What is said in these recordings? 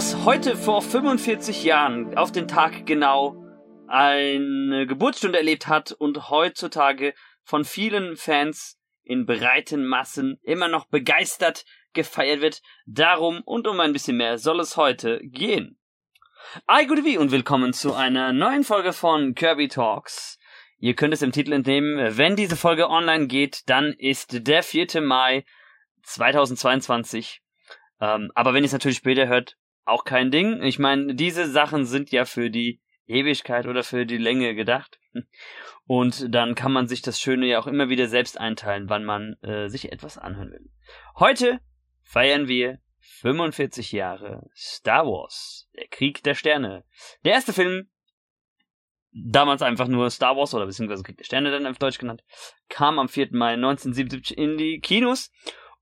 Was heute vor 45 Jahren auf den Tag genau eine Geburtsstunde erlebt hat und heutzutage von vielen Fans in breiten Massen immer noch begeistert gefeiert wird. Darum und um ein bisschen mehr soll es heute gehen. Hi, gute wie und willkommen zu einer neuen Folge von Kirby Talks. Ihr könnt es im Titel entnehmen, wenn diese Folge online geht, dann ist der 4. Mai 2022. Ähm, aber wenn ihr es natürlich später hört, auch kein Ding. Ich meine, diese Sachen sind ja für die Ewigkeit oder für die Länge gedacht. Und dann kann man sich das Schöne ja auch immer wieder selbst einteilen, wann man äh, sich etwas anhören will. Heute feiern wir 45 Jahre Star Wars, der Krieg der Sterne. Der erste Film, damals einfach nur Star Wars oder beziehungsweise Krieg der Sterne dann auf Deutsch genannt, kam am 4. Mai 1977 in die Kinos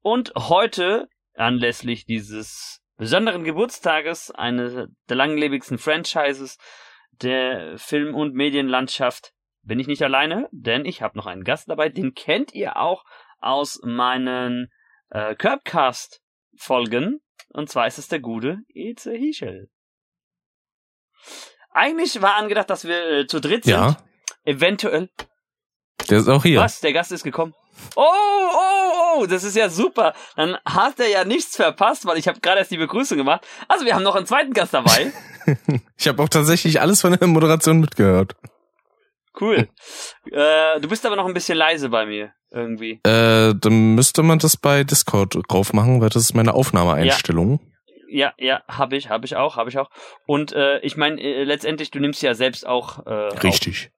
und heute, anlässlich dieses besonderen Geburtstages eines der langlebigsten Franchises der Film- und Medienlandschaft bin ich nicht alleine, denn ich habe noch einen Gast dabei, den kennt ihr auch aus meinen äh, Curbcast-Folgen. Und zwar ist es der gute Eze Hischel. Eigentlich war angedacht, dass wir äh, zu dritt sind. Ja. Eventuell. Der ist auch hier. Was? Der Gast ist gekommen. Oh, oh, oh, das ist ja super. Dann hat er ja nichts verpasst, weil ich habe gerade erst die Begrüßung gemacht. Also wir haben noch einen zweiten Gast dabei. ich habe auch tatsächlich alles von der Moderation mitgehört. Cool. äh, du bist aber noch ein bisschen leise bei mir irgendwie. Äh, dann müsste man das bei Discord drauf machen, weil das ist meine Aufnahmeeinstellung. Ja, ja, habe ich, habe ich auch, habe ich auch. Und äh, ich meine, äh, letztendlich, du nimmst ja selbst auch. Äh, Richtig.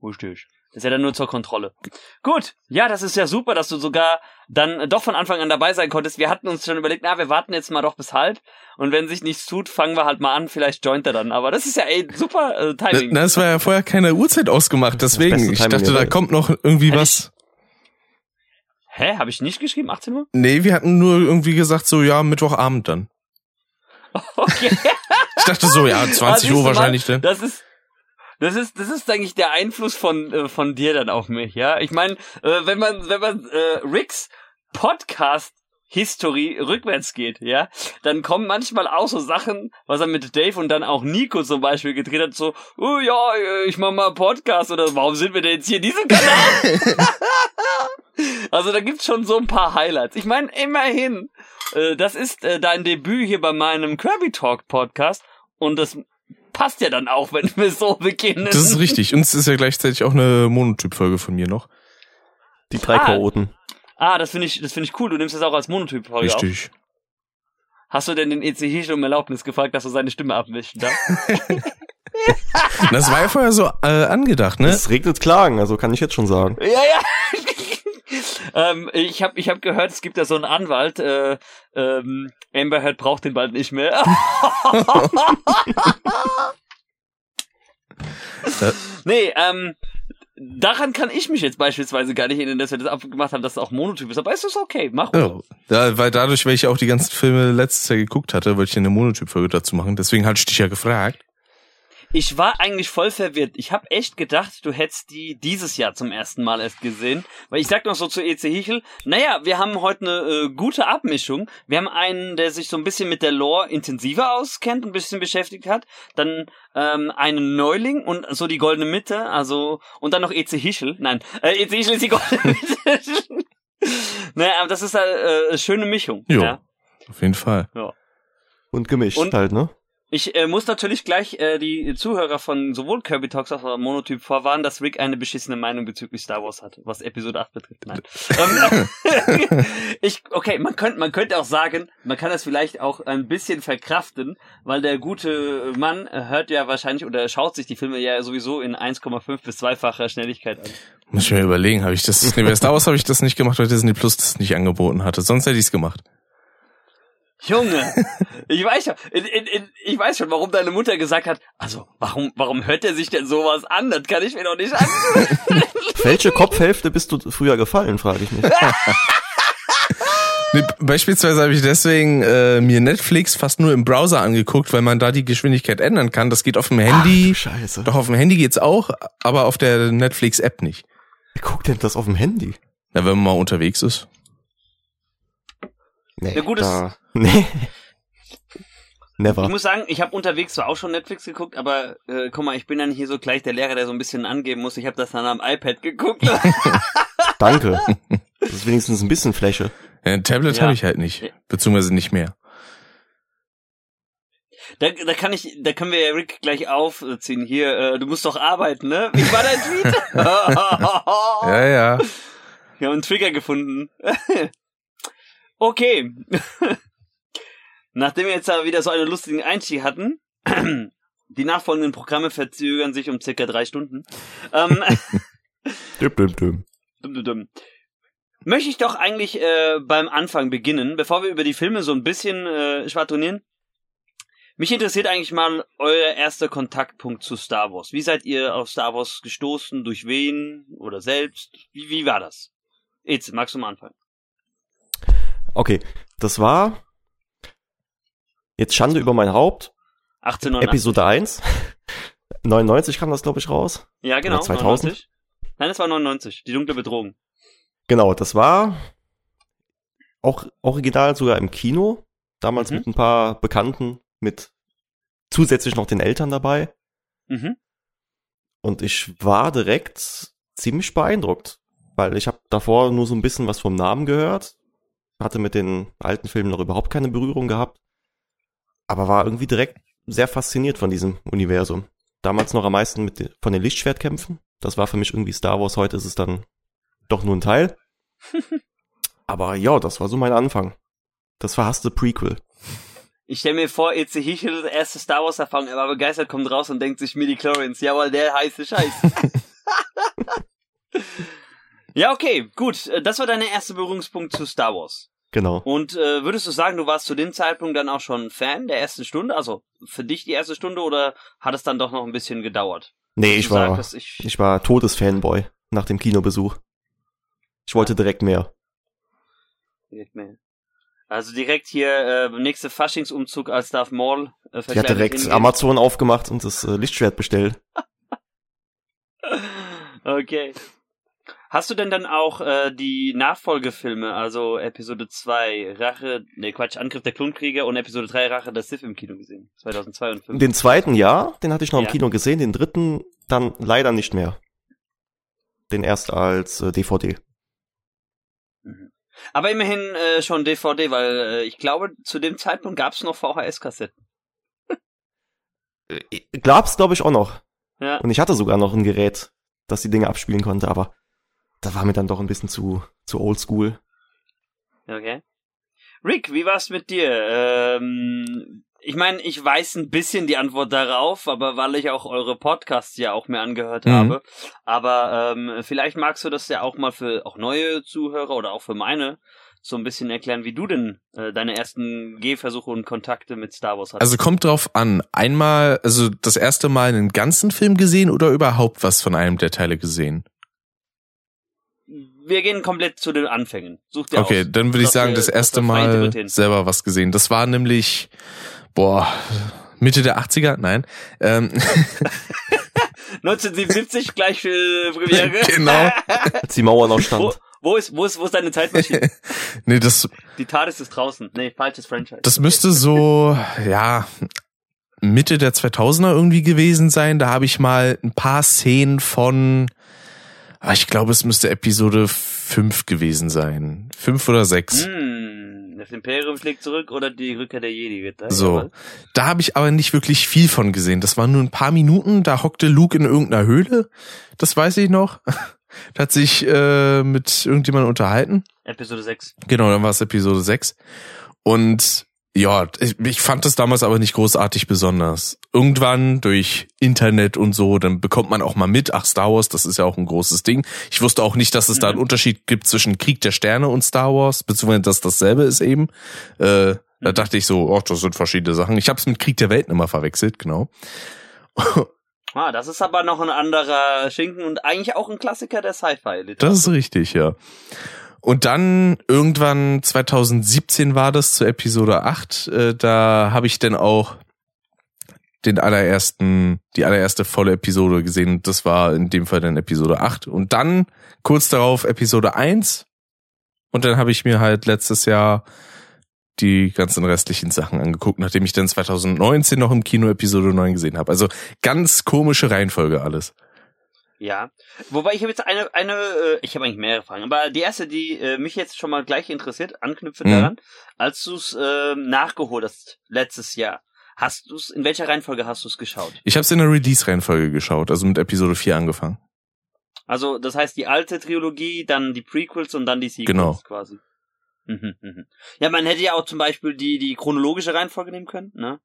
Auf. Richtig. Das ist ja dann nur zur Kontrolle. Gut, ja, das ist ja super, dass du sogar dann doch von Anfang an dabei sein konntest. Wir hatten uns schon überlegt, na, wir warten jetzt mal doch bis halb. Und wenn sich nichts tut, fangen wir halt mal an. Vielleicht joint er dann. Aber das ist ja ey, super äh, Timing. Na, es war ja vorher keine Uhrzeit ausgemacht, deswegen. Ich dachte, da kommt noch irgendwie Hätt was. Ich... Hä? Habe ich nicht geschrieben? 18 Uhr? Nee, wir hatten nur irgendwie gesagt, so ja, Mittwochabend dann. Okay. ich dachte so, ja, 20 Uhr wahrscheinlich dann. Das ist das ist, das ist eigentlich der Einfluss von, äh, von dir dann auf mich, ja. Ich meine, äh, wenn man, wenn man äh, Ricks Podcast History rückwärts geht, ja, dann kommen manchmal auch so Sachen, was er mit Dave und dann auch Nico zum Beispiel gedreht hat, so, oh ja, ich mach mal Podcast oder warum sind wir denn jetzt hier in diesem Kanal? also da gibt's schon so ein paar Highlights. Ich meine, immerhin, äh, das ist äh, dein Debüt hier bei meinem Kirby Talk Podcast und das passt ja dann auch, wenn wir so beginnen. Das ist richtig. Und es ist ja gleichzeitig auch eine Monotyp-Folge von mir noch. Die drei ah, Chaoten. Ah, das finde ich, das finde ich cool. Du nimmst das auch als Monotyp-Folge Richtig. Auf. Hast du denn den EC Hischel um Erlaubnis gefragt, dass du seine Stimme abmischen darf? das war ja vorher so äh, angedacht, ne? Es regnet Klagen, also kann ich jetzt schon sagen. Ja, ja. Ähm, ich habe ich hab gehört, es gibt da so einen Anwalt, äh, ähm, Amber Heard braucht den bald nicht mehr. nee, ähm, daran kann ich mich jetzt beispielsweise gar nicht erinnern, dass wir das abgemacht haben, dass es auch Monotyp ist. Aber ist das okay, mach ja, da, Weil dadurch, weil ich auch die ganzen Filme letztes Jahr geguckt hatte, wollte ich eine Monotyp-Folge dazu machen. Deswegen hatte ich dich ja gefragt. Ich war eigentlich voll verwirrt. Ich habe echt gedacht, du hättest die dieses Jahr zum ersten Mal erst gesehen. Weil ich sag noch so zu EC Hichel, naja, wir haben heute eine äh, gute Abmischung. Wir haben einen, der sich so ein bisschen mit der Lore intensiver auskennt, ein bisschen beschäftigt hat. Dann ähm, einen Neuling und so die goldene Mitte, also und dann noch EC Hichel. Nein, äh, EC Hichel ist die goldene Mitte. naja, aber das ist eine äh, schöne Mischung. Jo, ja, auf jeden Fall. Ja. Und gemischt und, halt, ne? Ich äh, muss natürlich gleich äh, die Zuhörer von sowohl Kirby Talks als auch Monotyp vorwarnen, dass Rick eine beschissene Meinung bezüglich Star Wars hat, was Episode 8 betrifft. Nein. Ähm, ich, okay, man könnte, man könnte auch sagen, man kann das vielleicht auch ein bisschen verkraften, weil der gute Mann hört ja wahrscheinlich oder schaut sich die Filme ja sowieso in 1,5 bis 2-facher Schnelligkeit an. Muss ich mir überlegen, habe ich das, nee, bei Star Wars habe ich das nicht gemacht, weil Disney Plus das nicht angeboten hatte. Sonst hätte ich es gemacht. Junge, ich weiß schon, in, in, in, ich weiß schon, warum deine Mutter gesagt hat, also warum, warum hört er sich denn sowas an? Das kann ich mir doch nicht an. Welche Kopfhälfte bist du früher gefallen, frage ich mich. Nee, beispielsweise habe ich deswegen äh, mir Netflix fast nur im Browser angeguckt, weil man da die Geschwindigkeit ändern kann. Das geht auf dem Handy. Ach, Scheiße. Doch auf dem Handy geht's auch, aber auf der Netflix-App nicht. Wer guckt denn das auf dem Handy? Ja, wenn man mal unterwegs ist. Nee, ja, gut, da, nee. Ich Never. muss sagen, ich habe unterwegs zwar auch schon Netflix geguckt, aber äh, guck mal, ich bin dann hier so gleich der Lehrer, der so ein bisschen angeben muss. Ich habe das dann am iPad geguckt. Danke. Das ist wenigstens ein bisschen Fläche. Ja, ein Tablet Ja. habe ich halt nicht. Beziehungsweise nicht mehr. da, da kann ich, da können wir ja Rick gleich aufziehen. Hier, äh, du musst doch arbeiten, ne? Wie war dein Tweet? Ja, ja. Wir haben einen Trigger gefunden. okay. Nachdem wir jetzt aber wieder so einen lustigen Einstieg hatten, die nachfolgenden Programme verzögern sich um circa drei Stunden. Ähm, Düm, düm, düm. Dum, dum, dum. Möchte ich doch eigentlich äh, beim Anfang beginnen, bevor wir über die Filme so ein bisschen äh, schwadronieren. Mich interessiert eigentlich mal euer erster Kontaktpunkt zu Star Wars. Wie seid ihr auf Star Wars gestoßen? Durch wen oder selbst? Wie, wie war das? Jetzt, magst du mal anfangen? Okay, das war jetzt Schande über mein Haupt. 1889. Episode 1. 99 kam das, glaube ich, raus. Ja, genau. Oder 2000? 99. Nein, es war 99. Die dunkle Bedrohung. Genau, das war auch original sogar im Kino. Damals Mhm. mit ein paar Bekannten, mit zusätzlich noch den Eltern dabei. Mhm. Und ich war direkt ziemlich beeindruckt, weil ich habe davor nur so ein bisschen was vom Namen gehört, hatte mit den alten Filmen noch überhaupt keine Berührung gehabt, aber war irgendwie direkt sehr fasziniert von diesem Universum. Damals noch am meisten mit von den Lichtschwertkämpfen. Das war für mich irgendwie Star Wars. Heute ist es dann doch nur ein Teil. aber ja, das war so mein Anfang. Das verhasste Prequel. Ich stelle mir vor, Itze Hichel, erste Star Wars Erfahrung, er war begeistert, kommt raus und denkt sich Midi-Chlorians, jawohl, der heiße Scheiß. ja, okay, gut. Das war dein erster Berührungspunkt zu Star Wars. Genau. Und äh, würdest du sagen, du warst zu dem Zeitpunkt dann auch schon Fan der ersten Stunde? Also für dich die erste Stunde oder hat es dann doch noch ein bisschen gedauert? Nee, ich war, sagtest, ich, ich war Todesfanboy nach dem Kinobesuch. Ich wollte direkt mehr. direkt mehr. Also direkt hier äh, nächste Faschingsumzug als Darth Maul. Äh, Ich verkleidet direkt hingehen. Amazon aufgemacht und das äh, Lichtschwert bestellt. Okay. Hast du denn dann auch äh, die Nachfolgefilme, also Episode 2, Rache, ne Quatsch, Angriff der Klonkrieger und Episode 3, Rache der Sith im Kino gesehen? 2002 und 5. Den zweiten ja, den hatte ich noch Ja. im Kino gesehen, den dritten dann leider nicht mehr. Den erst als äh, DVD. Aber immerhin äh, schon DVD, weil äh, ich glaube, zu dem Zeitpunkt gab es noch VHS-Kassetten. Äh, Gab's glaube ich auch noch. Ja. Und ich hatte sogar noch ein Gerät, das die Dinge abspielen konnte, aber da war mir dann doch ein bisschen zu zu oldschool. Okay. Rick, wie war's mit dir? Ähm, ich meine, ich weiß ein bisschen die Antwort darauf, aber weil ich auch eure Podcasts ja auch mir angehört Mhm. habe. Aber ähm, vielleicht magst du das ja auch mal für auch neue Zuhörer oder auch für meine so ein bisschen erklären, wie du denn äh, deine ersten Gehversuche und Kontakte mit Star Wars hattest. Also kommt drauf an. Einmal, also das erste Mal einen ganzen Film gesehen oder überhaupt was von einem der Teile gesehen? Wir gehen komplett zu den Anfängen. Such dir Okay, aus. dann würde ich sagen, wir- das erste Mal selber was gesehen. Das war nämlich, boah, Mitte der 80er? Nein. Ähm, 1977 gleich für Premiere. Genau. Als die Mauer noch wo, stand. wo ist wo ist wo ist deine Zeitmaschine? nee, das, Die TARDIS ist draußen. Nee, falsches Franchise. das müsste so, ja, Mitte der 2000er irgendwie gewesen sein. Da habe ich mal ein paar Szenen von, ah, ich glaube, es müsste Episode 5 gewesen sein. 5 oder 6. Hm, das Imperium schlägt zurück oder die Rückkehr der Jedi wird da. So. Da habe ich aber nicht wirklich viel von gesehen. Das waren nur ein paar Minuten. Da hockte Luke in irgendeiner Höhle. Das weiß ich noch. Da hat sich äh, mit irgendjemandem unterhalten. Episode 6. Genau, dann war es Episode 6. Und ja, ich, ich fand das damals aber nicht großartig besonders. Irgendwann durch Internet und so, dann bekommt man auch mal mit, ach Star Wars, das ist ja auch ein großes Ding. Ich wusste auch nicht, dass es da einen Mhm. Unterschied gibt zwischen Krieg der Sterne und Star Wars, beziehungsweise dass dasselbe ist eben. Äh, da Mhm. dachte ich so, oh, das sind verschiedene Sachen. Ich habe es mit Krieg der Welten immer verwechselt, genau. Ah, das ist aber noch ein anderer Schinken und eigentlich auch ein Klassiker der Sci-Fi. Das ist richtig, ja. Und dann irgendwann 2017 war das zu Episode 8, äh, da habe ich dann auch den allerersten, die allererste volle Episode gesehen. Das war in dem Fall dann Episode 8. Und dann kurz darauf Episode 1. Und dann habe ich mir halt letztes Jahr die ganzen restlichen Sachen angeguckt, nachdem ich dann 2019 noch im Kino Episode 9 gesehen habe. Also ganz komische Reihenfolge alles. Ja, wobei ich habe jetzt eine, eine, äh, ich habe eigentlich mehrere Fragen, aber die erste, die äh, mich jetzt schon mal gleich interessiert, anknüpfend Mhm. daran, als du es äh, nachgeholt hast letztes Jahr, hast du es, in welcher Reihenfolge hast du es geschaut? Ich habe es in der Release-Reihenfolge geschaut, also mit Episode 4 angefangen. Also das heißt die alte Trilogie, dann die Prequels und dann die Sequels Genau. quasi. Mhm, mhm. Ja, man hätte ja auch zum Beispiel die die chronologische Reihenfolge nehmen können, ne?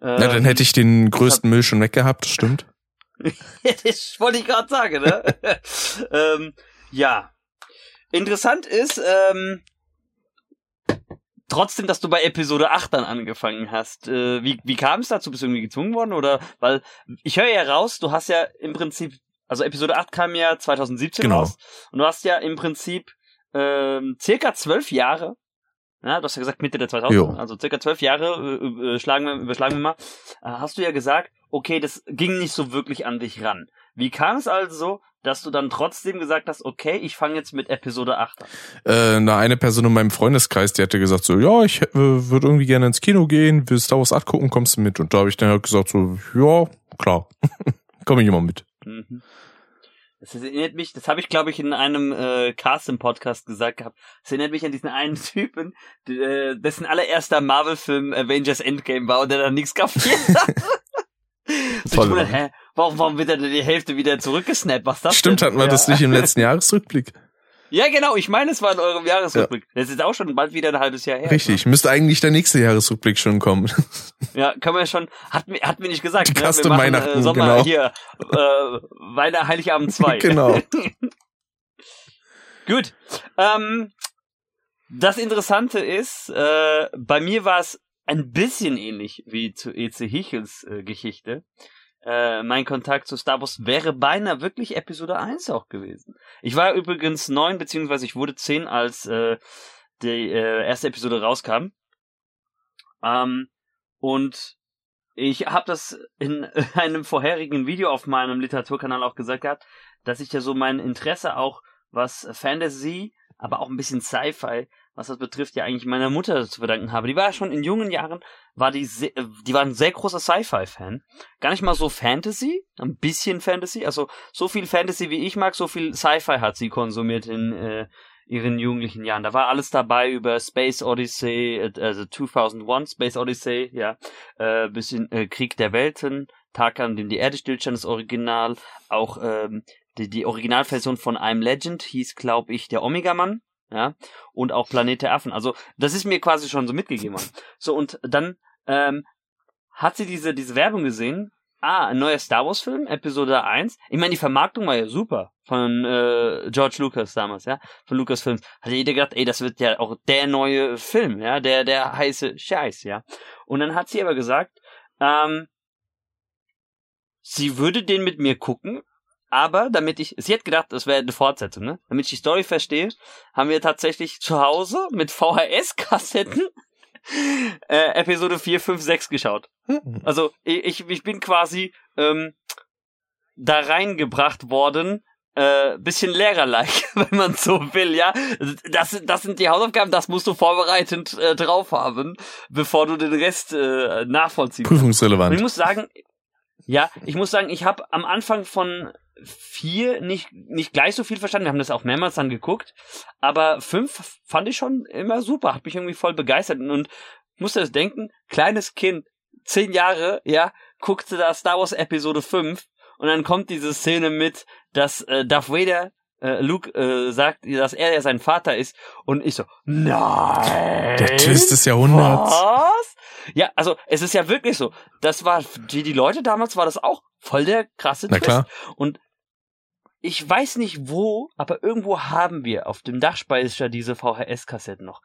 Na, dann hätte ich den größten Müll schon weggehabt, stimmt. das wollte ich gerade sagen, ne? ähm, ja. Interessant ist, ähm, trotzdem, dass du bei Episode 8 dann angefangen hast. Äh, wie wie kam es dazu? Bist du irgendwie gezwungen worden? Oder weil ich höre ja raus, du hast ja im Prinzip, also Episode 8 kam ja 2017 Genau. raus. Und du hast ja im Prinzip ähm, circa zwölf Jahre, ja, du hast ja gesagt Mitte der 2000, Jo. also circa zwölf Jahre, äh, äh, schlagen wir, überschlagen wir mal, äh, hast du ja gesagt, okay, das ging nicht so wirklich an dich ran. Wie kam es also so, dass du dann trotzdem gesagt hast, okay, ich fange jetzt mit Episode 8 an? Äh, na, eine Person in meinem Freundeskreis, die hatte gesagt so, ja, ich äh, würde irgendwie gerne ins Kino gehen, will Star Wars 8 gucken, kommst du mit? Und da habe ich dann halt gesagt so, ja, klar, komme ich immer mit. Mhm. Das erinnert mich, das habe ich glaube ich in einem äh, Cast-Podcast gesagt gehabt. Das erinnert mich an diesen einen Typen, äh, dessen allererster Marvel-Film Avengers Endgame war und der dann nichts kapiert hat. So, Toll, ich wundere, hä, warum, warum wird er denn die Hälfte wieder zurückgesnappt? Was ist das Stimmt, denn? hatten wir ja. das nicht im letzten Jahresrückblick? Ja, genau, ich meine, es war in eurem Jahresrückblick. Das ist auch schon bald wieder ein halbes Jahr her. Richtig, müsste eigentlich der nächste Jahresrückblick schon kommen. Ja, können wir schon, hat, mir- hat mir nicht gesagt. Die ne? Custom wir machen, Weihnachten, äh, Sommer genau. hier, äh, Weihnachten, Heiligabend 2. genau. Gut. Ähm, das Interessante ist, äh, bei mir war es ein bisschen ähnlich wie zu E.C. Hichels äh, Geschichte. Äh, mein Kontakt zu Star Wars wäre beinahe wirklich Episode 1 auch gewesen. Ich war übrigens neun, beziehungsweise ich wurde zehn, als äh, die äh, erste Episode rauskam. Ähm, und ich habe das in einem vorherigen Video auf meinem Literaturkanal auch gesagt gehabt, dass ich ja so mein Interesse auch was Fantasy, aber auch ein bisschen Sci-Fi, was das betrifft, ja eigentlich meiner Mutter zu verdanken habe. Die war schon in jungen Jahren, war die, äh, die war ein sehr großer Sci-Fi-Fan. Gar nicht mal so Fantasy, ein bisschen Fantasy, also so viel Fantasy wie ich mag, so viel Sci-Fi hat sie konsumiert in äh, ihren jugendlichen Jahren. Da war alles dabei über Space Odyssey, äh, also 2001 Space Odyssey, ja, äh, bisschen äh, Krieg der Welten, Tag an dem die Erde stillstand, das Original, auch ähm, die, die Originalversion von I'm Legend hieß, glaube ich, der Omega-Mann, ja, und auch Planet der Affen. Also, das ist mir quasi schon so mitgegeben worden. So, und dann ähm, hat sie diese, diese Werbung gesehen. Ah, ein neuer Star Wars-Film, Episode 1. Ich meine, die Vermarktung war ja super von äh, George Lucas damals, ja, von Lucasfilms. Hat jeder gedacht, ey, das wird ja auch der neue Film, ja, der, der heiße Scheiß, ja. Und dann hat sie aber gesagt, ähm, sie würde den mit mir gucken, aber damit ich, sie hat gedacht, das wäre eine Fortsetzung, ne? Damit ich die Story verstehe, haben wir tatsächlich zu Hause mit VHS-Kassetten äh, Episode 4, 5, 6 geschaut. Also ich, ich bin quasi ähm, da reingebracht worden, äh, bisschen lehrerlike, wenn man so will, ja. Das, das sind die Hausaufgaben, das musst du vorbereitend äh, drauf haben, bevor du den Rest äh, nachvollziehen kannst. Und ich Prüfungsrelevant. muss sagen, ja, ich muss sagen, ich habe am Anfang von vier nicht nicht gleich so viel verstanden. Wir haben das auch mehrmals dann geguckt, aber fünf fand ich schon immer super, hat mich irgendwie voll begeistert und musste das denken, kleines Kind, zehn Jahre, ja, guckte da Star Wars Episode 5 und dann kommt diese Szene mit, dass äh, Darth Vader äh, Luke äh, sagt, dass er ja sein Vater ist und ich so, nein. Der Twist des Jahrhunderts. Was? Ja, also es ist ja wirklich so. Das war für die, die Leute damals war das auch voll der krasse Na Twist. klar. Und ich weiß nicht wo, aber irgendwo haben wir auf dem Dachspeicher diese VHS-Kassetten noch.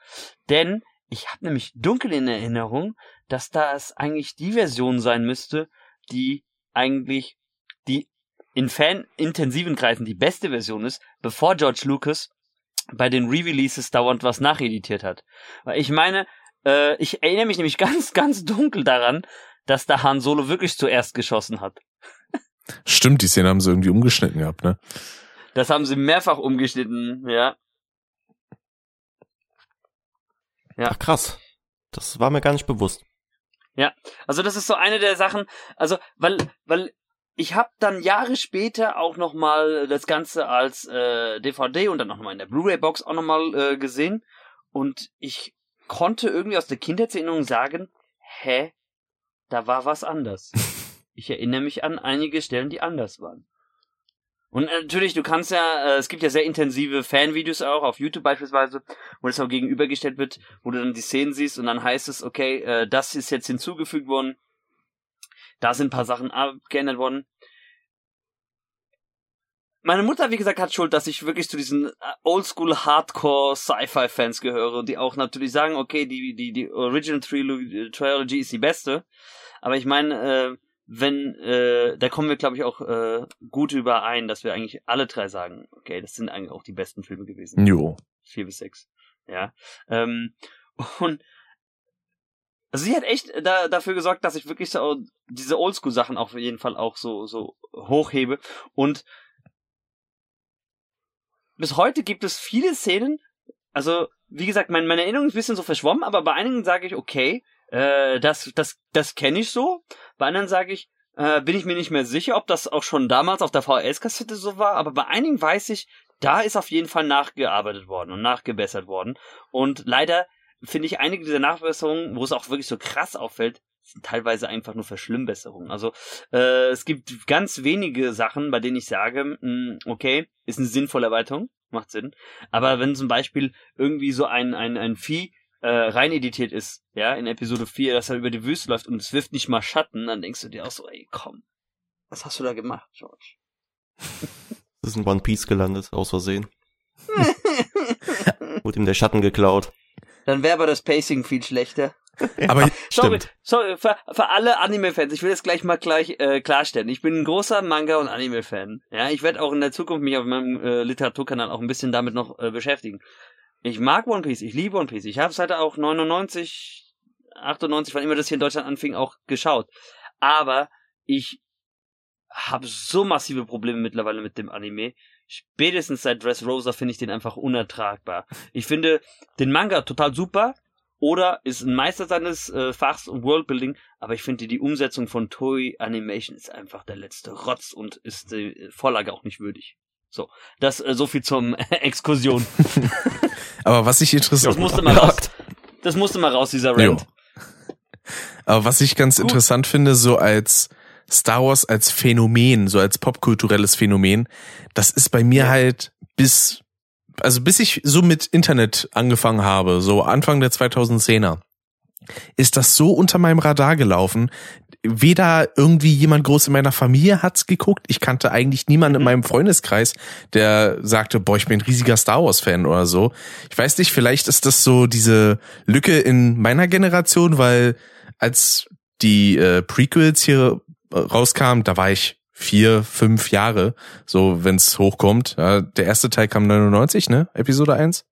Denn ich habe nämlich dunkel in Erinnerung, dass das eigentlich die Version sein müsste, die eigentlich die in fanintensiven Kreisen die beste Version ist, bevor George Lucas bei den Re-Releases dauernd was nacheditiert hat. Weil ich meine, äh, ich erinnere mich nämlich ganz, ganz dunkel daran, dass da Han Solo wirklich zuerst geschossen hat. Stimmt, die Szene haben sie irgendwie umgeschnitten gehabt, ne? Das haben sie mehrfach umgeschnitten, ja. Ja. Ach krass. Das war mir gar nicht bewusst. Ja, also das ist so eine der Sachen, also weil weil ich habe dann Jahre später auch noch mal das Ganze als äh, DVD und dann noch mal in der Blu-ray-Box auch noch mal äh, gesehen und ich konnte irgendwie aus der Kindheitserinnerung sagen, hä, da war was anders. Ich erinnere mich an einige Stellen, die anders waren. Und äh, natürlich, du kannst ja, äh, es gibt ja sehr intensive Fanvideos auch, auf YouTube beispielsweise, wo das auch gegenübergestellt wird, wo du dann die Szenen siehst und dann heißt es, okay, äh, das ist jetzt hinzugefügt worden, da sind ein paar Sachen abgeändert worden. Meine Mutter, wie gesagt, hat Schuld, dass ich wirklich zu diesen Oldschool Hardcore Sci-Fi Fans gehöre, die auch natürlich sagen, okay, die die die Original Trilogy ist die beste, aber ich meine, äh, wenn, äh, da kommen wir, glaube ich, auch äh, gut überein, dass wir eigentlich alle drei sagen, okay, das sind eigentlich auch die besten Filme gewesen. Jo. Vier bis sechs. Ja. Ähm, und also sie hat echt da, dafür gesorgt, dass ich wirklich so diese Oldschool-Sachen auf jeden Fall auch so, so hochhebe. Und bis heute gibt es viele Szenen, also wie gesagt, mein, meine Erinnerung ist ein bisschen so verschwommen, aber bei einigen sage ich, okay, äh, das, das, das kenne ich so. Bei anderen sage ich, äh, bin ich mir nicht mehr sicher, ob das auch schon damals auf der VHS-Kassette so war, aber bei einigen weiß ich, da ist auf jeden Fall nachgearbeitet worden und nachgebessert worden. Und leider finde ich einige dieser Nachbesserungen, wo es auch wirklich so krass auffällt, sind teilweise einfach nur Verschlimmbesserungen. Also äh, es gibt ganz wenige Sachen, bei denen ich sage, mh, hm, okay, ist eine sinnvolle Erweiterung, macht Sinn. Aber wenn zum Beispiel irgendwie so ein, ein, ein Vieh äh, rein editiert ist, ja, in Episode 4, dass er über die Wüste läuft und es wirft nicht mal Schatten, dann denkst du dir auch so, ey, komm, was hast du da gemacht, George? Das ist in One Piece gelandet, aus Versehen. Wurde ihm der Schatten geklaut. Dann wäre aber das Pacing viel schlechter. Aber sorry, stimmt. sorry für, für alle Anime-Fans, ich will das gleich mal gleich äh, klarstellen. Ich bin ein großer Manga- und Anime-Fan. Ja, ich werde auch in der Zukunft mich auf meinem äh, Literaturkanal auch ein bisschen damit noch äh, beschäftigen. Ich mag One Piece, ich liebe One Piece. Ich habe seit auch 99, 98, wann immer das hier in Deutschland anfing, auch geschaut. Aber ich habe so massive Probleme mittlerweile mit dem Anime. Spätestens seit Dressrosa finde ich den einfach unertragbar. Ich finde den Manga total super. Oder ist ein Meister seines äh, Fachs und Worldbuilding, aber ich finde die Umsetzung von Toei Animation ist einfach der letzte Rotz und ist die Vorlage auch nicht würdig. So, das äh, so viel zum äh, Exkursion. Aber was ich interessant Das musste mal raus. Das musste mal raus, dieser Rant. Jo. Aber was ich ganz Gut. interessant finde, so als Star Wars als Phänomen, so als popkulturelles Phänomen, das ist bei mir halt bis, also bis ich so mit Internet angefangen habe, so Anfang der 2010er, ist das so unter meinem Radar gelaufen. Weder irgendwie jemand groß in meiner Familie hat's geguckt. Ich kannte eigentlich niemanden in meinem Freundeskreis, der sagte, boah, ich bin ein riesiger Star Wars Fan oder so. Ich weiß nicht, vielleicht ist das so diese Lücke in meiner Generation, weil als die äh, Prequels hier äh, rauskamen, da war ich vier, fünf Jahre, so wenn's hochkommt. Ja, der erste Teil kam 99, ne? Episode 1.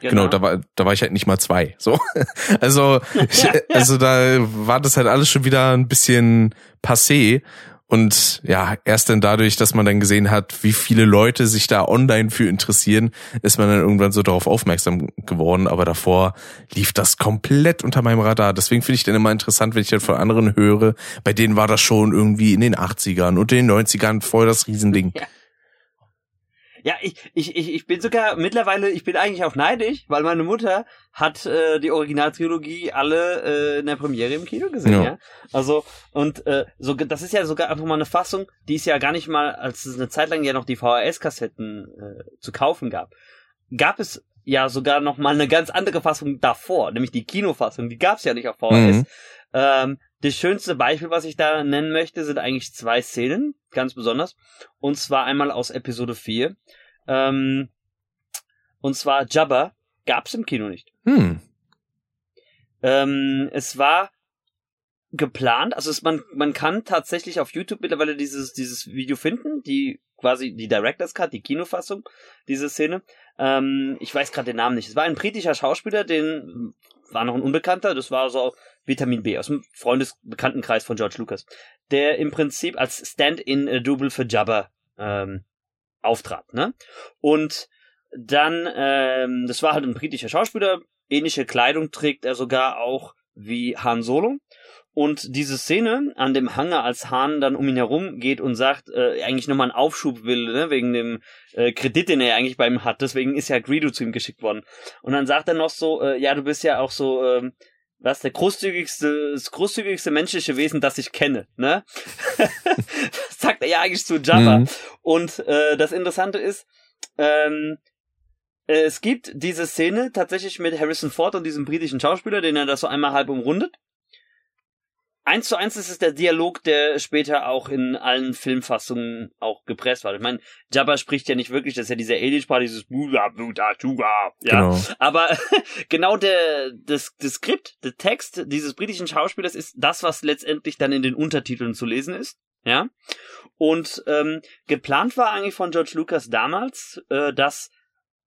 Genau, da war, da war ich halt nicht mal zwei. So. Also, ich, also da war das halt alles schon wieder ein bisschen passé. Und ja, erst dann dadurch, dass man dann gesehen hat, wie viele Leute sich da online für interessieren, ist man dann irgendwann so darauf aufmerksam geworden. Aber davor lief das komplett unter meinem Radar. Deswegen finde ich dann immer interessant, wenn ich dann von anderen höre, bei denen war das schon irgendwie in den 80ern und in den 90ern voll das Riesending. Ja. Ja, ich, ich, ich, ich bin sogar mittlerweile, ich bin eigentlich auch neidisch, weil meine Mutter hat äh, die Originaltrilogie alle äh, in der Premiere im Kino gesehen, ja. Ja. Also, und äh, so, das ist ja sogar einfach mal eine Fassung, die es ja gar nicht mal, als es eine Zeit lang ja noch die VHS-Kassetten äh, zu kaufen gab, gab es ja sogar noch mal eine ganz andere Fassung davor, nämlich die Kinofassung, die gab es ja nicht auf VHS. Mhm. Ähm, das schönste Beispiel, was ich da nennen möchte, sind eigentlich zwei Szenen, ganz besonders. Und zwar einmal aus Episode 4. Ähm, und zwar Jabba gab's im Kino nicht. Hm. Ähm, es war geplant, also es, man, man kann tatsächlich auf YouTube mittlerweile dieses, dieses Video finden, die quasi die Director's Cut, die Kinofassung, diese Szene. Ähm, ich weiß gerade den Namen nicht. Es war ein britischer Schauspieler, den war noch ein Unbekannter, das war so Vitamin B aus dem Freundesbekanntenkreis von George Lucas, der im Prinzip als Stand-in-Double für Jabba ähm, auftrat, ne? Und dann, ähm, das war halt ein britischer Schauspieler, ähnliche Kleidung trägt er sogar auch wie Han Solo. Und diese Szene an dem Hangar, als Han dann um ihn herum geht und sagt, äh, eigentlich nochmal einen Aufschub will, ne, wegen dem äh, Kredit, den er eigentlich bei ihm hat, deswegen ist ja Greedo zu ihm geschickt worden. Und dann sagt er noch so, äh, ja, du bist ja auch so, äh, was, der großzügigste, das großzügigste menschliche Wesen, das ich kenne, ne? das sagt er ja eigentlich zu Jabba. Mhm. Und äh, das Interessante ist, ähm, es gibt diese Szene tatsächlich mit Harrison Ford und diesem britischen Schauspieler, den er da so einmal halb umrundet eins zu eins ist es der Dialog, der später auch in allen Filmfassungen auch gepresst war. Ich meine, Jabba spricht ja nicht wirklich, das ist ja dieser Alien-Sprache, dieses Bula, Bula, Tuga, ja. Genau. Aber genau der, das, das Skript, der Text dieses britischen Schauspielers ist das, was letztendlich dann in den Untertiteln zu lesen ist. Ja. Und ähm, geplant war eigentlich von George Lucas damals, äh, dass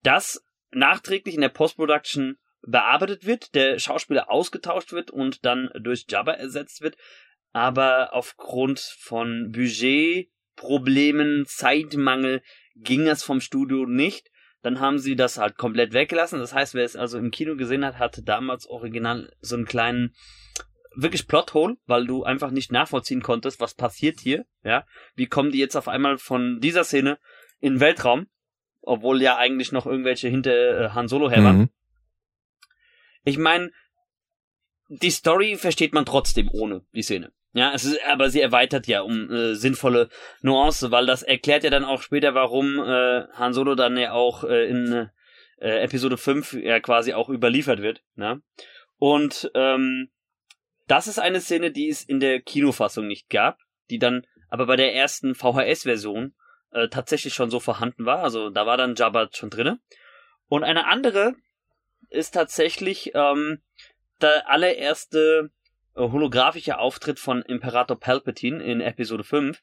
das nachträglich in der Post-Production bearbeitet wird, der Schauspieler ausgetauscht wird und dann durch Jabba ersetzt wird. Aber aufgrund von Budgetproblemen, Zeitmangel ging es vom Studio nicht. Dann haben sie das halt komplett weggelassen. Das heißt, wer es also im Kino gesehen hat, hatte damals original so einen kleinen wirklich Plothole, weil du einfach nicht nachvollziehen konntest, was passiert hier, ja? Wie kommen die jetzt auf einmal von dieser Szene in den Weltraum, obwohl ja eigentlich noch irgendwelche hinter äh, Han Solo her waren. Mhm. Ich meine, die Story versteht man trotzdem ohne die Szene. Ja, es ist, aber sie erweitert ja um äh, sinnvolle Nuance, weil das erklärt ja dann auch später, warum äh, Han Solo dann ja auch äh, in äh, Episode 5 ja quasi auch überliefert wird. Ne? Und ähm, das ist eine Szene, die es in der Kinofassung nicht gab, die dann aber bei der ersten VHS-Version äh, tatsächlich schon so vorhanden war. Also da war dann Jabba schon drinne. Und eine andere ist tatsächlich ähm, der allererste äh, holographische Auftritt von Imperator Palpatine in Episode 5.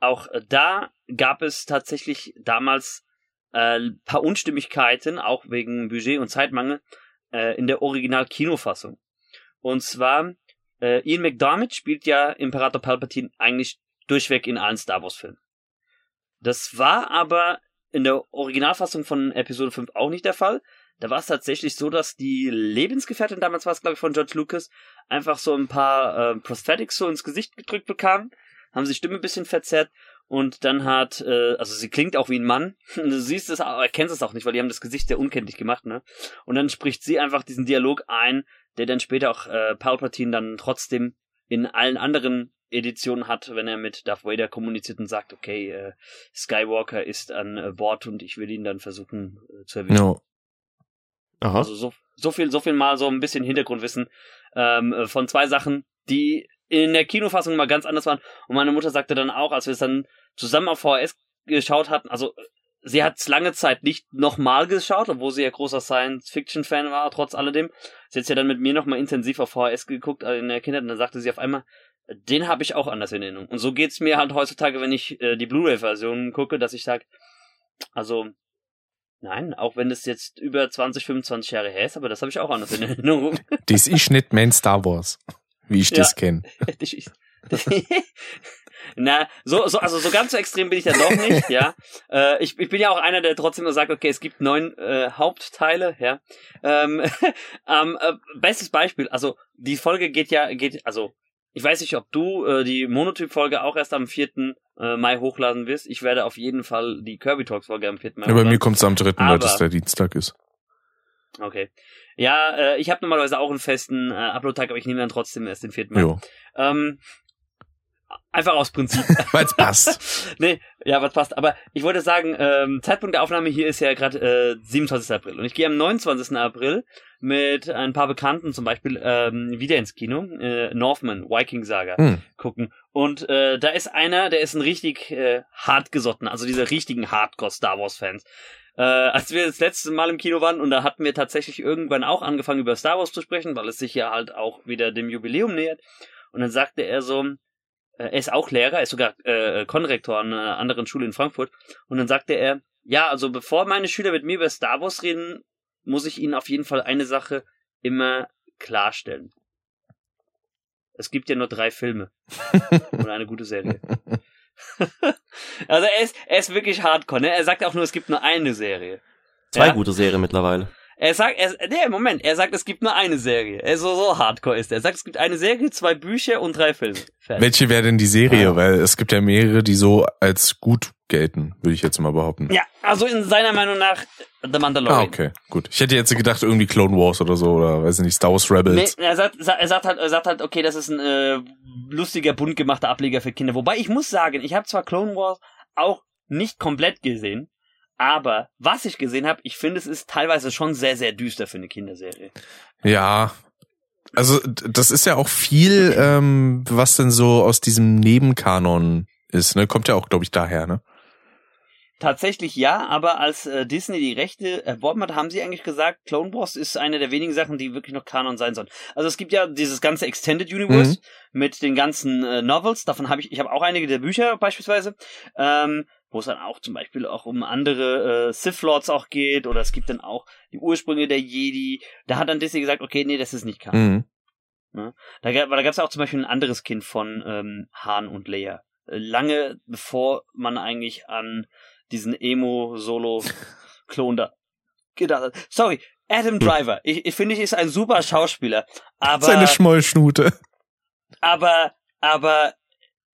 Auch äh, da gab es tatsächlich damals äh, paar Unstimmigkeiten, auch wegen Budget und Zeitmangel, äh, in der Original-Kinofassung. Und zwar, äh, Ian McDermott spielt ja Imperator Palpatine eigentlich durchweg in allen Star Wars-Filmen. Das war aber in der Originalfassung von Episode 5 auch nicht der Fall. Da war es tatsächlich so, dass die Lebensgefährtin, damals war es glaube ich von George Lucas, einfach so ein paar äh, Prosthetics so ins Gesicht gedrückt bekam, haben sie Stimme ein bisschen verzerrt und dann hat, äh, also sie klingt auch wie ein Mann, du siehst es, aber erkennst es auch nicht, weil die haben das Gesicht sehr unkenntlich gemacht, ne? Und dann spricht sie einfach diesen Dialog ein, der dann später auch äh, Palpatine dann trotzdem in allen anderen Editionen hat, wenn er mit Darth Vader kommuniziert und sagt, okay, äh, Skywalker ist an äh, Bord und ich will ihn dann versuchen äh, zu erwischen. No. Aha. Also so, so viel, so viel mal so ein bisschen Hintergrundwissen ähm, äh, von zwei Sachen, die in der Kinofassung mal ganz anders waren. Und meine Mutter sagte dann auch, als wir es dann zusammen auf VHS geschaut hatten, also sie hat es lange Zeit nicht nochmal geschaut, obwohl sie ja großer Science-Fiction-Fan war, trotz alledem. Sie hat ja dann mit mir nochmal intensiv auf VHS geguckt äh, in der Kindheit und dann sagte sie auf einmal, den habe ich auch anders in Erinnerung. Und so geht's mir halt heutzutage, wenn ich äh, die Blu-ray-Version gucke, dass ich sage, also Nein, auch wenn das jetzt über 20, 25 Jahre her ist, aber das habe ich auch anders in Erinnerung. Das ist nicht mein Star Wars, wie ich ja. das kenne. Na, so, so, also so ganz so extrem bin ich dann doch nicht, ja. Äh, ich, ich bin ja auch einer, der trotzdem nur sagt, okay, es gibt neun äh, Hauptteile, ja. Ähm, ähm, äh, bestes Beispiel, also die Folge geht ja, geht, also ich weiß nicht, ob du äh, die Monotyp-Folge auch erst am 4. Äh, Mai hochladen wirst. Ich werde auf jeden Fall die Kirby Talks-Folge am 4. Mai ja, Bei mir kommt es am 3., weil das der Dienstag ist. Okay. Ja, äh, ich habe normalerweise auch einen festen äh, Upload-Tag, aber ich nehme dann trotzdem erst den 4. Mai. Jo. Ähm, Einfach aus Prinzip. Weil es passt. nee, ja, was passt. Aber ich wollte sagen, ähm, Zeitpunkt der Aufnahme hier ist ja gerade äh, 27. April. Und ich gehe am 29. April mit ein paar Bekannten zum Beispiel ähm, wieder ins Kino, äh, Northman, Viking Saga, hm. gucken. Und äh, da ist einer, der ist ein richtig äh, hartgesotten, also diese richtigen Hardcore-Star Wars-Fans. Äh, als wir das letzte Mal im Kino waren und da hatten wir tatsächlich irgendwann auch angefangen über Star Wars zu sprechen, weil es sich ja halt auch wieder dem Jubiläum nähert. Und dann sagte er so, er ist auch Lehrer, er ist sogar äh, Konrektor an einer anderen Schule in Frankfurt. Und dann sagte er, ja, also bevor meine Schüler mit mir über Star Wars reden, muss ich ihnen auf jeden Fall eine Sache immer klarstellen. Es gibt ja nur drei Filme und eine gute Serie. also er ist, er ist wirklich hardcore, ne? Er sagt auch nur, es gibt nur eine Serie. Zwei ja? gute Serien mittlerweile. Er sagt, er, nee, Moment, er sagt, es gibt nur eine Serie. Er so, so hardcore ist er. Er sagt, es gibt eine Serie, zwei Bücher und drei Filme. Fertig. Welche wäre denn die Serie? Ah. Weil es gibt ja mehrere, die so als gut gelten, würde ich jetzt mal behaupten. Ja, also in seiner Meinung nach The Mandalorian. Ah, okay, gut. Ich hätte jetzt gedacht, irgendwie Clone Wars oder so, oder weiß ich nicht, Star Wars Nee, Rebels. er sagt, sa- er sagt halt, er sagt halt, okay, das ist ein äh, lustiger, bunt gemachter Ableger für Kinder. Wobei ich muss sagen, ich habe zwar Clone Wars auch nicht komplett gesehen, aber was ich gesehen habe, ich finde, es ist teilweise schon sehr, sehr düster für eine Kinderserie. Ja. Also das ist ja auch viel, ähm, was denn so aus diesem Nebenkanon ist, ne? Kommt ja auch, glaube ich, daher, ne? Tatsächlich ja, aber als äh, Disney die Rechte erworben hat, haben sie eigentlich gesagt, Clone Wars ist eine der wenigen Sachen, die wirklich noch Kanon sein sollen. Also es gibt ja dieses ganze Extended Universe mit den ganzen äh, Novels, davon habe ich, ich habe auch einige der Bücher beispielsweise, ähm, wo es dann auch zum Beispiel auch um andere äh, Sith Lords auch geht oder es gibt dann auch die Ursprünge der Jedi. Da hat dann Disney gesagt, okay, nee, das ist nicht Kanon. Mhm. Da, gab- da gab es auch zum Beispiel ein anderes Kind von ähm, Han und Leia. Äh, Lange bevor man eigentlich an diesen Emo-Solo-Klon da gedacht hat. Sorry, Adam Driver. Ich, ich finde, ich ist ein super Schauspieler. Aber, Seine Schmollschnute. aber, aber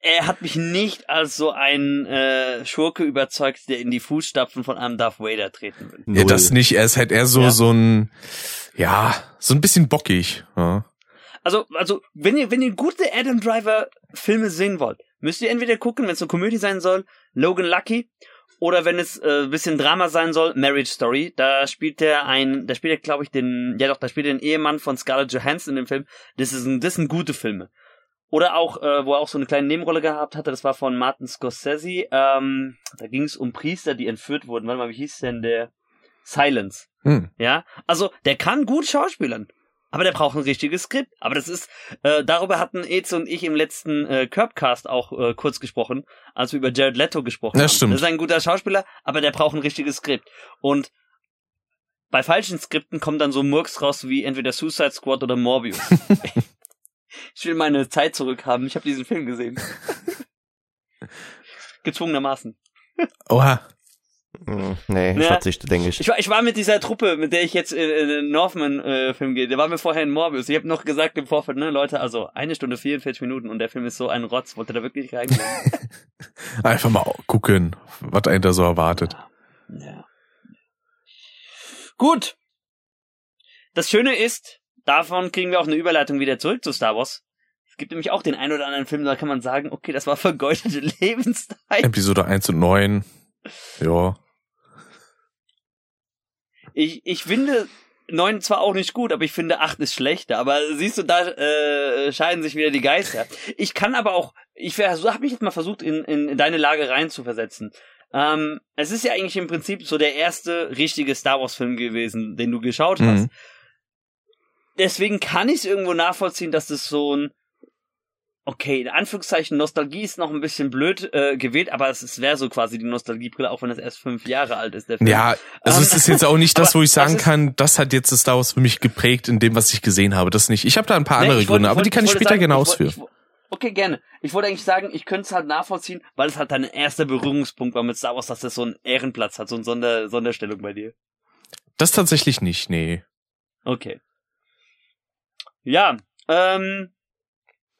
er hat mich nicht als so ein äh, Schurke überzeugt, der in die Fußstapfen von einem Darth Vader treten will. Ja, das nicht. Er ist halt eher so, Ja. so ein, ja, so ein bisschen bockig. Ja. Also, also, wenn ihr, wenn ihr gute Adam Driver Filme sehen wollt, müsst ihr entweder gucken, wenn es eine Komödie sein soll, Logan Lucky, oder wenn es äh, bisschen Drama sein soll, Marriage Story. Da spielt er ein, da spielt er, glaube ich, den, ja doch, da spielt er den Ehemann von Scarlett Johansson in dem Film. Das ist ein, das sind gute Filme. Oder auch, äh, wo er auch so eine kleine Nebenrolle gehabt hatte, das war von Martin Scorsese. Ähm, da ging es um Priester, die entführt wurden. Warte mal, wie hieß denn der? Silence. Hm. Ja, also der kann gut schauspielern, aber der braucht ein richtiges Skript. Aber das ist, äh, darüber hatten Eze und ich im letzten äh, Curbcast auch äh, kurz gesprochen, als wir über Jared Leto gesprochen Ja, haben. stimmt. Das ist ein guter Schauspieler, aber der braucht ein richtiges Skript. Und bei falschen Skripten kommt dann so Murks raus wie entweder Suicide Squad oder Morbius. ich will meine Zeit zurückhaben. Ich habe diesen Film gesehen. Gezwungenermaßen. Oha. Hm, Nee, ich Ja. verzichte, denke ich. Ich war, ich war mit dieser Truppe, mit der ich jetzt in, in den Northman-Film gehe. Der war mir vorher in Morbius. Ich habe noch gesagt im Vorfeld, ne, Leute, also eine Stunde 44 Minuten und der Film ist so ein Rotz. Wollte da wirklich reingehen? Einfach mal gucken, was einen da so erwartet. ja. Gut. Das Schöne ist, davon kriegen wir auch eine Überleitung wieder zurück zu Star Wars. Es gibt nämlich auch den einen oder anderen Film, da kann man sagen, okay, das war vergeudete Lebenszeit. Episode 1 und 9. Ja. Ich, ich finde neun zwar auch nicht gut, aber ich finde acht ist schlechter. Aber siehst du, da äh, scheiden sich wieder die Geister. Ich kann aber auch, ich habe mich jetzt mal versucht, in, in, in deine Lage reinzuversetzen. Ähm, es ist ja eigentlich im Prinzip so der erste richtige Star Wars Film gewesen, den du geschaut hast. Mhm. Deswegen kann ich es irgendwo nachvollziehen, dass das so ein Okay, in Anführungszeichen Nostalgie ist noch ein bisschen blöd äh, gewählt, aber es, es wäre so quasi die Nostalgiebrille, auch wenn es erst fünf Jahre alt ist. Der Film. Ja, also Ähm, es ist jetzt auch nicht das, aber wo ich sagen das kann, das hat jetzt das Star Wars für mich geprägt in dem, was ich gesehen habe. Das nicht. Ich habe da ein paar Nee, andere ich wollte- Gründe, aber wollte- die kann ich, wollte später sagen, gerne ich ausführen. ich Okay, gerne. Ich wollte eigentlich sagen, ich könnte es halt nachvollziehen, weil es halt dein erster Berührungspunkt war mit Star Wars, dass das so einen Ehrenplatz hat, so eine Sonder Sonderstellung bei dir. Das tatsächlich nicht, nee. Okay. Ja, ähm,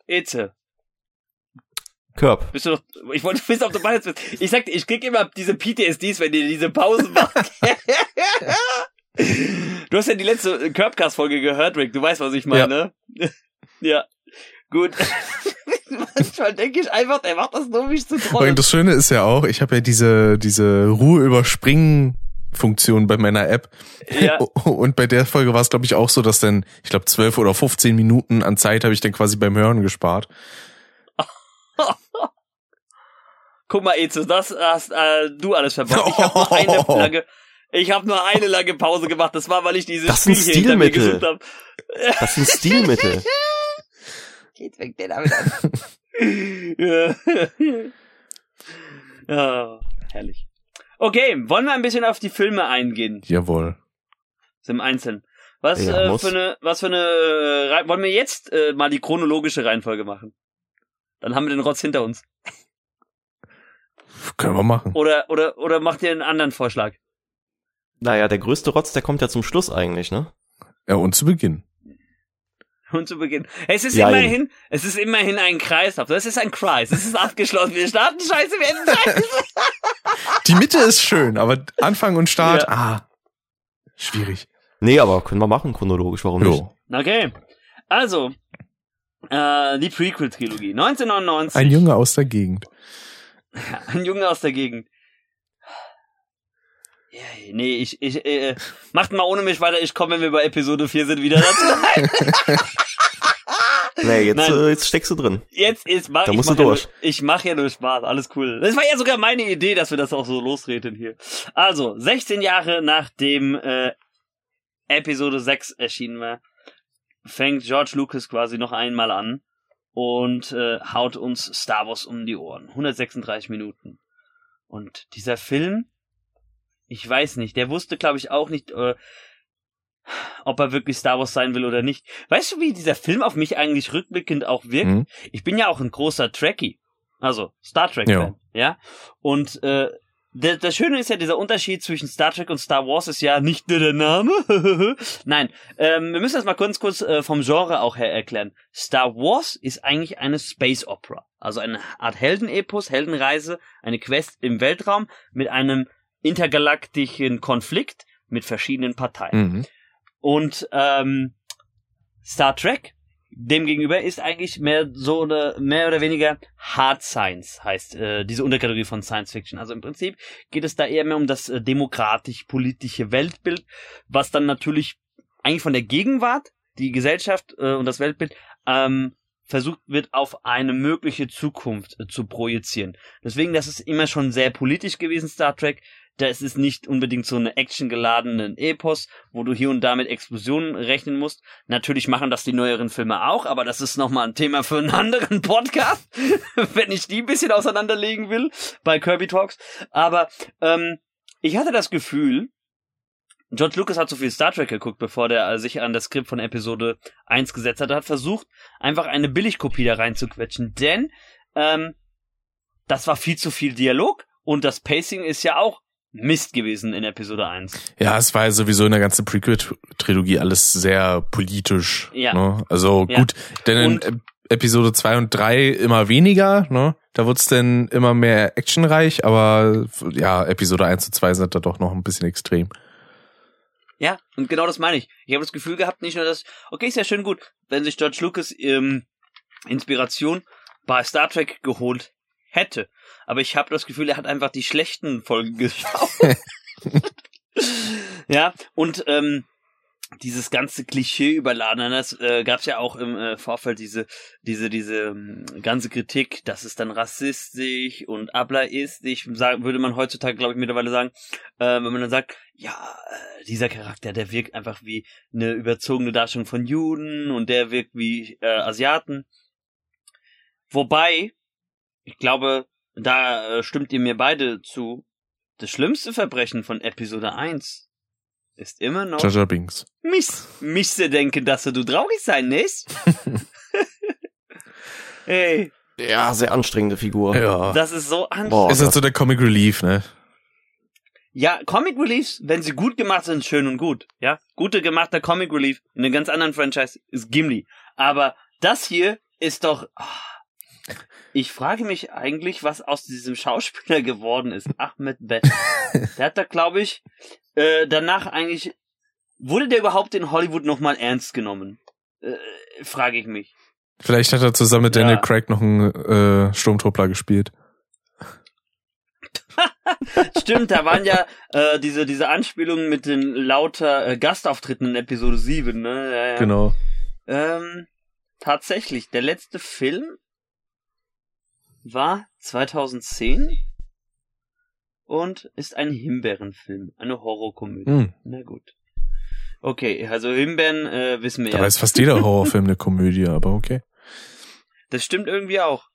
Eze, Körb. bist du noch, ich wollte wissen, ob du beides bist. Ich sagte, ich krieg immer diese PTSDs, wenn ihr diese Pausen macht. du hast ja die letzte Curbcast-Folge gehört, Rick, du weißt, was ich meine. Ja. Gut. Manchmal denke ich einfach, er macht das nur, mich zu trollen. Und das Schöne ist ja auch, ich habe ja diese, diese Ruhe überspringen Funktion bei meiner App. Ja. Und bei der Folge war es, glaube ich, auch so, dass dann, ich glaube, 12 oder 15 Minuten an Zeit habe ich dann quasi beim Hören gespart. Guck mal, Eze, das hast äh, du alles verbracht. Ich habe nur eine lange, ich habe nur eine lange Pause gemacht. Das war, weil ich dieses Das Spiel hier hinter mir Stilmittel. gesucht habe. Das sind Stilmittel. Geht weg, der damit an. ja. ja, herrlich. Okay, wollen wir ein bisschen auf die Filme eingehen, Jawohl. so im Einzelnen. Was Ja, äh, für eine, was für eine, äh, wollen wir jetzt äh, mal die chronologische Reihenfolge machen? Dann haben wir den Rotz hinter uns. Können wir machen. Oder, oder, oder macht ihr einen anderen Vorschlag? Naja, der größte Rotz, der kommt ja zum Schluss eigentlich, ne? Ja, und zu Beginn. Und zu Beginn. Es ist Ja, immerhin, es ist immerhin ein Kreislauf. Das ist ein Kreis. Es ist abgeschlossen. Wir starten scheiße, wir enden scheiße. Die Mitte ist schön, aber Anfang und Start, Ja. ah, schwierig. Nee, aber können wir machen chronologisch, warum nicht? Jo. Okay. Also, äh, die Prequel-Trilogie. 1999. Ein Junge aus der Gegend. Ein Junge aus der Gegend. Ja, nee, ich, ich, äh, macht mal ohne mich weiter. Ich komme, wenn wir bei Episode 4 sind, wieder dazu. Nee, jetzt, Nein. äh, jetzt steckst du drin. Jetzt ist, mach, Da ich musst mach du ja durch. Nur, ich mache ja nur Spaß, alles cool. Das war ja sogar meine Idee, dass wir das auch so losreden hier. Also, 16 Jahre nachdem äh, Episode 6 erschienen war, fängt George Lucas quasi noch einmal an und äh, haut uns Star Wars um die Ohren. 136 Minuten. Und dieser Film, ich weiß nicht, der wusste, glaube ich, auch nicht, äh, ob er wirklich Star Wars sein will oder nicht. Weißt du, wie dieser Film auf mich eigentlich rückblickend auch wirkt? Mhm. Ich bin ja auch ein großer Trekkie. Also Star Trek-Fan. Ja. Und äh, das Schöne ist ja, dieser Unterschied zwischen Star Trek und Star Wars ist ja nicht nur der Name. Nein, ähm, wir müssen das mal kurz kurz äh, vom Genre auch her erklären. Star Wars ist eigentlich eine Space Opera. Also eine Art Heldenepos, Heldenreise, eine Quest im Weltraum mit einem intergalaktischen Konflikt mit verschiedenen Parteien. Mhm. Und ähm, Star Trek demgegenüber ist eigentlich mehr so eine mehr oder weniger Hard Science heißt äh, diese Unterkategorie von Science Fiction. Also im Prinzip geht es da eher mehr um das äh, demokratisch-politische Weltbild, was dann natürlich eigentlich von der Gegenwart, die Gesellschaft äh, und das Weltbild ähm, versucht wird, auf eine mögliche Zukunft äh, zu projizieren. Deswegen, das ist immer schon sehr politisch gewesen, Star Trek. Das ist nicht unbedingt so eine actiongeladenen Epos, wo du hier und da mit Explosionen rechnen musst. Natürlich machen das die neueren Filme auch, aber das ist nochmal ein Thema für einen anderen Podcast, wenn ich die ein bisschen auseinanderlegen will bei Kirby Talks. Aber ähm, ich hatte das Gefühl, George Lucas hat so viel Star Trek geguckt, bevor der sich an das Skript von Episode 1 gesetzt hat. Er hat versucht, einfach eine Billigkopie da reinzuquetschen, denn ähm, das war viel zu viel Dialog und das Pacing ist ja auch Mist gewesen in Episode 1. Ja, es war ja sowieso in der ganzen Prequel-Trilogie alles sehr politisch. Ja. Ne? Also Ja. gut, denn in Und- Episode 2 und 3 immer weniger, ne? Da wird's dann immer mehr actionreich, aber ja, Episode 1 und 2 sind da doch noch ein bisschen extrem. Ja, und genau das meine ich. Ich habe das Gefühl gehabt, nicht nur das, okay, ist ja schön gut, wenn sich George Lucas ähm, Inspiration bei Star Trek geholt hätte. Aber ich habe das Gefühl, er hat einfach die schlechten Folgen geschaut. ja, und ähm, dieses ganze Klischee überladen, das äh, gab es ja auch im äh, Vorfeld diese, diese, diese ähm, ganze Kritik, dass es dann rassistisch und ablaistisch, sagen, würde man heutzutage, glaube ich, mittlerweile sagen, äh, wenn man dann sagt, ja, äh, dieser Charakter, der wirkt einfach wie eine überzogene Darstellung von Juden und der wirkt wie äh, Asiaten. Wobei, ich glaube, da äh, stimmt ihr mir beide zu, das schlimmste Verbrechen von Episode 1 ist immer noch Jar Binks. mich, mich zu denken, dass du traurig sein nicht. hey, Ja, sehr anstrengende Figur. Ja. das ist so anstrengend. Boah. Ist halt so der Comic Relief, ne? Ja, Comic Reliefs, wenn sie gut gemacht sind, schön und gut. Ja, gute gemachter Comic Relief in einem ganz anderen Franchise ist Gimli. Aber das hier ist doch. ah. Ich frage mich eigentlich, was aus diesem Schauspieler geworden ist. Ahmed Best. Der hat da, glaube ich, äh, danach eigentlich. Wurde der überhaupt in Hollywood nochmal ernst genommen? Äh, frage ich mich. Vielleicht hat er zusammen mit Ja. Daniel Craig noch einen äh, Sturmtruppler gespielt. Stimmt, da waren ja äh, diese, diese Anspielungen mit den lauter äh, Gastauftritten in Episode 7, ne? Ja, ja. Genau. Ähm, tatsächlich, der letzte Film war 2010 und ist ein Himbeerenfilm, eine Horrorkomödie. Hm. Na gut. Okay, also Himbeeren äh, wissen wir Dabei ja. ist fast jeder Horrorfilm eine Komödie, aber okay. Das stimmt irgendwie auch.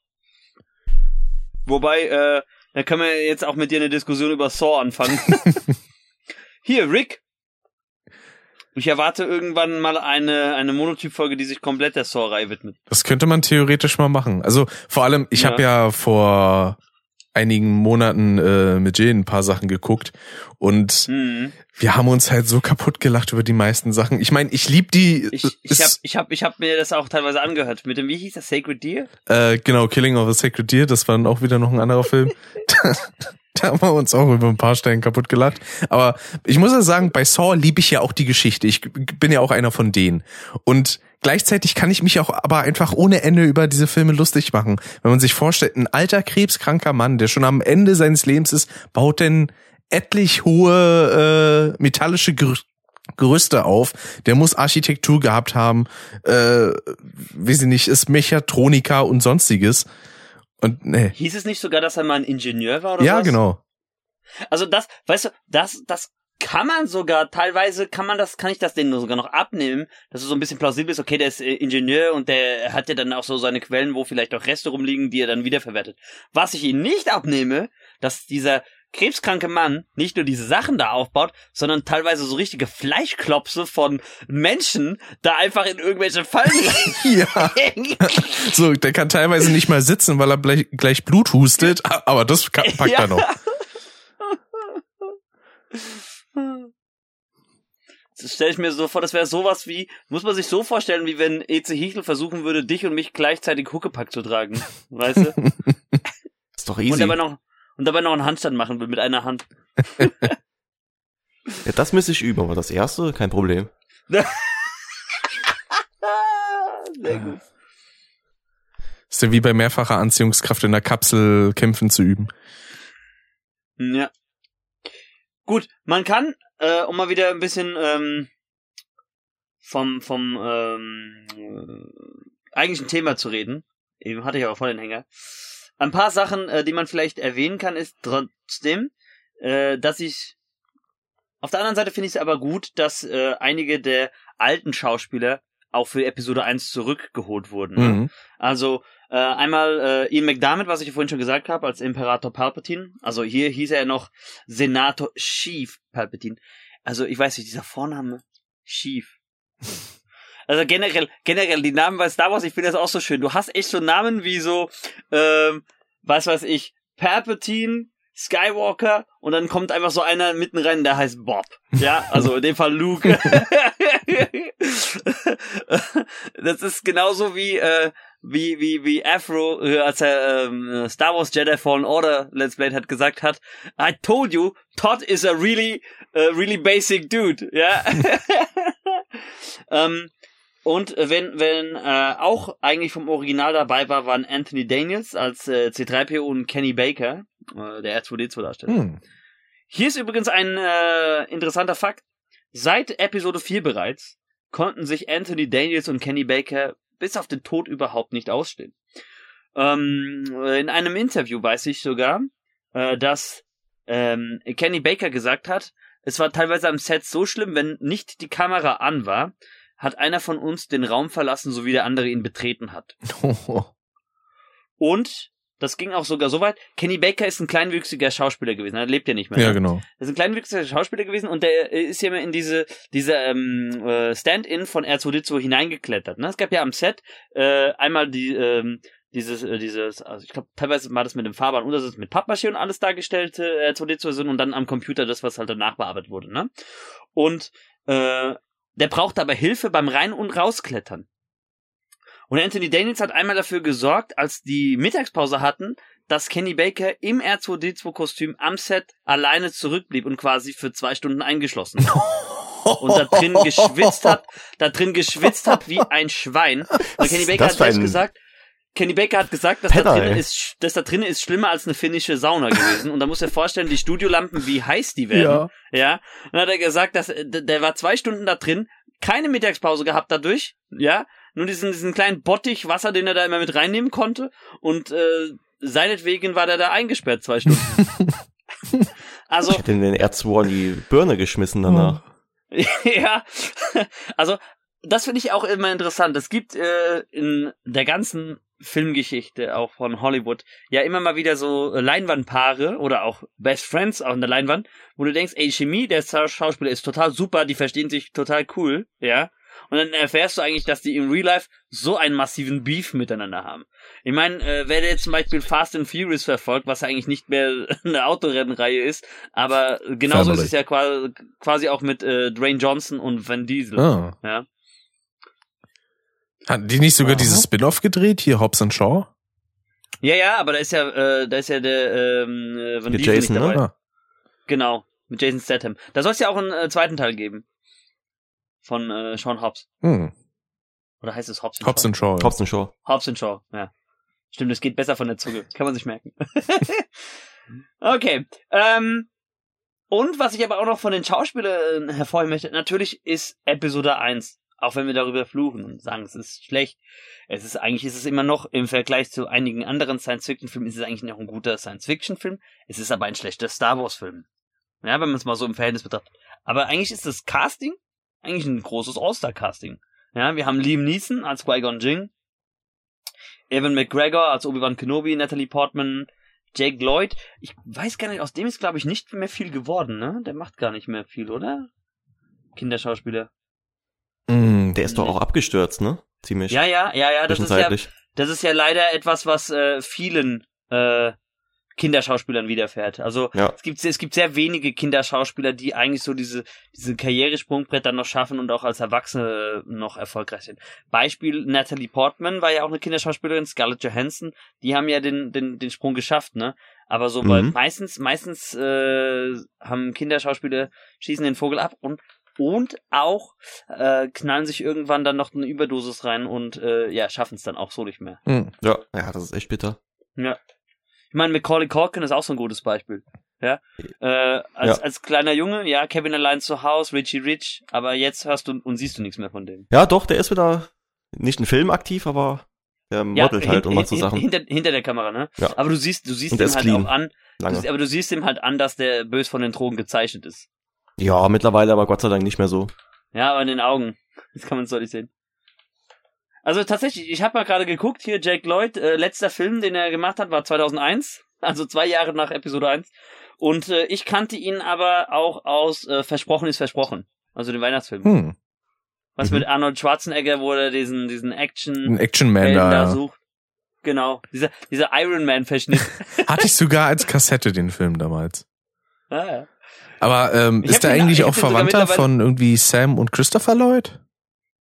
Wobei, äh, da können wir jetzt auch mit dir eine Diskussion über Saw anfangen. Hier, Rick. Ich erwarte irgendwann mal eine, eine Monotyp-Folge, die sich komplett der Saw-Reihe widmet. Das könnte man theoretisch mal machen. Also vor allem, ich Ja. habe ja vor einigen Monaten äh, mit Jill ein paar Sachen geguckt und Mhm. wir haben uns halt so kaputt gelacht über die meisten Sachen. Ich meine, ich lieb die. Ich, ich habe ich hab, ich hab mir das auch teilweise angehört. Mit dem, wie hieß das, Sacred Deer? äh, genau, Killing of a Sacred Deer, das war dann auch wieder noch ein anderer Film. da, haben wir uns auch über ein paar Stellen kaputt gelacht. Aber ich muss ja sagen, bei Saw liebe ich ja auch die Geschichte. Ich bin ja auch einer von denen. Und gleichzeitig kann ich mich auch aber einfach ohne Ende über diese Filme lustig machen. Wenn man sich vorstellt, ein alter krebskranker Mann, der schon am Ende seines Lebens ist, baut denn etlich hohe äh, metallische Gerü Gerüste auf. Der muss Architektur gehabt haben, äh, weiß ich nicht, ist Mechatroniker und sonstiges. Und nee. Hieß es nicht sogar, dass er mal ein Ingenieur war oder Ja, was? genau. Also das, weißt du, das, das kann man sogar, teilweise kann man das, kann ich das denen sogar noch abnehmen, dass es so ein bisschen plausibel ist, okay, der ist äh, Ingenieur und der hat ja dann auch so seine Quellen, wo vielleicht auch Reste rumliegen, die er dann wiederverwertet. Was ich ihm nicht abnehme, dass dieser krebskranke Mann nicht nur diese Sachen da aufbaut, sondern teilweise so richtige Fleischklopse von Menschen da einfach in irgendwelche Fallen Ja. So, der kann teilweise nicht mal sitzen, weil er gleich, gleich Blut hustet, aber das packt Ja. er noch. Das stelle ich mir so vor, das wäre sowas wie, muss man sich so vorstellen, wie wenn Eze Hichel versuchen würde, dich und mich gleichzeitig Huckepack zu tragen. Weißt du? Ist doch Und easy. dabei noch, und dabei noch einen Handstand machen will mit einer Hand. Ja, das müsste ich üben, aber das erste, kein Problem. Sehr gut. Ist ja wie bei mehrfacher Anziehungskraft in der Kapsel kämpfen zu üben. Ja. Gut, man kann, äh, um mal wieder ein bisschen ähm, vom, vom ähm, äh, eigentlichen Thema zu reden, eben hatte ich auch vor den Hänger, ein paar Sachen, äh, die man vielleicht erwähnen kann, ist trotzdem, äh, dass ich auf der anderen Seite finde ich es aber gut, dass äh, einige der alten Schauspieler auch für Episode 1 zurückgeholt wurden. Ne? Mhm. Also äh, einmal äh, Ian McDermott, was ich vorhin schon gesagt habe, als Imperator Palpatine. Also hier hieß er noch Senator Chief Palpatine. Also ich weiß nicht, dieser Vorname Chief. Also generell, generell die Namen bei Star Wars, ich finde das auch so schön. Du hast echt so Namen wie so, ähm, was weiß ich, Palpatine, Skywalker und dann kommt einfach so einer mitten rein, der heißt Bob. Ja, also in dem Fall Luke. das ist genauso wie äh, wie wie wie Afro, äh, als er ähm, Star Wars Jedi Fallen Order Let's Play hat gesagt hat, I told you, Todd is a really uh, really basic dude, ja. ähm, und wenn wenn äh, auch eigentlich vom Original dabei war, waren Anthony Daniels als äh, C3PO und Kenny Baker, äh, der R2D2 Darsteller. Hm. Hier ist übrigens ein äh, interessanter Fakt. Seit Episode 4 bereits konnten sich Anthony Daniels und Kenny Baker bis auf den Tod überhaupt nicht ausstehen. Ähm, in einem Interview weiß ich sogar, äh, dass ähm, Kenny Baker gesagt hat, es war teilweise am Set so schlimm, wenn nicht die Kamera an war, hat einer von uns den Raum verlassen, so wie der andere ihn betreten hat. Und das ging auch sogar so weit. Kenny Baker ist ein kleinwüchsiger Schauspieler gewesen. Er lebt ja nicht mehr. Ja, ne? genau. Das ist ein kleinwüchsiger Schauspieler gewesen und der äh, ist ja immer in diese, diese ähm, äh, Stand-in von R2D2 hineingeklettert. Ne? Es gab ja am Set äh, einmal die, ähm, dieses, äh, dieses, also ich glaube, teilweise war das mit dem Fahrbahn und das ist mit Pappmaché und alles dargestellte R2D2 sind und dann am Computer das, was halt danach bearbeitet wurde. Ne? Und äh, der braucht aber Hilfe beim Rein- und Rausklettern. Und Anthony Daniels hat einmal dafür gesorgt, als die Mittagspause hatten, dass Kenny Baker im R2D2-Kostüm am Set alleine zurückblieb und quasi für zwei Stunden eingeschlossen war. Und da drin geschwitzt hat, da drin geschwitzt hat wie ein Schwein. Und Kenny Baker hat selbst gesagt, Kenny Baker hat gesagt, dass da Penner, drinnen ey. ist, dass da drinnen ist schlimmer als eine finnische Sauna gewesen. Und da muss er vorstellen, die Studiolampen, wie heiß die werden. Ja. Ja, dann hat er gesagt, dass äh, der war zwei Stunden da drin, keine Mittagspause gehabt dadurch, ja, nur diesen, diesen kleinen Bottich Wasser, den er da immer mit reinnehmen konnte und äh, seinetwegen war der da eingesperrt zwei Stunden. also, Ich hätte den R2 an die Birne geschmissen danach. ja, also das finde ich auch immer interessant. Es gibt äh, in der ganzen Filmgeschichte auch von Hollywood ja immer mal wieder so äh, Leinwandpaare oder auch Best Friends auch in der Leinwand, wo du denkst, ey, Chemie der Schau- Schauspieler ist total super, die verstehen sich total cool, ja. Und dann erfährst du eigentlich, dass die im Real Life so einen massiven Beef miteinander haben. Ich meine, äh, wer jetzt zum Beispiel Fast and Furious verfolgt, was eigentlich nicht mehr eine Autorennenreihe ist, aber genauso Family. ist es ja quasi, quasi auch mit äh, Dwayne Johnson und Van Diesel. Ah. Ja. Hatten die nicht sogar Aha. dieses Spin-off gedreht, hier Hobbs and Shaw? ja, ja, aber da ist ja, äh, da ist ja der ähm, äh, Van Mit Diesel Jason, ne? dabei. Ah. Genau, mit Jason Statham. Da soll es ja auch einen äh, zweiten Teil geben. Von äh, Sean Hobbs. Hm. Oder heißt es Hobbs and Hobbs Shaw? and Shaw. Hobbs and Shaw. Hobbs and Shaw, ja. Stimmt, es geht besser von der Zunge. Kann man sich merken. okay. Ähm, und was ich aber auch noch von den Schauspielern hervorheben möchte, natürlich ist Episode 1, auch wenn wir darüber fluchen und sagen, es ist schlecht, es ist eigentlich ist es immer noch im Vergleich zu einigen anderen Science-Fiction-Filmen ist es eigentlich noch ein guter Science-Fiction-Film. Es ist aber ein schlechter Star Wars-Film. Ja, wenn man es mal so im Verhältnis betrachtet. Aber eigentlich ist das Casting eigentlich ein großes All-Star-Casting. Ja, wir haben Liam Neeson als Qui-Gon Jinn, Evan McGregor als Obi-Wan Kenobi, Natalie Portman, Jake Lloyd. Ich weiß gar nicht, aus dem ist, glaube ich, nicht mehr viel geworden, ne? Der macht gar nicht mehr viel, oder? Kinderschauspieler. Hm. Der ist doch auch abgestürzt, ne? Ziemlich. Ja, ja, ja, ja, das ist ja, zwischenzeitlich. das ist ja leider etwas, was äh, vielen äh, Kinderschauspielern widerfährt. Also Ja. es gibt es gibt sehr wenige Kinderschauspieler, die eigentlich so diese diese Karrieresprungbrett dann noch schaffen und auch als Erwachsene noch erfolgreich sind. Beispiel Natalie Portman war ja auch eine Kinderschauspielerin, Scarlett Johansson, die haben ja den den den Sprung geschafft, ne? Aber so bei Mhm. meistens meistens äh, haben Kinderschauspieler schießen den Vogel ab und und auch äh, knallen sich irgendwann dann noch eine Überdosis rein und äh, ja schaffen es dann auch so nicht mehr. Hm. Ja, ja, das ist echt bitter. Ja. Ich meine, Macaulay Culkin ist auch so ein gutes Beispiel. Ja. Äh, als, Ja. als kleiner Junge, ja, Kevin allein zu Haus, Richie Rich, aber jetzt hörst du und siehst du nichts mehr von dem. Ja, doch, der ist wieder nicht in Film aktiv, aber der modelt halt hin- und macht so hin- Sachen. Hinter, hinter der Kamera, ne? Ja. Aber du siehst, du siehst ihm halt clean. auch an, du, aber du siehst ihm halt an, dass der bös von den Drogen gezeichnet ist. Ja, mittlerweile aber Gott sei Dank nicht mehr so. Ja, aber in den Augen. Das kann man so nicht sehen. Also tatsächlich, ich habe mal gerade geguckt, hier Jake Lloyd, äh, letzter Film, den er gemacht hat, war 2001, also zwei Jahre nach Episode 1. Und äh, ich kannte ihn aber auch aus äh, Versprochen ist Versprochen, also den Weihnachtsfilm. Hm. Was Mhm. mit Arnold Schwarzenegger, wo er diesen, diesen Action Ein Action Man Helden da. da ja. sucht. Genau, dieser, dieser Iron Man-Verschnitt. Hatte ich sogar als Kassette den Film damals. ah, ja. Aber ähm, ist der eigentlich auch Verwandter von irgendwie Sam und Christopher Lloyd?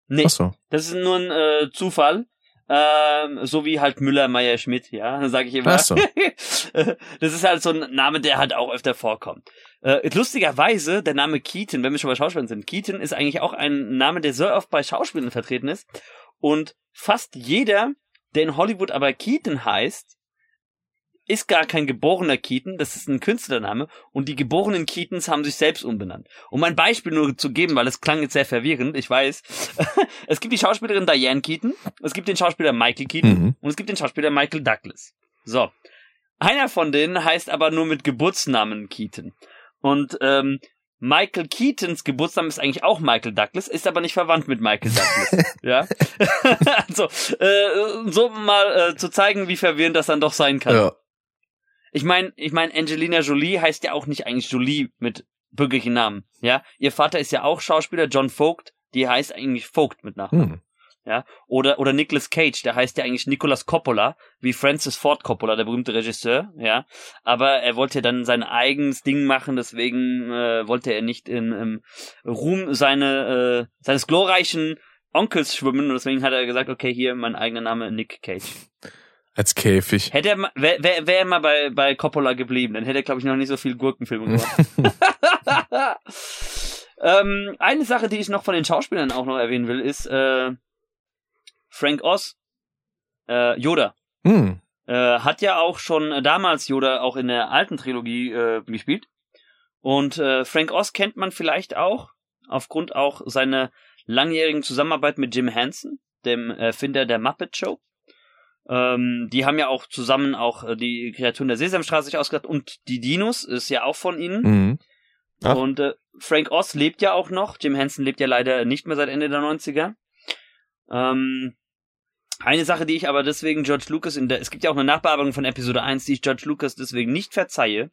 Nee, Achso. das ist nur ein äh, Zufall. Ähm, so wie halt Müller, Meier, Schmidt, ja, sage ich immer. Ach so. das ist halt so ein Name, der halt auch öfter vorkommt. Äh, lustigerweise, der Name Keaton, wenn wir schon bei Schauspielern sind, Keaton ist eigentlich auch ein Name, der so oft bei Schauspielern vertreten ist. Und fast jeder, der in Hollywood aber Keaton heißt, ist gar kein geborener Keaton, das ist ein Künstlername und die geborenen Keatons haben sich selbst umbenannt. Um ein Beispiel nur zu geben, weil es klang jetzt sehr verwirrend, ich weiß. es gibt die Schauspielerin Diane Keaton, es gibt den Schauspieler Michael Keaton Mhm. und es gibt den Schauspieler Michael Douglas. So. Einer von denen heißt aber nur mit Geburtsnamen Keaton. Und ähm, Michael Keatons Geburtsname ist eigentlich auch Michael Douglas, ist aber nicht verwandt mit Michael Douglas. ja. also, äh, so mal äh, zu zeigen, wie verwirrend das dann doch sein kann. Ja. Ich meine, ich meine, Angelina Jolie heißt ja auch nicht eigentlich Jolie mit bürgerlichen Namen. Ja, ihr Vater ist ja auch Schauspieler, John Vogt, die heißt eigentlich Vogt mit Nachnamen. Hm. Ja, oder oder Nicolas Cage, der heißt ja eigentlich Nicolas Coppola, wie Francis Ford Coppola, der berühmte Regisseur, ja. Aber er wollte ja dann sein eigenes Ding machen, deswegen äh, wollte er nicht in, im Ruhm seine, äh, seines glorreichen Onkels schwimmen und deswegen hat er gesagt, okay, hier mein eigener Name Nick Cage. Als Käfig. Hätte er mal, wäre wär, wär er mal bei, bei Coppola geblieben, dann hätte er, glaube ich, noch nicht so viel Gurkenfilme gemacht. ähm, eine Sache, die ich noch von den Schauspielern auch noch erwähnen will, ist äh, Frank Oz, äh, Yoda. Hm. Äh, hat ja auch schon damals Yoda auch in der alten Trilogie äh, gespielt. Und äh, Frank Oz kennt man vielleicht auch aufgrund auch seiner langjährigen Zusammenarbeit mit Jim Henson, dem Erfinder der Muppet Show. Ähm, die haben ja auch zusammen auch äh, die Kreaturen der Sesamstraße sich ausgedacht und die Dinos ist ja auch von ihnen. Mhm. Ach. Und äh, Frank Oz lebt ja auch noch. Jim Henson lebt ja leider nicht mehr seit Ende der 90er. Ähm, eine Sache, die ich aber deswegen George Lucas in der, es gibt ja auch eine Nachbearbeitung von Episode 1, die ich George Lucas deswegen nicht verzeihe.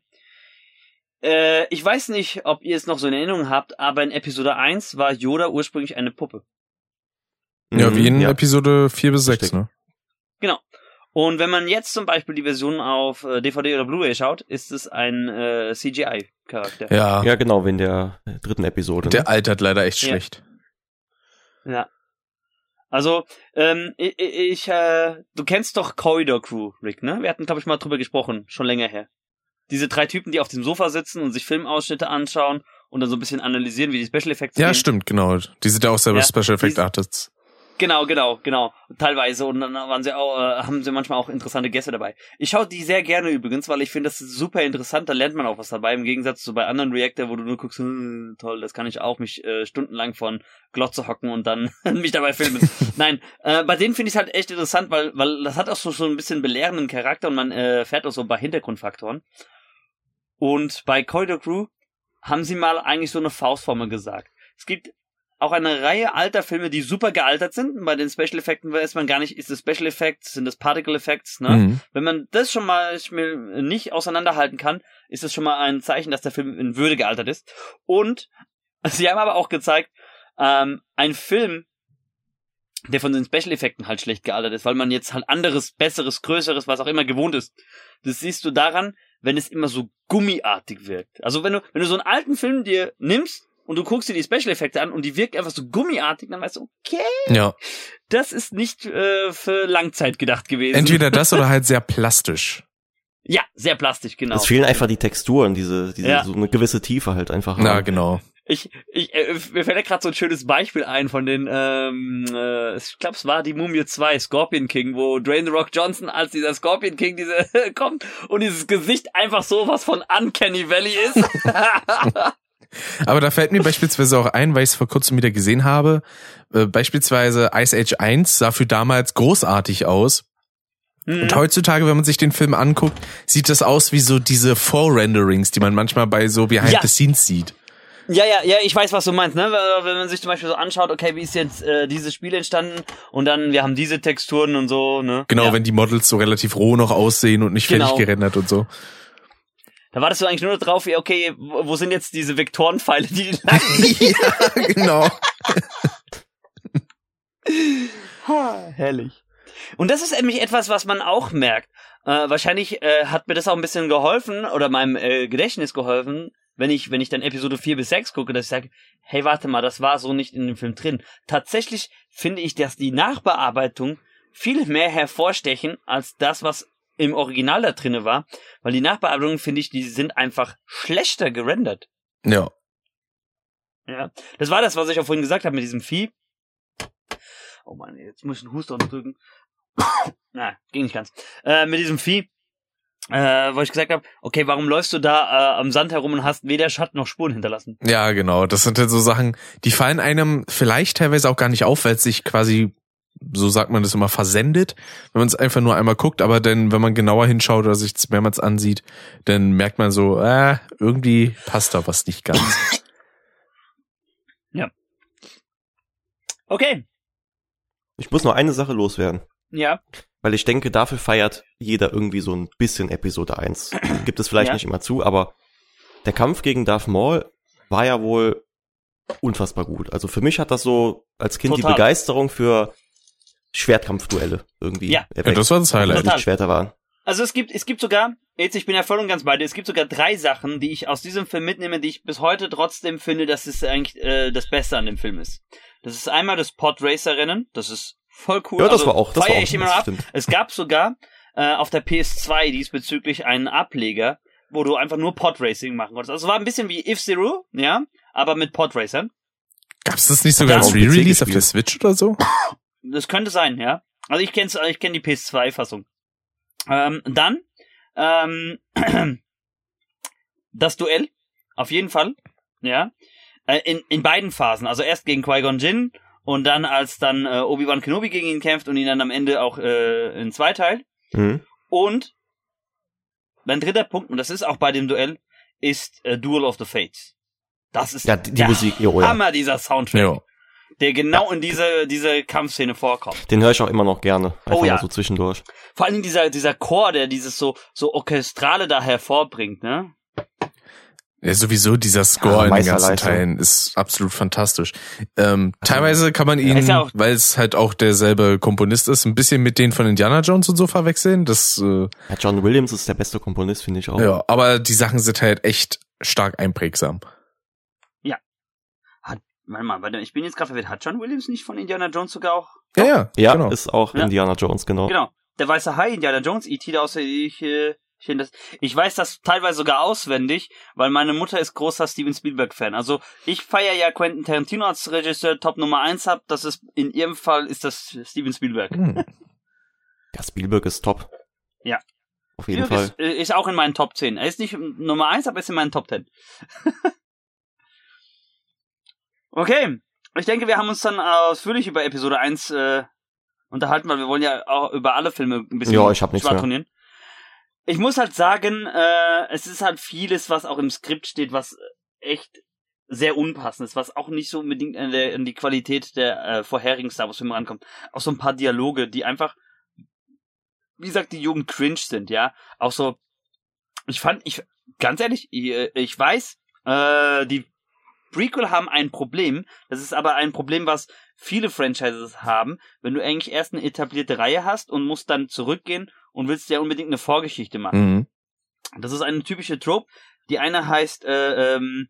Äh, ich weiß nicht, ob ihr es noch so in Erinnerung habt, aber in Episode 1 war Yoda ursprünglich eine Puppe. Ja, Mhm, wie in ja. Episode 4 bis 6, Richtig. ne? Genau. Und wenn man jetzt zum Beispiel die Version auf äh, DVD oder Blu-ray schaut, ist es ein äh, CGI-Charakter. Ja, Ja, genau, in der dritten Episode. der Ne? altert leider echt Ja. schlecht. Ja. Also, ähm, ich, ich äh, du kennst doch Corridor Crew, Rick, ne? Wir hatten, glaube ich, mal drüber gesprochen, schon länger her. Diese drei Typen, die auf dem Sofa sitzen und sich Filmausschnitte anschauen und dann so ein bisschen analysieren, wie die Special Effects Ja, gehen. stimmt, genau. Die sind ja auch selber Ja, Special Effect die- Artists. Genau, genau, genau. Teilweise und dann waren sie auch, äh, haben sie manchmal auch interessante Gäste dabei. Ich schaue die sehr gerne übrigens, weil ich finde, das super interessant. Da lernt man auch was dabei. Im Gegensatz zu bei anderen Reactor, wo du nur guckst, hm, toll, das kann ich auch, mich äh, stundenlang von Glotze hocken und dann mich dabei filmen. Nein, äh, bei denen finde ich es halt echt interessant, weil, weil das hat auch so, so ein bisschen belehrenden Charakter und man äh, fährt auch so ein paar Hintergrundfaktoren. Und bei Corridor Crew haben sie mal eigentlich so eine Faustformel gesagt. Es gibt auch eine Reihe alter Filme, die super gealtert sind. Und Bei den Special Effekten weiß man gar nicht, ist es Special Effects, sind es Particle Effects, ne? Mhm. Wenn man das schon mal nicht auseinanderhalten kann, ist es schon mal ein Zeichen, dass der Film in Würde gealtert ist. Und sie haben aber auch gezeigt, ähm, ein Film, der von den Special Effekten halt schlecht gealtert ist, weil man jetzt halt anderes, besseres, größeres, was auch immer gewohnt ist. Das siehst du daran, wenn es immer so gummiartig wirkt. Also wenn du, wenn du so einen alten Film dir nimmst und du guckst dir die Special Effekte an und die wirken einfach so gummiartig, dann weißt du, okay, Ja. das ist nicht äh, für Langzeit gedacht gewesen. Entweder das oder halt sehr plastisch. Ja, sehr plastisch, genau. Es fehlen einfach die Texturen, diese, diese Ja. so eine gewisse Tiefe halt einfach. Na, haben. genau. Ich, ich, äh, mir fällt ja gerade so ein schönes Beispiel ein von den, ähm, äh, ich glaube, es war die Mumie 2, Scorpion King, wo Dwayne The Rock Johnson als dieser Scorpion King diese kommt und dieses Gesicht einfach so was von Uncanny Valley ist. Aber da fällt mir beispielsweise auch ein, weil ich es vor kurzem wieder gesehen habe, äh, beispielsweise Ice Age 1 sah für damals großartig aus. Hm. Und heutzutage, wenn man sich den Film anguckt, sieht das aus wie so diese Vorrenderings, die man manchmal bei so Behind Ja. the Scenes sieht. Ja, ja, ja, ich weiß, was du meinst, ne? Wenn wenn man sich zum Beispiel so anschaut, okay, wie ist jetzt äh, dieses Spiel entstanden und dann, wir haben diese Texturen und so, ne? Genau, ja. wenn die Models so relativ roh noch aussehen und nicht Genau. fertig gerendert und so. Da wartest du eigentlich nur drauf, wie, okay, wo wo sind jetzt diese Vektorenpfeile, die lang ja, genau. Ha, herrlich. Und das ist nämlich etwas, was man auch merkt. Äh, wahrscheinlich äh, hat mir das auch ein bisschen geholfen oder meinem äh, Gedächtnis geholfen, wenn ich, wenn ich dann Episode 4 bis 6 gucke, dass ich sage, hey, warte mal, das war so nicht in dem Film drin. Tatsächlich finde ich, dass die Nachbearbeitung viel mehr hervorstechen als das, was im Original da drinne war, weil die Nachbearbeitungen, finde ich, die sind einfach schlechter gerendert. Ja. Ja, das war das, was ich auch vorhin gesagt habe mit diesem Vieh. Oh Mann, jetzt muss ich einen Huster drücken. Na, ging nicht ganz. Äh, mit diesem Vieh, äh, wo ich gesagt habe, okay, warum läufst du da äh, am Sand herum und hast weder Schatten noch Spuren hinterlassen? Ja, genau. Das sind halt so Sachen, die fallen einem vielleicht teilweise auch gar nicht auf, weil es sich quasi, so sagt man das immer, versendet, wenn man es einfach nur einmal guckt, aber dann, wenn man genauer hinschaut oder sich es mehrmals ansieht, dann merkt man so, äh, irgendwie passt da was nicht ganz. Okay, Ich muss noch eine Sache loswerden. ja, Weil ich denke, dafür feiert jeder irgendwie so ein bisschen Episode 1. Gibt es vielleicht Ja. nicht immer zu, aber der Kampf gegen Darth Maul war ja wohl unfassbar gut. Also für mich hat das so als Kind Total. die Begeisterung für Schwertkampfduelle irgendwie Ja. ja, das war das Highlight. Total. nicht Schwerter waren. also es gibt, es gibt sogar, jetzt, ich bin ja voll und ganz bei dir, es gibt sogar drei Sachen, die ich aus diesem Film mitnehme, die ich bis heute trotzdem finde, dass es eigentlich äh, das Beste an dem Film ist. Das ist einmal das Podracer-Rennen, das ist voll cool. Ja, das Also war auch, das war auch, ich immer ab. stimmt. Es gab sogar äh, auf der PS2 diesbezüglich einen Ableger, wo du einfach nur Podracing machen konntest. Also es war ein bisschen wie If-Zero, ja, aber mit Podracern. Gab's das nicht sogar als Re-Release auf der Switch oder so? Das könnte sein, ja. Also ich kenn's, ich kenne die PS2-Fassung. Ähm, dann ähm, das Duell, auf jeden Fall, ja. Äh, in, in beiden Phasen. Also erst gegen Qui-Gon Jinn und dann als dann äh, Obi-Wan Kenobi gegen ihn kämpft und ihn dann am Ende auch äh, in zweiteilt. Mhm. Und mein dritter Punkt, und das ist auch bei dem Duell, ist äh, Duel of the Fates. Das ist Ja, die, Musik, jo, ja. Hammer, dieser Soundtrack, Ja. Der genau in diese, diese Kampfszene vorkommt. Den höre ich auch immer noch gerne. Einfach Oh ja. mal so zwischendurch. Vor allen Dingen dieser, dieser Chor, der dieses so, so Orchestrale da hervorbringt, ne? Ja, sowieso dieser Score Ja, in den ganzen. Teilen ist absolut fantastisch. Ähm, teilweise kann man ihn, ja auch- weil es halt auch derselbe Komponist ist, ein bisschen mit denen von Indiana Jones und so verwechseln. Das, äh, Ja, John Williams ist der beste Komponist, finde ich auch. ja, aber die Sachen sind halt echt stark einprägsam. Warte mal, warte, ich bin jetzt gerade verwirrt. Hat John Williams nicht von Indiana Jones sogar auch? Ja, ja, Ja, genau. ist auch Ja. Indiana Jones, genau. Genau. Der weiße Hai, Indiana Jones, E.T. da außer ich, äh, ich, kenn das, ich weiß das teilweise sogar auswendig, weil meine Mutter ist großer Steven Spielberg-Fan. Also ich feiere ja Quentin Tarantino als Regisseur Top Nummer eins hab. Das ist in ihrem Fall ist das Steven Spielberg. Hm. Ja, Spielberg ist top. Ja. Auf jeden Spielberg Fall. ist, äh, ist auch in meinen Top 10. Er ist nicht Nummer eins, aber ist in meinen Top 10. okay. Ich denke, wir haben uns dann ausführlich über Episode 1 äh, unterhalten, weil wir wollen ja auch über alle Filme ein bisschen Ja, ich hab schwadronieren. Ich muss halt sagen, äh, es ist halt vieles, was auch im Skript steht, was echt sehr unpassend ist, was auch nicht so unbedingt an, der, an die Qualität der äh, vorherigen Star Wars Filme rankommt. Auch so ein paar Dialoge, die einfach, wie gesagt, die Jugend cringe sind, ja. Auch so, ich fand, ich, ganz ehrlich, ich, äh, ich weiß, äh, die Prequel haben ein Problem, das ist aber ein Problem, was viele Franchises haben, wenn du eigentlich erst eine etablierte Reihe hast und musst dann zurückgehen und willst ja unbedingt eine Vorgeschichte machen. Mhm. Das ist eine typische Trope. Die eine heißt äh, ähm,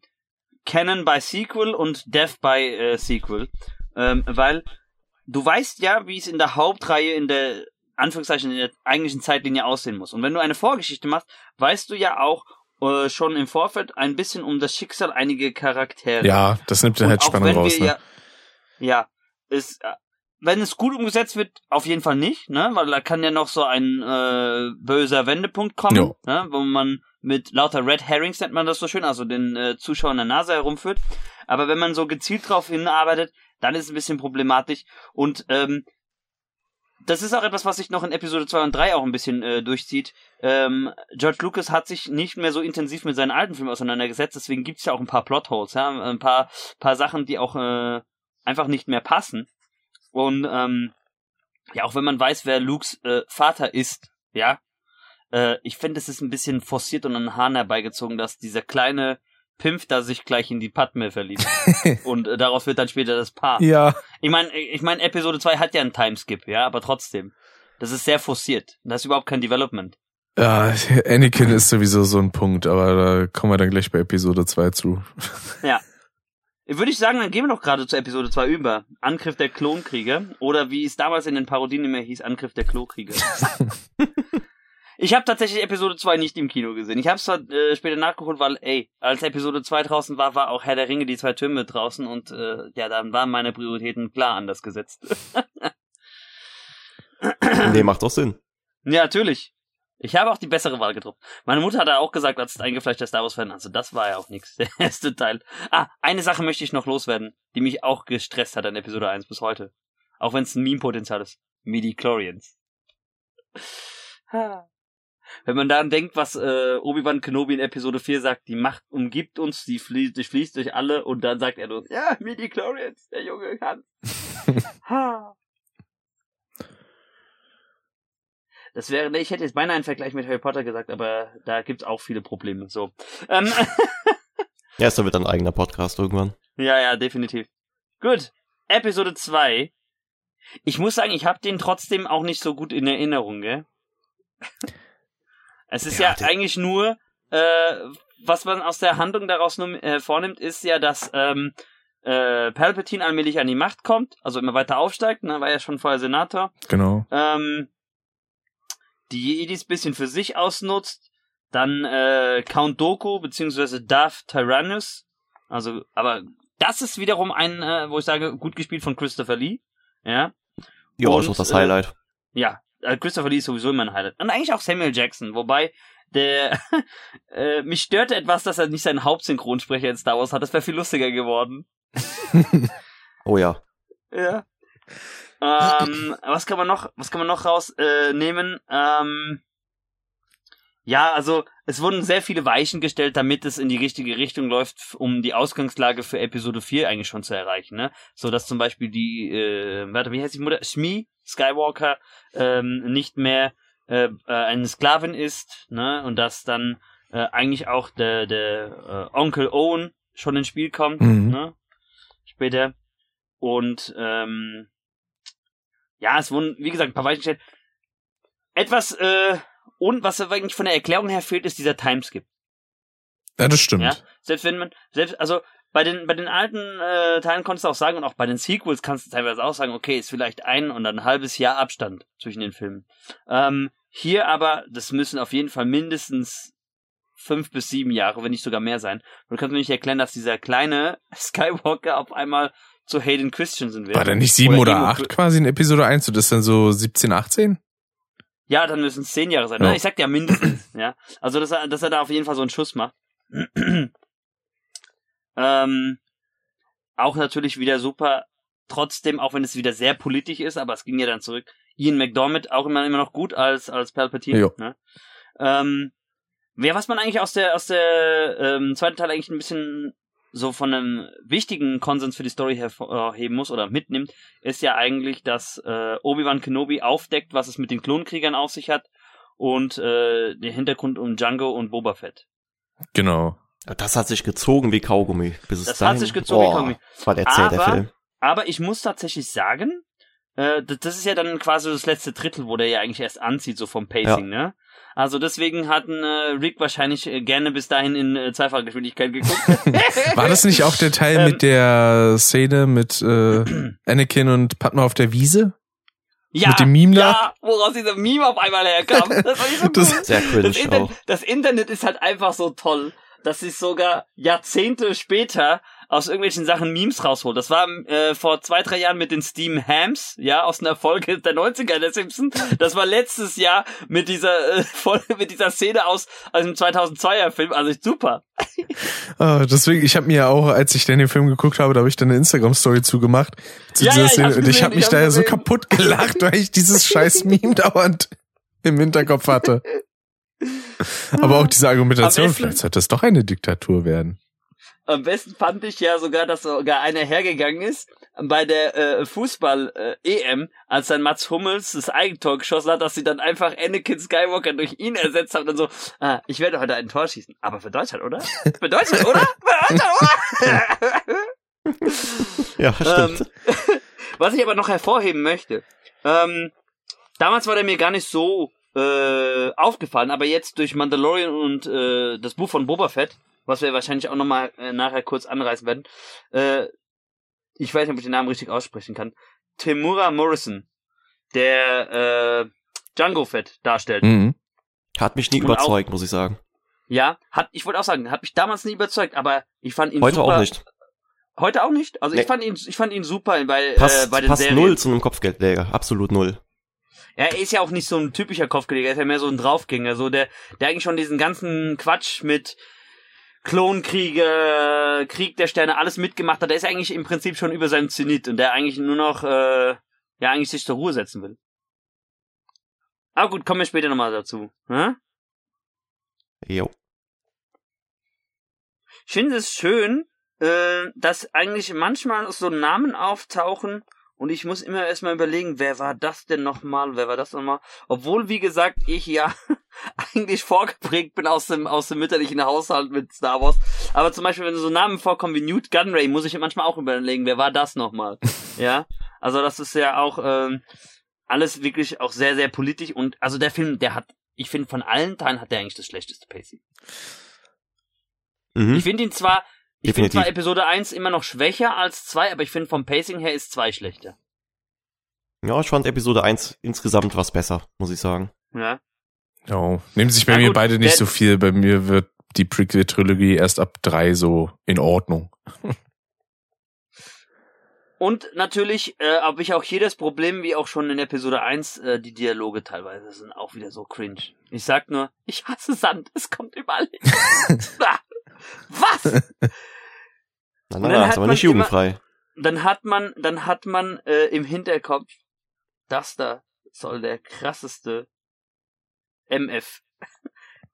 Canon by Sequel und Death by äh, Sequel. Ähm, weil du weißt ja, wie es in der Hauptreihe in der Anführungszeichen in der eigentlichen Zeitlinie aussehen muss. Und wenn du eine Vorgeschichte machst, weißt du ja auch äh, schon im Vorfeld ein bisschen um das Schicksal einiger Charaktere. Ja, das nimmt Und halt Spannung raus, ne? ja, ja, ist, äh, wenn es gut umgesetzt wird, auf jeden Fall nicht, ne, weil da kann ja noch so ein äh, böser Wendepunkt kommen, Jo. ne, wo man mit lauter Red Herrings nennt man das so schön, also den äh, Zuschauer in der Nase herumführt. Aber wenn man so gezielt drauf hinarbeitet, dann ist es ein bisschen problematisch und ähm, das ist auch etwas, was sich noch in Episode 2 und 3 auch ein bisschen äh, durchzieht. Ähm, George Lucas hat sich nicht mehr so intensiv mit seinen alten Filmen auseinandergesetzt, deswegen gibt's ja auch ein paar Plotholes, ja, ein paar, paar Sachen, die auch äh, einfach nicht mehr passen. Und ähm, ja, auch wenn man weiß, wer Lukes äh, Vater ist, ja, äh, ich finde, es ist ein bisschen forciert und an den Haaren herbeigezogen, dass dieser kleine Pimpf da sich gleich in die Padme verliebt. und äh, daraus wird dann später das Paar. Ja, Ich meine, ich meine, Episode 2 hat ja einen Timeskip, ja, aber trotzdem. Das ist sehr forciert. Da ist überhaupt kein Development. ja, Anakin ist sowieso so ein Punkt, aber da kommen wir dann gleich bei Episode 2 zu. Würde ich sagen, dann gehen wir doch gerade zu Episode 2 über. Angriff der Klonkrieger. Oder wie es damals in den Parodien immer hieß, Angriff der Klokrieger. Ich habe tatsächlich Episode 2 nicht im Kino gesehen. Ich habe es zwar äh, später nachgeholt, weil, ey, als Episode 2 draußen war, war auch Herr der Ringe, die zwei Türme draußen und äh, ja, dann waren meine Prioritäten klar anders gesetzt. Nee, macht doch Sinn. Ja, natürlich. Ich habe auch die bessere Wahl getroffen. Meine Mutter hat auch gesagt, als eingefleischter Star Wars-Fan, also das war ja auch nichts. Der erste Teil. Ah, eine Sache möchte ich noch loswerden, die mich auch gestresst hat an Episode 1 bis heute. Auch wenn es ein Meme-Potenzial ist. Midi-Chlorians. Wenn man daran denkt, was äh, Obi-Wan Kenobi in Episode 4 sagt, die Macht umgibt uns, die fließt, die fließt durch alle und dann sagt er nur, ja, Midi-Chlorians, der Junge kann. Ha. Das wäre, ich hätte jetzt beinahe einen Vergleich mit Harry Potter gesagt, aber da gibt's auch viele Probleme. So. Ähm, Ja, ist da wird ein eigener Podcast irgendwann. ja, ja, definitiv. Gut. Episode 2. Ich muss sagen, ich habe den trotzdem auch nicht so gut in Erinnerung, gell? Es ist ja, Ja, eigentlich nur, äh, was man aus der Handlung daraus nur äh, vornimmt, ist ja, dass ähm, äh, Palpatine allmählich an die Macht kommt, also immer weiter aufsteigt, ne, war ja schon vorher Senator. Genau. ähm, die Jedis bisschen für sich ausnutzt, dann äh, Count Doku beziehungsweise Darth Tyrannus, also aber das ist wiederum ein, äh, wo ich sage, gut gespielt von Christopher Lee, ja, Ja, ist auch das äh, Highlight. ja, äh, Christopher Lee ist sowieso immer ein Highlight und eigentlich auch Samuel Jackson, wobei der äh, mich störte etwas, dass er nicht seinen Hauptsynchronsprecher in Star Wars hat, das wäre viel lustiger geworden. Oh ja. Ja. ähm, was kann man noch, was kann man noch rausnehmen? Äh, ähm, ja, also es wurden sehr viele Weichen gestellt, damit es in die richtige Richtung läuft, um die Ausgangslage für Episode 4 eigentlich schon zu erreichen, ne? So dass zum Beispiel die, äh, warte, wie heißt die Mutter? Shmi Skywalker ähm, nicht mehr äh, äh, eine Sklavin ist, ne? Und dass dann äh, äh, eigentlich auch der, der äh, Onkel Owen schon ins Spiel kommt, Mhm. ne? Später. Und ähm, ja, es wurden, wie gesagt, ein paar Weichen gestellt. Etwas, äh, und was eigentlich von der Erklärung her fehlt, ist dieser Timeskip. Ja, das stimmt. Ja, selbst wenn man, selbst, also bei den, bei den alten äh, Teilen konntest du auch sagen, und auch bei den Sequels kannst du teilweise auch sagen, okay, ist vielleicht ein und ein halbes Jahr Abstand zwischen den Filmen. Ähm, hier aber, das müssen auf jeden Fall mindestens fünf bis sieben Jahre, wenn nicht sogar mehr sein. Und du kannst mir nicht erklären, dass dieser kleine Skywalker auf einmal zu Hayden Christensen wird. War der nicht sieben oder, Emo- acht quasi in Episode 1 und das ist dann so 17, 18? Ja, dann müssen es zehn Jahre sein. Ja. Ich sag ja mindestens, ja. Also, dass er, dass er da auf jeden Fall so einen Schuss macht. ähm, auch natürlich wieder super, trotzdem, auch wenn es wieder sehr politisch ist, aber es ging ja dann zurück. Ian McDermott auch immer, immer noch gut als, als Palpatine. Jo. Ne? Ähm, wer, was man eigentlich aus der, aus der ähm, zweiten Teil eigentlich ein bisschen so von einem wichtigen Konsens für die Story hervorheben muss oder mitnimmt, ist ja eigentlich, dass äh, Obi-Wan Kenobi aufdeckt, was es mit den Klonkriegern auf sich hat und äh, der Hintergrund um Django und Boba Fett. Genau. Das hat sich gezogen wie Kaugummi. Bis es Das hat dahin, sich gezogen wie Boah, Kaugummi. War der zäh, der Aber- Film. Aber ich muss tatsächlich sagen, äh, das, das ist ja dann quasi das letzte Drittel, wo der ja eigentlich erst anzieht, so vom Pacing, ne? Also deswegen hatten äh, Rick wahrscheinlich äh, gerne bis dahin in äh, Zweifachgeschwindigkeit geguckt. War das nicht auch der Teil Ähm. mit der Szene mit äh, Anakin und Padma auf der Wiese? ja, Mit dem Meme da? ja, woraus dieser Meme auf einmal herkam. Das war nicht so Das- gut. Sehr cringe das, Inter auch. das Internet ist halt einfach so toll, dass sich sogar Jahrzehnte später aus irgendwelchen Sachen Memes rausholt. Das war äh, vor zwei, drei Jahren mit den Steam Hams, ja, aus einer Folge der 90er der Simpsons. Das war letztes Jahr mit dieser äh, Folge, mit dieser Szene aus, aus dem 2002er Film. Also super. Ah, deswegen, ich habe mir ja auch, als ich dann den Film geguckt habe, da habe ich dann eine Instagram-Story zugemacht. Zu Ja, dieser ja, ich Szene. hab's und ich gesehen, habe mich ich da ja so kaputt gelacht, weil ich dieses scheiß Meme dauernd im Hinterkopf hatte. Aber auch diese Argumentation, Am besten- vielleicht sollte es doch eine Diktatur werden. Am besten fand ich ja sogar, dass sogar einer hergegangen ist bei der äh, Fußball-EM, als dann Mats Hummels das Eigentor geschossen hat, dass sie dann einfach Anakin Skywalker durch ihn ersetzt haben und so, ah, ich werde heute ein Tor schießen. Aber für Deutschland, oder? Für Deutschland, oder? Für Deutschland, oder? Ja, stimmt. Ähm, was ich aber noch hervorheben möchte, ähm, damals war der mir gar nicht so äh, aufgefallen, aber jetzt durch Mandalorian und äh, das Buch von Boba Fett, was wir wahrscheinlich auch nochmal äh, nachher kurz anreißen werden, äh, ich weiß nicht, ob ich den Namen richtig aussprechen kann, Timura Morrison, der äh, Django Fett darstellt. Mhm. Hat mich nie Und überzeugt, muss ich sagen. Ja, hat, ich wollte auch sagen, hat mich damals nie überzeugt, aber ich fand ihn Heute super. auch nicht. Heute auch nicht? Also Nee. ich fand ihn, ich fand ihn super bei, Passt, äh, bei den passt Serien. null zu einem Kopfgeldjäger. Absolut null. Er ist ja auch nicht so ein typischer Kopfgeleger, er ist ja mehr so ein Draufgänger, so der, der eigentlich schon diesen ganzen Quatsch mit Klonkriege, Krieg der Sterne, alles mitgemacht hat. Der ist eigentlich im Prinzip schon über seinem Zenit und der eigentlich nur noch, äh, ja, eigentlich sich zur Ruhe setzen will. Aber gut, kommen wir später nochmal dazu. Hm? Jo. Ich finde es schön, äh, dass eigentlich manchmal so Namen auftauchen und ich muss immer erstmal überlegen, wer war das denn nochmal, wer war das nochmal? Obwohl, wie gesagt, ich ja eigentlich vorgeprägt bin aus dem, aus dem mütterlichen Haushalt mit Star Wars. Aber zum Beispiel, wenn so Namen vorkommen wie Newt Gunray, muss ich manchmal auch überlegen, wer war das nochmal? ja, also das ist ja auch ähm, alles wirklich auch sehr, sehr politisch und also der Film, der hat, ich finde, von allen Teilen hat der eigentlich das schlechteste Pacing. Mhm. Ich finde ihn zwar, ich finde zwar Episode 1 immer noch schwächer als 2, aber ich finde vom Pacing her ist 2 schlechter. Ja, ich fand Episode 1 insgesamt was besser, muss ich sagen. Ja. Ja, nehmen sich bei Na mir gut, beide nicht so viel. Bei mir wird die Prequel-Trilogie erst ab drei so in Ordnung. Und natürlich äh, habe ich auch hier das Problem, wie auch schon in Episode 1, äh, die Dialoge teilweise sind auch wieder so cringe. Ich sag nur, ich hasse Sand, es kommt überall hin. Ah, Was? Na, Und na, dann na, hat ist aber man nicht jugendfrei. Dann hat man, dann hat man äh, im Hinterkopf, das da soll der krasseste MF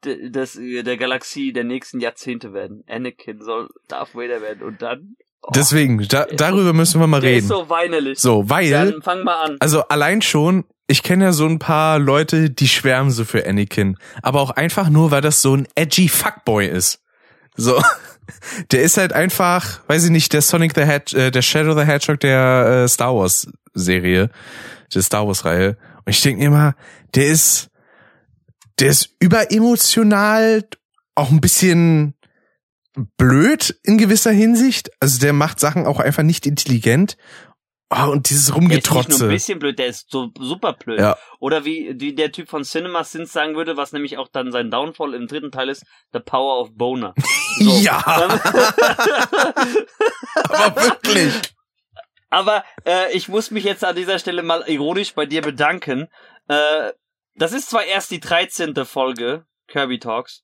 de- des, äh, der Galaxie der nächsten Jahrzehnte werden. Anakin soll Darth Vader werden und dann. oh, Deswegen, da, darüber müssen wir mal der reden. ist so weinerlich. So, weil, Dann fang mal an. also allein schon, ich kenne ja so ein paar Leute, die schwärmen so für Anakin. Aber auch einfach nur, weil das so ein edgy Fuckboy ist. So. Der ist halt einfach, weiß ich nicht, der Sonic the Hedge, äh, der Shadow the Hedgehog der äh, Star Wars Serie, der Star Wars Reihe. Und ich denke immer, der ist, der ist überemotional, auch ein bisschen blöd in gewisser Hinsicht. Also der macht Sachen auch einfach nicht intelligent. Oh, und dieses Der ist nicht nur Rumgetrotze. ein bisschen blöd, der ist so super blöd. Ja. Oder wie, wie der Typ von Cinema Sins sagen würde, was nämlich auch dann sein Downfall im dritten Teil ist, The Power of Boner. So. Ja, aber wirklich. Aber äh, ich muss mich jetzt an dieser Stelle mal ironisch bei dir bedanken. Äh, das ist zwar erst die 13. Folge Kirby Talks,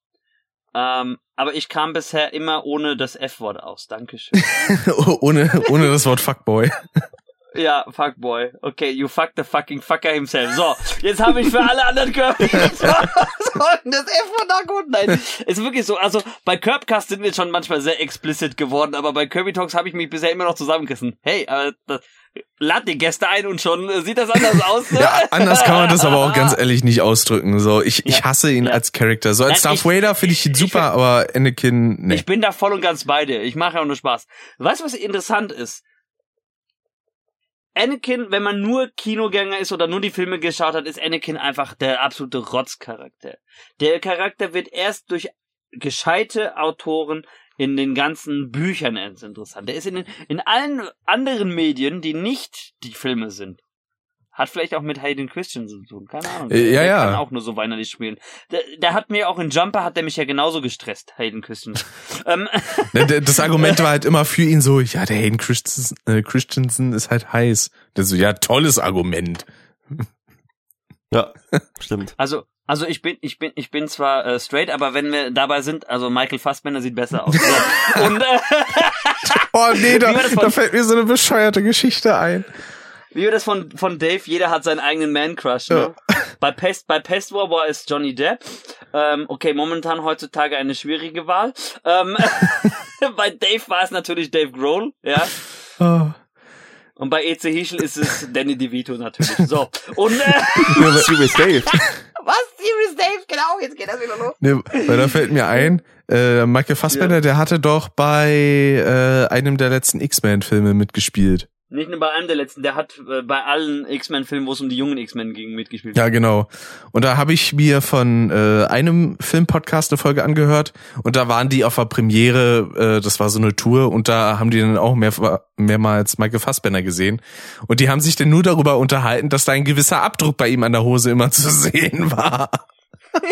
ähm, aber ich kam bisher immer ohne das F-Wort aus. Dankeschön. ohne, ohne das Wort Fuckboy. Ja, Fuckboy. Okay, you fuck the fucking fucker himself. So, jetzt habe ich für alle anderen Kirby. so, das F-Wort da gut. Nein, ist wirklich so. Also bei Curbcast sind wir schon manchmal sehr explicit geworden, aber bei Kirby Talks habe ich mich bisher immer noch zusammengerissen. Hey, äh, das, lad die Gäste ein und schon äh, sieht das anders aus. Ne? Ja, anders kann man das aber auch ganz ehrlich nicht ausdrücken. So, ich, ich Ja. hasse ihn Ja. als Charakter. So als Nein, Darth ich- Vader finde ich ihn ich- super, aber Anakin, nee. Ich bin da voll und ganz bei dir. Ich mache ja auch nur Spaß. Weißt du, was interessant ist? Anakin, wenn man nur Kinogänger ist oder nur die Filme geschaut hat, ist Anakin einfach der absolute Rotzcharakter. Der Charakter wird erst durch gescheite Autoren in den ganzen Büchern erst interessant. Der ist in, den, in allen anderen Medien, die nicht die Filme sind. Hat vielleicht auch mit Hayden Christensen zu tun, keine Ahnung. Äh, ja, der ja. kann auch nur so weinerlich spielen. Der, der hat mir auch in Jumper, hat der mich ja genauso gestresst, Hayden Christensen. ähm, Ne, Das Argument war halt immer für ihn so, ja, der Hayden Christensen, äh, Christensen ist halt heiß. Der so, ja, tolles Argument. Ja, stimmt. Also, also ich bin, ich bin, ich bin zwar äh, straight, aber wenn wir dabei sind, also Michael Fassbender sieht besser aus. So. Und äh, Oh nee, da, das da fällt mir so eine bescheuerte Geschichte ein. Wie wir das von von Dave, jeder hat seinen eigenen Man Crush. Ne? Bei Pest, bei Pest War war es Johnny Depp. Ähm, okay, momentan heutzutage eine schwierige Wahl. Ähm, bei Dave war es natürlich Dave Grohl, ja. Oh. Und bei EC Hischel ist es Danny DeVito natürlich. So. Und äh, Serious Dave. was? Serious Dave? Genau, jetzt geht das wieder los. Nee, weil da fällt mir ein, äh, Michael Fassbender, der hatte doch bei äh, einem der letzten X-Men-Filme mitgespielt. Nicht nur bei einem der letzten, der hat äh, bei allen X-Men-Filmen, wo es um die jungen X-Men ging, mitgespielt. Ja, genau. Und da habe ich mir von äh, einem Filmpodcast eine Folge angehört und da waren die auf der Premiere, äh, das war so eine Tour und da haben die dann auch mehr, mehrmals Michael Fassbender gesehen und die haben sich dann nur darüber unterhalten, dass da ein gewisser Abdruck bei ihm an der Hose immer zu sehen war.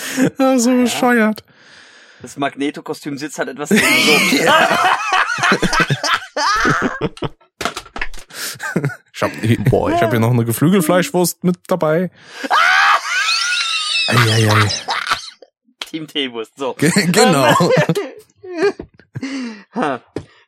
ja, so bescheuert. Das Magneto-Kostüm sitzt halt etwas so. Ich hab, boah, ich habe hier noch eine Geflügelfleischwurst mit dabei. Eieiei. Team Teewurst, so. Ge- Genau.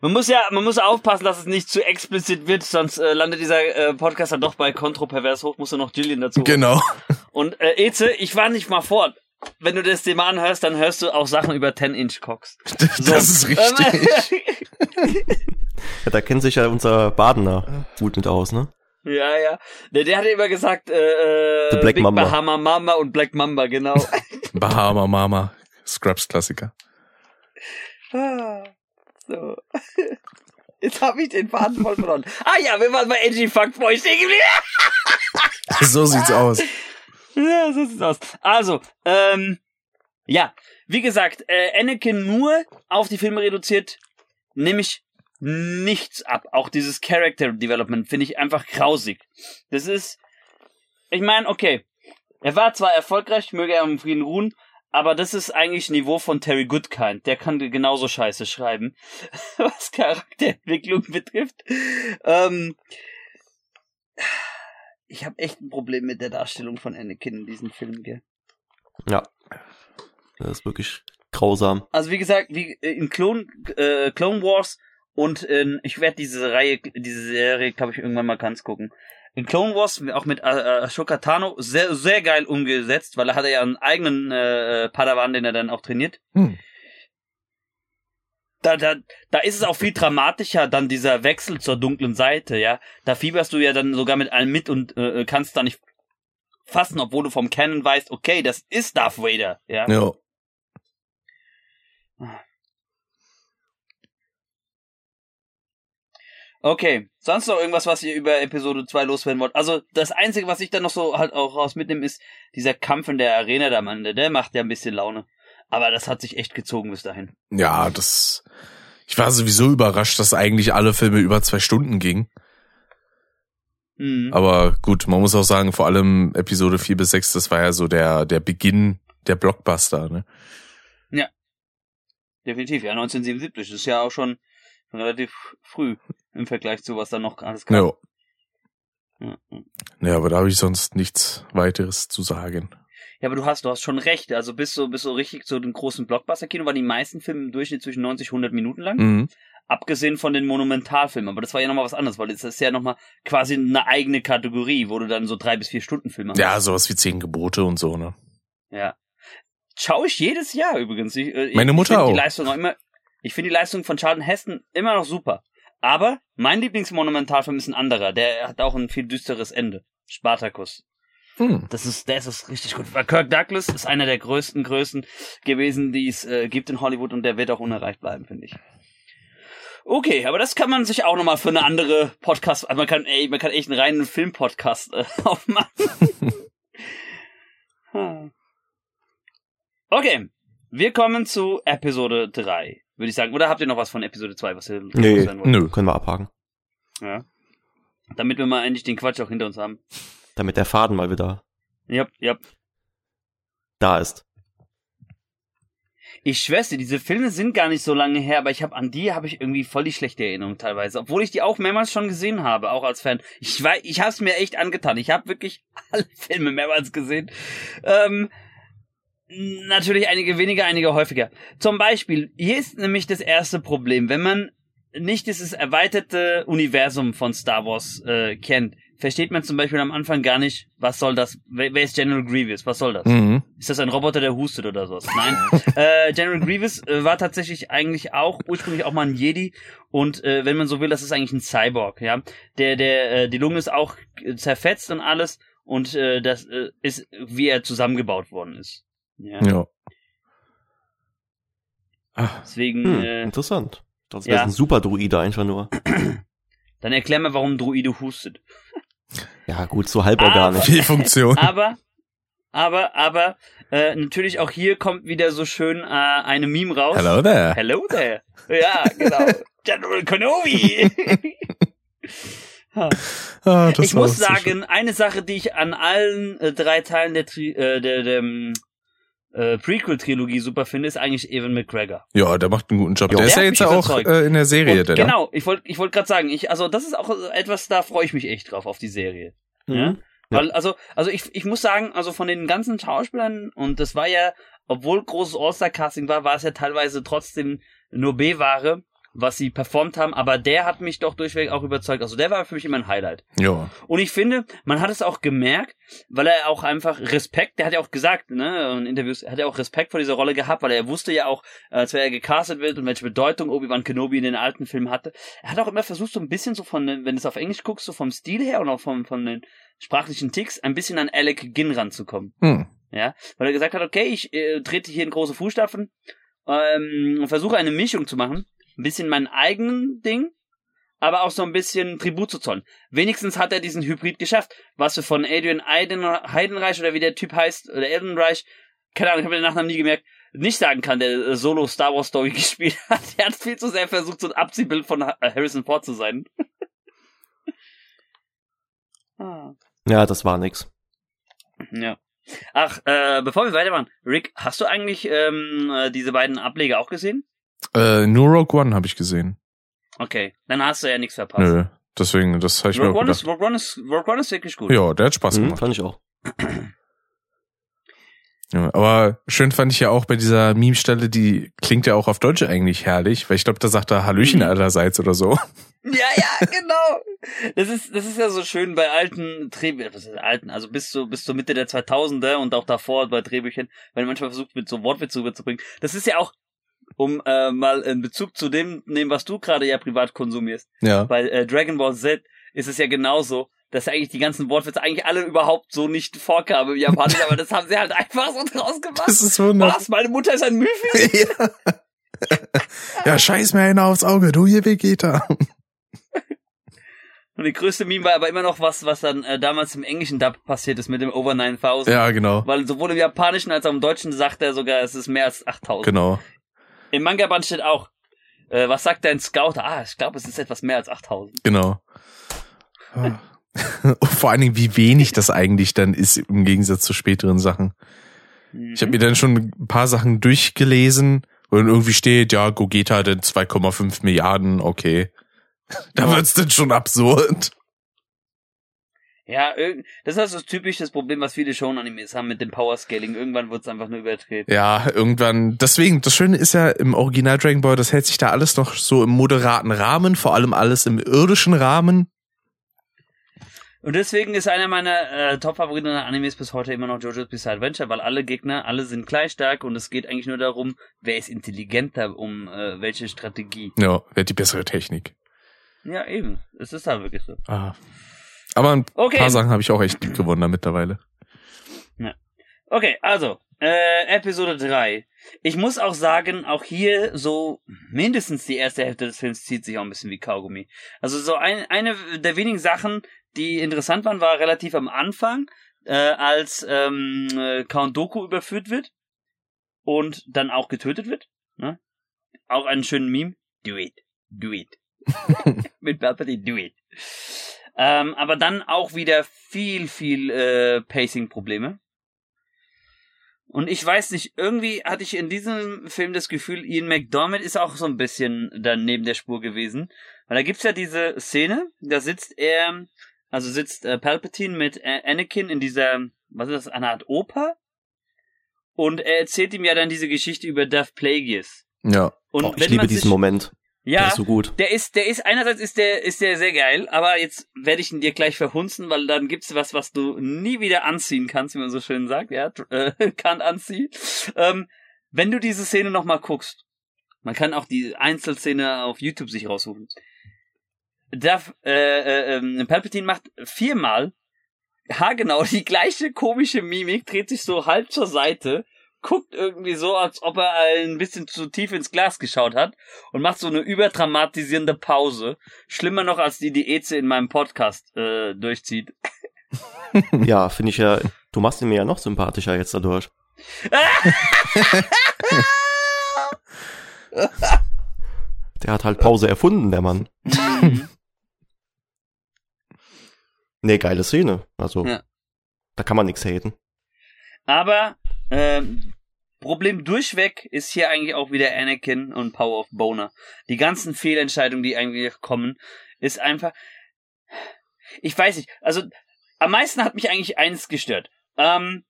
Man muss ja, man muss aufpassen, dass es nicht zu explizit wird, sonst äh, landet dieser äh, Podcast dann doch bei kontropervers hoch, musst du noch Jillian dazu. Genau. Und äh, Eze, ich war nicht mal vor. Wenn du das Thema anhörst, dann hörst du auch Sachen über 10-Inch-Cocks. Das ist richtig. Ja, da kennt sich ja unser Badener gut mit aus, ne? ja, ja. Der, der hatte immer gesagt, äh, The äh, Black Big Mamba. Bahama Mama und Black Mamba, genau. Bahama Mama. Scrubs Klassiker. Ah, so. Jetzt habe ich den Faden voll verloren. Ah ja, wir waren bei Edgy Fuckboy stehen geblieben. So sieht's aus. Ja, so sieht's aus. Also, ähm, ja, wie gesagt, äh, Anakin nur auf die Filme reduziert, nehme ich nichts ab. Auch dieses Character Development finde ich einfach grausig. Das ist, ich meine, okay, er war zwar erfolgreich, möge er im Frieden ruhen, aber das ist eigentlich Niveau von Terry Goodkind. Der kann genauso Scheiße schreiben, was Charakterentwicklung betrifft. Ähm, ich habe echt ein Problem mit der Darstellung von Anakin in diesem Film, gell? Ja. Das ist wirklich grausam. Also wie gesagt, wie äh, in Clone, äh, Clone Wars und in, ich werde diese Reihe, diese Serie, glaube ich, irgendwann mal ganz gucken. In Clone Wars, auch mit äh, Ashoka Tano, sehr, sehr geil umgesetzt, weil er hatte ja einen eigenen äh, Padawan, den er dann auch trainiert. Hm. Da, da, da ist es auch viel dramatischer, dann dieser Wechsel zur dunklen Seite, ja. Da fieberst du ja dann sogar mit allem mit und äh, kannst da nicht fassen, obwohl du vom Canon weißt, okay, das ist Darth Vader, ja. Ja. Okay, sonst noch irgendwas, was ihr über Episode 2 loswerden wollt? Also, das Einzige, was ich dann noch so halt auch raus mitnehme, ist dieser Kampf in der Arena da, Mann. Der macht ja ein bisschen Laune. Aber das hat sich echt gezogen bis dahin. Ja, das. Ich war sowieso überrascht, dass eigentlich alle Filme über zwei Stunden gingen. Mhm. Aber gut, man muss auch sagen, vor allem Episode 4 bis 6, das war ja so der, der Beginn der Blockbuster, ne? Definitiv, ja, 1977. Das ist ja auch schon relativ früh im Vergleich zu was da noch alles kam. Ja. Ja, ja. Ja, aber da habe ich sonst nichts weiteres zu sagen. Ja, aber du hast, du hast schon recht. Also bis so, bis so richtig zu den großen Blockbuster-Kino waren die meisten Filme im Durchschnitt zwischen 90 und 100 Minuten lang. Mhm. Abgesehen von den Monumentalfilmen. Aber das war ja nochmal was anderes, weil das ist ja nochmal quasi eine eigene Kategorie, wo du dann so drei bis vier Stunden Filme Ja, sowas wie Zehn Gebote und so, ne? Ja. Schaue ich jedes Jahr übrigens. Ich, äh, Meine ich Mutter find auch. Die Leistung auch immer, ich finde die Leistung von Charlton Heston immer noch super. Aber mein Lieblingsmonumentalfilm ist ein anderer. Der hat auch ein viel düsteres Ende. Spartacus. Hm. Das ist, der ist das richtig gut. Weil Kirk Douglas ist einer der größten Größen gewesen, die es äh, gibt in Hollywood und der wird auch unerreicht bleiben, finde ich. Okay, aber das kann man sich auch nochmal für eine andere Podcast, also man kann, ey, man kann echt einen reinen Filmpodcast äh, aufmachen. Hm. okay, wir kommen zu Episode 3, würde ich sagen. Oder habt ihr noch was von Episode 2, was ihr Nee? Nö. Können wir abhaken. Ja. Damit wir mal endlich den Quatsch auch hinter uns haben. Damit der Faden mal wieder Ja, ja. da ist. Ich schwör's dir, diese Filme sind gar nicht so lange her, aber ich habe an die habe ich irgendwie voll die schlechte Erinnerung teilweise, obwohl ich die auch mehrmals schon gesehen habe, auch als Fan. Ich weiß, ich hab's mir echt angetan. Ich habe wirklich alle Filme mehrmals gesehen. Ähm, natürlich einige weniger, einige häufiger. Zum Beispiel, hier ist nämlich das erste Problem, wenn man nicht dieses erweiterte Universum von Star Wars äh, kennt, versteht man zum Beispiel am Anfang gar nicht, was soll das, wer, wer ist General Grievous, was soll das? Mhm. Ist das ein Roboter, der hustet oder sowas? Nein. äh, General Grievous äh, war tatsächlich eigentlich auch ursprünglich auch mal ein Jedi und äh, wenn man so will, das ist eigentlich ein Cyborg, ja. Der der äh, die Lunge ist auch äh, zerfetzt und alles und äh, das äh, ist wie er zusammengebaut worden ist. Ja. Ja. Ah, Deswegen Hm, äh, interessant. Das ja. wäre ein super Druide einfach nur. dann erklär mir, warum Druide hustet. Ja, gut, so halborganisch. viel Funktion. Aber aber aber äh, natürlich auch hier kommt wieder so schön äh, eine Meme raus. Hello there. Hello there. Ja, genau. General Kenobi. Ah, das ich muss so sagen, eine Sache, die ich an allen äh, drei Teilen der, Tri äh, der, der ähm, äh, Prequel-Trilogie super finde, ist eigentlich Evan McGregor. Ja, der macht einen guten Job. Ja, der ist der ja jetzt auch äh, in der Serie, Und der ne? genau, ich wollte ich wollt gerade sagen, ich, also das ist auch etwas, da freue ich mich echt drauf, auf die Serie. Ja? Mhm. Ja. Weil, also, also ich, ich muss sagen, also von den ganzen Schauspielern, und das war ja, obwohl großes All-Star-Casting war, war es ja teilweise trotzdem nur B-Ware, was sie performt haben, aber der hat mich doch durchweg auch überzeugt. Also der war für mich immer ein Highlight. Ja. Und ich finde, man hat es auch gemerkt, weil er auch einfach Respekt, der hat ja auch gesagt, ne, in Interviews, er hat ja auch Respekt vor dieser Rolle gehabt, weil er wusste ja auch, als wer er gecastet wird und welche Bedeutung Obi-Wan Kenobi in den alten Filmen hatte. Er hat auch immer versucht, so ein bisschen so von, wenn du es auf Englisch guckst, so vom Stil her und auch vom, von den sprachlichen Ticks, ein bisschen an Alec Ginn ranzukommen. Hm. Ja, weil er gesagt hat, okay, ich äh, trete hier in große Fußstapfen ähm, und versuche eine Mischung zu machen, ein bisschen mein eigenen Ding, aber auch so ein bisschen Tribut zu zollen. Wenigstens hat er diesen Hybrid geschafft, was wir von Adrian Eiden, Heidenreich oder wie der Typ heißt, oder Eldenreich, keine Ahnung, ich habe den Nachnamen nie gemerkt, nicht sagen kann, der äh, Solo Star Wars Story gespielt hat. Er hat viel zu sehr versucht, so ein Abziehbild von Ha- Harrison Ford zu sein. ah. Ja, das war nix. Ja. Ach, äh, bevor wir weitermachen, Rick, hast du eigentlich ähm, äh, diese beiden Ableger auch gesehen? Äh, nur Rogue One habe ich gesehen. Okay, dann hast du ja nichts verpasst. Nö. Deswegen, das habe ich mir Rogue auch One, ist. Rogue, One ist, Rogue One ist wirklich gut. Ja, der hat Spaß Mhm, gemacht. fand ich auch. Ja, aber schön fand ich ja auch bei dieser Meme-Stelle, die klingt ja auch auf Deutsch eigentlich herrlich, weil ich glaube, da sagt er Hallöchen Mhm. allerseits oder so. Ja, ja, genau. Das ist, das ist ja so schön bei alten Drehbüchern, alten, also bis zu, bis zur Mitte der 2000er und auch davor bei Drehbüchern, wenn man manchmal versucht, mit so Wortwitze rüberzubringen. Das ist ja auch um äh, mal einen Bezug zu dem nehmen, was du gerade ja privat konsumierst. Ja. Bei äh, Dragon Ball Z ist es ja genauso, dass eigentlich die ganzen Wortwitze eigentlich alle überhaupt so nicht vorkamen im Japanischen, aber das haben sie halt einfach so draus gemacht. Das ist wunderbar. Was? Meine Mutter ist ein Müffel? ja. ja, scheiß mir einer aufs Auge, du hier Vegeta. Und die größte Meme war aber immer noch was, was dann äh, damals im englischen Dub passiert ist mit dem Over 9000. Ja, genau. Weil sowohl im Japanischen als auch im Deutschen sagt er sogar, es ist mehr als 8000. Genau. Im Manga-Band steht auch, äh, was sagt dein Scout? Ah, ich glaube, es ist etwas mehr als 8000. Genau. Und Vor allen Dingen, wie wenig das eigentlich dann ist im Gegensatz zu späteren Sachen. Mhm. Ich habe mir dann schon ein paar Sachen durchgelesen und irgendwie steht, ja, Gogeta hat dann 2,5 Milliarden, okay. Da wird's dann schon absurd. Ja, das ist also das typische Problem, was viele Shonen-Animes haben mit dem Power-Scaling. Irgendwann wird's einfach nur übertreten. Ja, irgendwann. Deswegen, das Schöne ist ja im Original Dragon Ball, das hält sich da alles noch so im moderaten Rahmen, vor allem alles im irdischen Rahmen. Und deswegen ist einer meiner äh, Top-Favoriten der Animes bis heute immer noch JoJo's Bizarre Adventure, weil alle Gegner, alle sind gleich stark und es geht eigentlich nur darum, wer ist intelligenter, um äh, welche Strategie. Ja, wer hat die bessere Technik. Ja, eben. Es ist da wirklich so. Ah. Aber ein Okay. paar Sachen habe ich auch echt gewonnen da mittlerweile. Okay, also, äh, Episode 3. Ich muss auch sagen, auch hier so mindestens die erste Hälfte des Films zieht sich auch ein bisschen wie Kaugummi. Also so ein, eine der wenigen Sachen, die interessant waren, war relativ am Anfang, äh, als ähm, äh, Count Doku überführt wird und dann auch getötet wird. Ne? Auch einen schönen Meme. Do it. Do it. Mit Palpatine, do it. Ähm, aber dann auch wieder viel, viel äh, Pacing-Probleme. Und ich weiß nicht, irgendwie hatte ich in diesem Film das Gefühl, Ian McDermott ist auch so ein bisschen dann neben der Spur gewesen. Weil da gibt's ja diese Szene, da sitzt er, also sitzt äh, Palpatine mit äh, Anakin in dieser, was ist das, eine Art Oper? Und er erzählt ihm ja dann diese Geschichte über Darth Plagueis. Ja. Und oh, ich liebe diesen sich, Moment. Der Ja, ist so gut. der ist, der ist, einerseits ist der, ist der sehr geil, aber jetzt werde ich ihn dir gleich verhunzen, weil dann gibt's was, was du nie wieder anziehen kannst, wie man so schön sagt, ja, tr- äh, kann anziehen. Ähm, wenn du diese Szene nochmal guckst, man kann auch die Einzelszene auf YouTube sich raussuchen. Darf, äh, äh, ähm, Palpatine macht viermal haargenau die gleiche komische Mimik, dreht sich so halb zur Seite, guckt irgendwie so, als ob er ein bisschen zu tief ins Glas geschaut hat und macht so eine überdramatisierende Pause. Schlimmer noch, als die die Eze in meinem Podcast äh, durchzieht. Ja, finde ich ja, du machst ihn mir ja noch sympathischer jetzt dadurch. Der hat halt Pause erfunden, der Mann. Nee, geile Szene. Also, Ja. da kann man nichts haten. Aber ähm, Problem durchweg ist hier eigentlich auch wieder Anakin und Power of Boner. Die ganzen Fehlentscheidungen, die eigentlich kommen, ist einfach. Ich weiß nicht. Also am meisten hat mich eigentlich eins gestört. Ähm,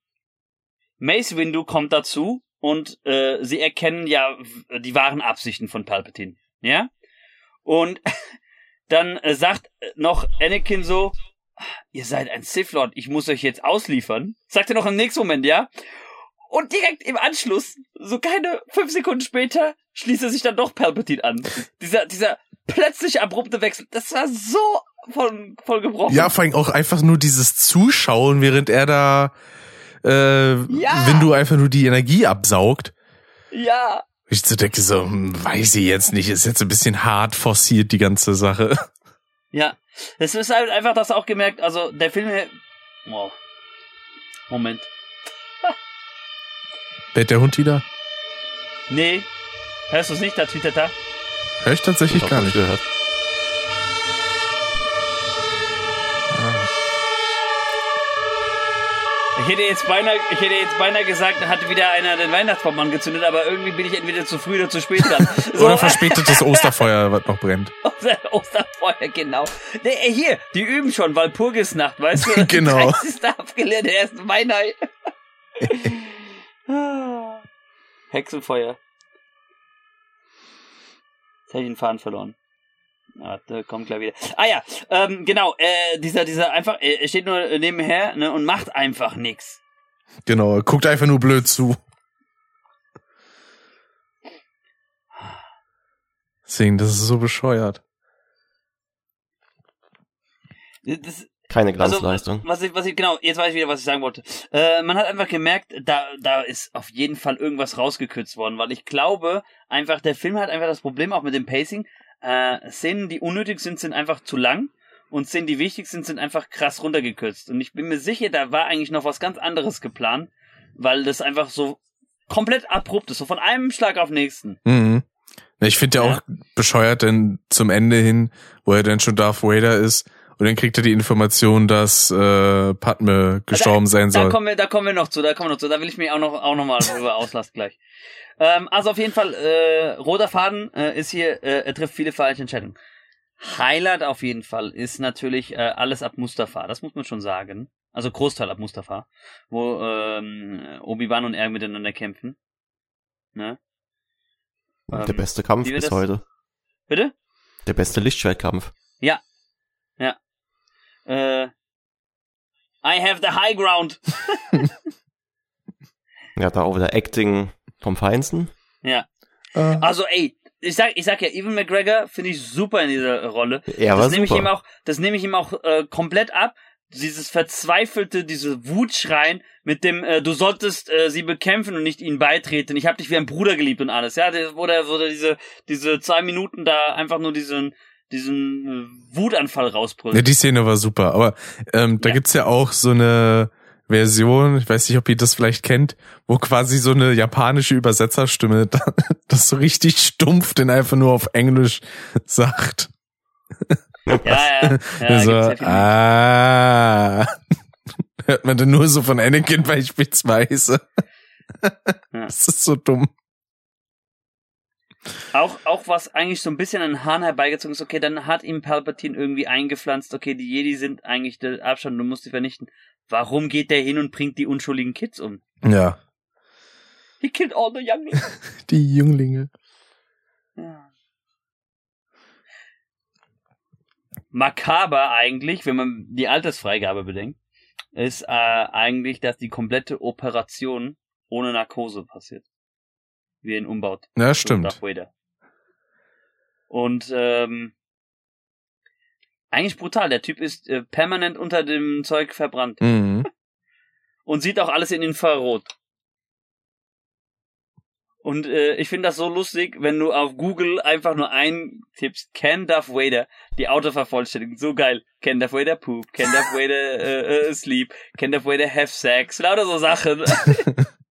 Mace Windu kommt dazu und äh, sie erkennen ja die wahren Absichten von Palpatine. Ja? Und dann äh, sagt noch Anakin so, ihr seid ein Sith Lord, ich muss euch jetzt ausliefern. Sagt er noch im nächsten Moment, ja? Und direkt im Anschluss, so keine fünf Sekunden später, schließt er sich dann doch Palpatine an. Dieser, dieser plötzlich abrupte Wechsel, das war so voll, voll gebrochen. Ja, vor allem auch einfach nur dieses Zuschauen, während er da, äh, Ja. wenn du einfach nur die Energie absaugt. Ja. Ich so denke so, hm, weiß ich jetzt nicht, ist jetzt ein bisschen hart forciert, die ganze Sache. Ja. Das ist halt einfach das auch gemerkt, also der Film, hier- wow. Moment. Bellt der Hund wieder? Nee. Hörst du es nicht, da twittert er? Hör ich tatsächlich Doch, gar hab ich nicht. gehört. Ich hätte jetzt beinahe, ich hätte jetzt beinahe gesagt, da hatte wieder einer den Weihnachtsbaum angezündet, aber irgendwie bin ich entweder zu früh oder zu spät dran. So, Oder verspätetes Osterfeuer, was noch brennt. Osterfeuer, genau. Nee, ey, hier, die üben schon Walpurgisnacht, weißt du? Genau. 30. abgelehrt, der erste beinahe. Hexenfeuer. Jetzt habe ich den Faden verloren. Ah, da kommt gleich wieder. Ah ja, ähm, genau, äh, dieser, dieser einfach, er steht nur nebenher ne, und macht einfach nix. Genau, guckt einfach nur blöd zu. Deswegen, das ist so bescheuert. Das, Keine Glanzleistung. Also, was ich, was ich, genau, jetzt weiß ich wieder, was ich sagen wollte. Äh, man hat einfach gemerkt, da, da ist auf jeden Fall irgendwas rausgekürzt worden, weil ich glaube, einfach, der Film hat einfach das Problem auch mit dem Pacing. Äh, Szenen, die unnötig sind, sind einfach zu lang und Szenen, die wichtig sind, sind einfach krass runtergekürzt. Und ich bin mir sicher, da war eigentlich noch was ganz anderes geplant, weil das einfach so komplett abrupt ist, so von einem Schlag auf den nächsten. Mhm. Ich finde ja auch bescheuert, denn zum Ende hin, wo er dann schon Darth Vader ist, und dann kriegt er die Information, dass äh, Padme gestorben da, sein soll. Da kommen wir, da kommen wir noch zu, da kommen wir noch zu. Da will ich mich auch noch, auch noch mal drüber auslassen gleich. Ähm, also auf jeden Fall, äh, roter Faden äh, ist hier, äh, er trifft viele falsche Entscheidungen. Highlight auf jeden Fall ist natürlich äh, alles ab Mustafa. Das muss man schon sagen. Also Großteil ab Mustafa, wo ähm, Obi-Wan und er miteinander kämpfen. Ne? Der Ähm, beste Kampf das- heute. Bitte? Der beste Lichtschwertkampf. Ja. Äh, I have the high ground. Ja, da auch wieder Acting vom Feinsten. Ja. Äh, Also ey, ich sag, ich sag ja, Evan McGregor finde ich super in dieser Rolle. Er war das nehme ich ihm auch, das nehme ich ihm auch äh, komplett ab. Dieses verzweifelte, diese Wutschreien mit dem, äh, du solltest äh, sie bekämpfen und nicht ihnen beitreten. Ich habe dich wie ein Bruder geliebt und alles. Ja, wo der, wo der diese, diese zwei Minuten da einfach nur diesen, diesen äh, Wutanfall rausbrüllt. ja, die Szene war super, aber ähm, da Ja. gibt's ja auch so eine Version, ich weiß nicht, ob ihr das vielleicht kennt, wo quasi so eine japanische Übersetzerstimme da- das so richtig stumpf denn einfach nur auf Englisch sagt. ja, ja, ja. so, ah. Hört man denn nur so von Anakin beispielsweise. Ja. Das ist so dumm. Auch, auch was eigentlich so ein bisschen an Hahn herbeigezogen ist, okay, dann hat ihm Palpatine irgendwie eingepflanzt, okay, die Jedi sind eigentlich der Abstand, du musst sie vernichten. Warum geht der hin und bringt die unschuldigen Kids um? Ja, He killed all the younglings. die Jünglinge. Ja. Makaber eigentlich, wenn man die Altersfreigabe bedenkt, ist äh, eigentlich, dass die komplette Operation ohne Narkose passiert. Wie ein Umbaut. Ja, zu stimmt. Und ähm, eigentlich brutal. Der Typ ist äh, permanent unter dem Zeug verbrannt Mhm. und sieht auch alles in Infrarot. Und äh, ich finde das so lustig, wenn du auf Google einfach nur eintippst, Can Darth Vader, die Autovervollständigung, so geil. Can Darth Vader poop, Can Darth Vader äh, äh, sleep, Can Darth Vader have sex, lauter so Sachen.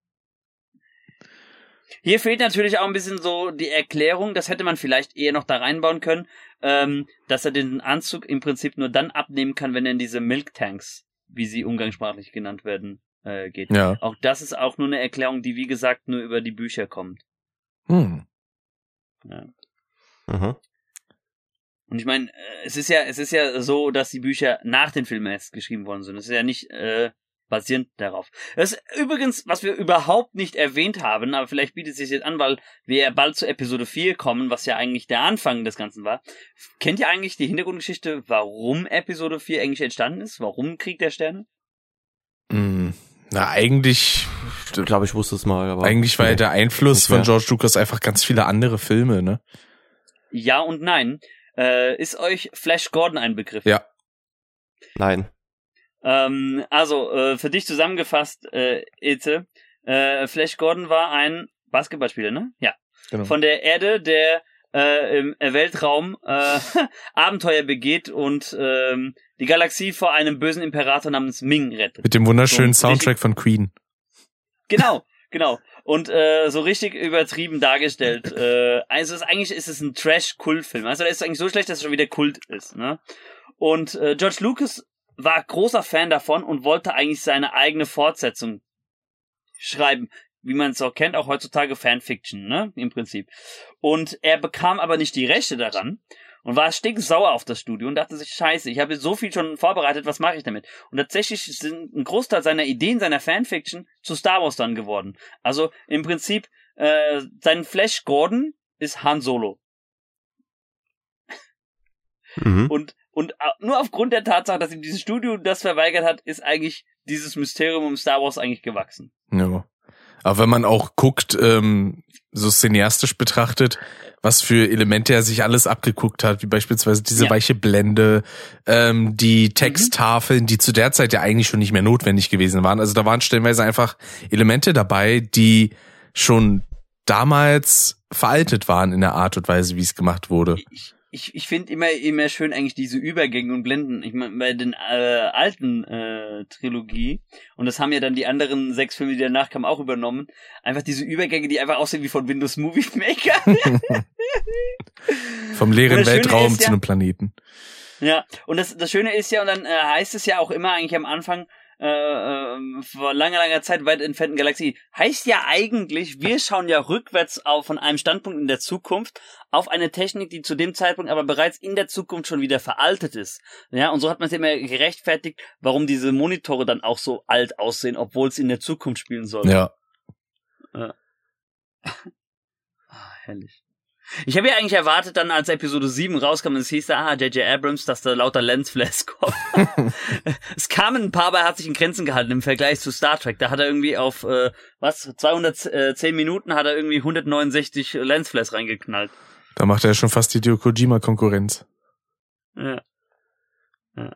Hier fehlt natürlich auch ein bisschen so die Erklärung, das hätte man vielleicht eher noch da reinbauen können, ähm, dass er den Anzug im Prinzip nur dann abnehmen kann, wenn er in diese Milk Tanks, wie sie umgangssprachlich genannt werden, äh, geht. Ja. Auch das ist auch nur eine Erklärung, die wie gesagt nur über die Bücher kommt. Hm. Ja. Mhm. Und ich meine, äh, es ist ja, es ist ja so, dass die Bücher nach den Filmen erst geschrieben worden sind. Es ist ja nicht äh, basierend darauf. Das ist übrigens, was wir überhaupt nicht erwähnt haben, aber vielleicht bietet es sich jetzt an, weil wir ja bald zu Episode 4 kommen, was ja eigentlich der Anfang des Ganzen war. Kennt ihr eigentlich die Hintergrundgeschichte, warum Episode 4 eigentlich entstanden ist? Warum Krieg der Sterne? Hm. Na, eigentlich, Ich glaube, ich wusste es mal, aber. eigentlich war ja Nee. der Einfluss von. George Lucas einfach ganz viele andere Filme, ne? Ja und nein. Äh, ist euch Flash Gordon ein Begriff? Ja. Nein. Ähm, also, äh, für dich zusammengefasst, äh, Ete, äh, Flash Gordon war ein Basketballspieler, ne? Ja. Genau. Von der Erde, der äh, im Weltraum äh, Abenteuer begeht und ähm, die Galaxie vor einem bösen Imperator namens Ming rettet. Mit dem wunderschönen So, Soundtrack von Queen. Genau, genau. Und äh, so richtig übertrieben dargestellt. Äh, also ist, eigentlich ist es ein Trash-Kult-Film. Also der ist eigentlich so schlecht, dass es schon wieder Kult ist. Ne? Und äh, George Lucas war großer Fan davon und wollte eigentlich seine eigene Fortsetzung schreiben. Wie man es auch kennt, auch heutzutage Fanfiction, ne? Im Prinzip. Und er bekam aber nicht die Rechte daran und war stinksauer auf das Studio und dachte sich, scheiße, ich habe so viel schon vorbereitet, was mache ich damit? Und tatsächlich sind ein Großteil seiner Ideen, seiner Fanfiction zu Star Wars dann geworden. Also im Prinzip, äh, sein Flash Gordon ist Han Solo. Mhm. Und, und au- nur aufgrund der Tatsache, dass ihm dieses Studio das verweigert hat, ist eigentlich dieses Mysterium um Star Wars eigentlich gewachsen. Ja. Aber wenn man auch guckt, ähm, so cineastisch betrachtet, was für Elemente er sich alles abgeguckt hat, wie beispielsweise diese Ja. weiche Blende, ähm, die Texttafeln, die zu der Zeit ja eigentlich schon nicht mehr notwendig gewesen waren. Also da waren stellenweise einfach Elemente dabei, die schon damals veraltet waren in der Art und Weise, wie es gemacht wurde. ich, ich, ich finde immer immer schön eigentlich diese Übergänge und Blenden. Ich meine, bei den äh, alten äh, Trilogie, und das haben ja dann die anderen sechs Filme, die danach kamen, auch übernommen, einfach diese Übergänge, die einfach aussehen wie von Windows Movie Maker. Vom leeren Weltraum ist zu ja- einem Planeten. ja, und das, das Schöne ist ja, und dann äh, heißt es ja auch immer eigentlich am Anfang, äh, äh, vor langer, langer Zeit weit entfernten Galaxie, heißt ja eigentlich, wir schauen ja rückwärts auf von einem Standpunkt in der Zukunft auf eine Technik, die zu dem Zeitpunkt aber bereits in der Zukunft schon wieder veraltet ist. Ja, und so hat man es immer gerechtfertigt, warum diese Monitore dann auch so alt aussehen, obwohl es in der Zukunft spielen soll. Ja. Ah, herrlich. Ich habe ja eigentlich erwartet, dann als Episode 7 rauskam, und es hieß ah, J.J. Abrams, dass da lauter Lensflares kommen. es kamen ein paar, aber er hat sich in Grenzen gehalten im Vergleich zu Star Trek. Da hat er irgendwie auf, äh, was, 210 Minuten hat er irgendwie 169 Lensflares reingeknallt. Da macht er schon fast die Hideo Kojima Konkurrenz. Ja. Ja.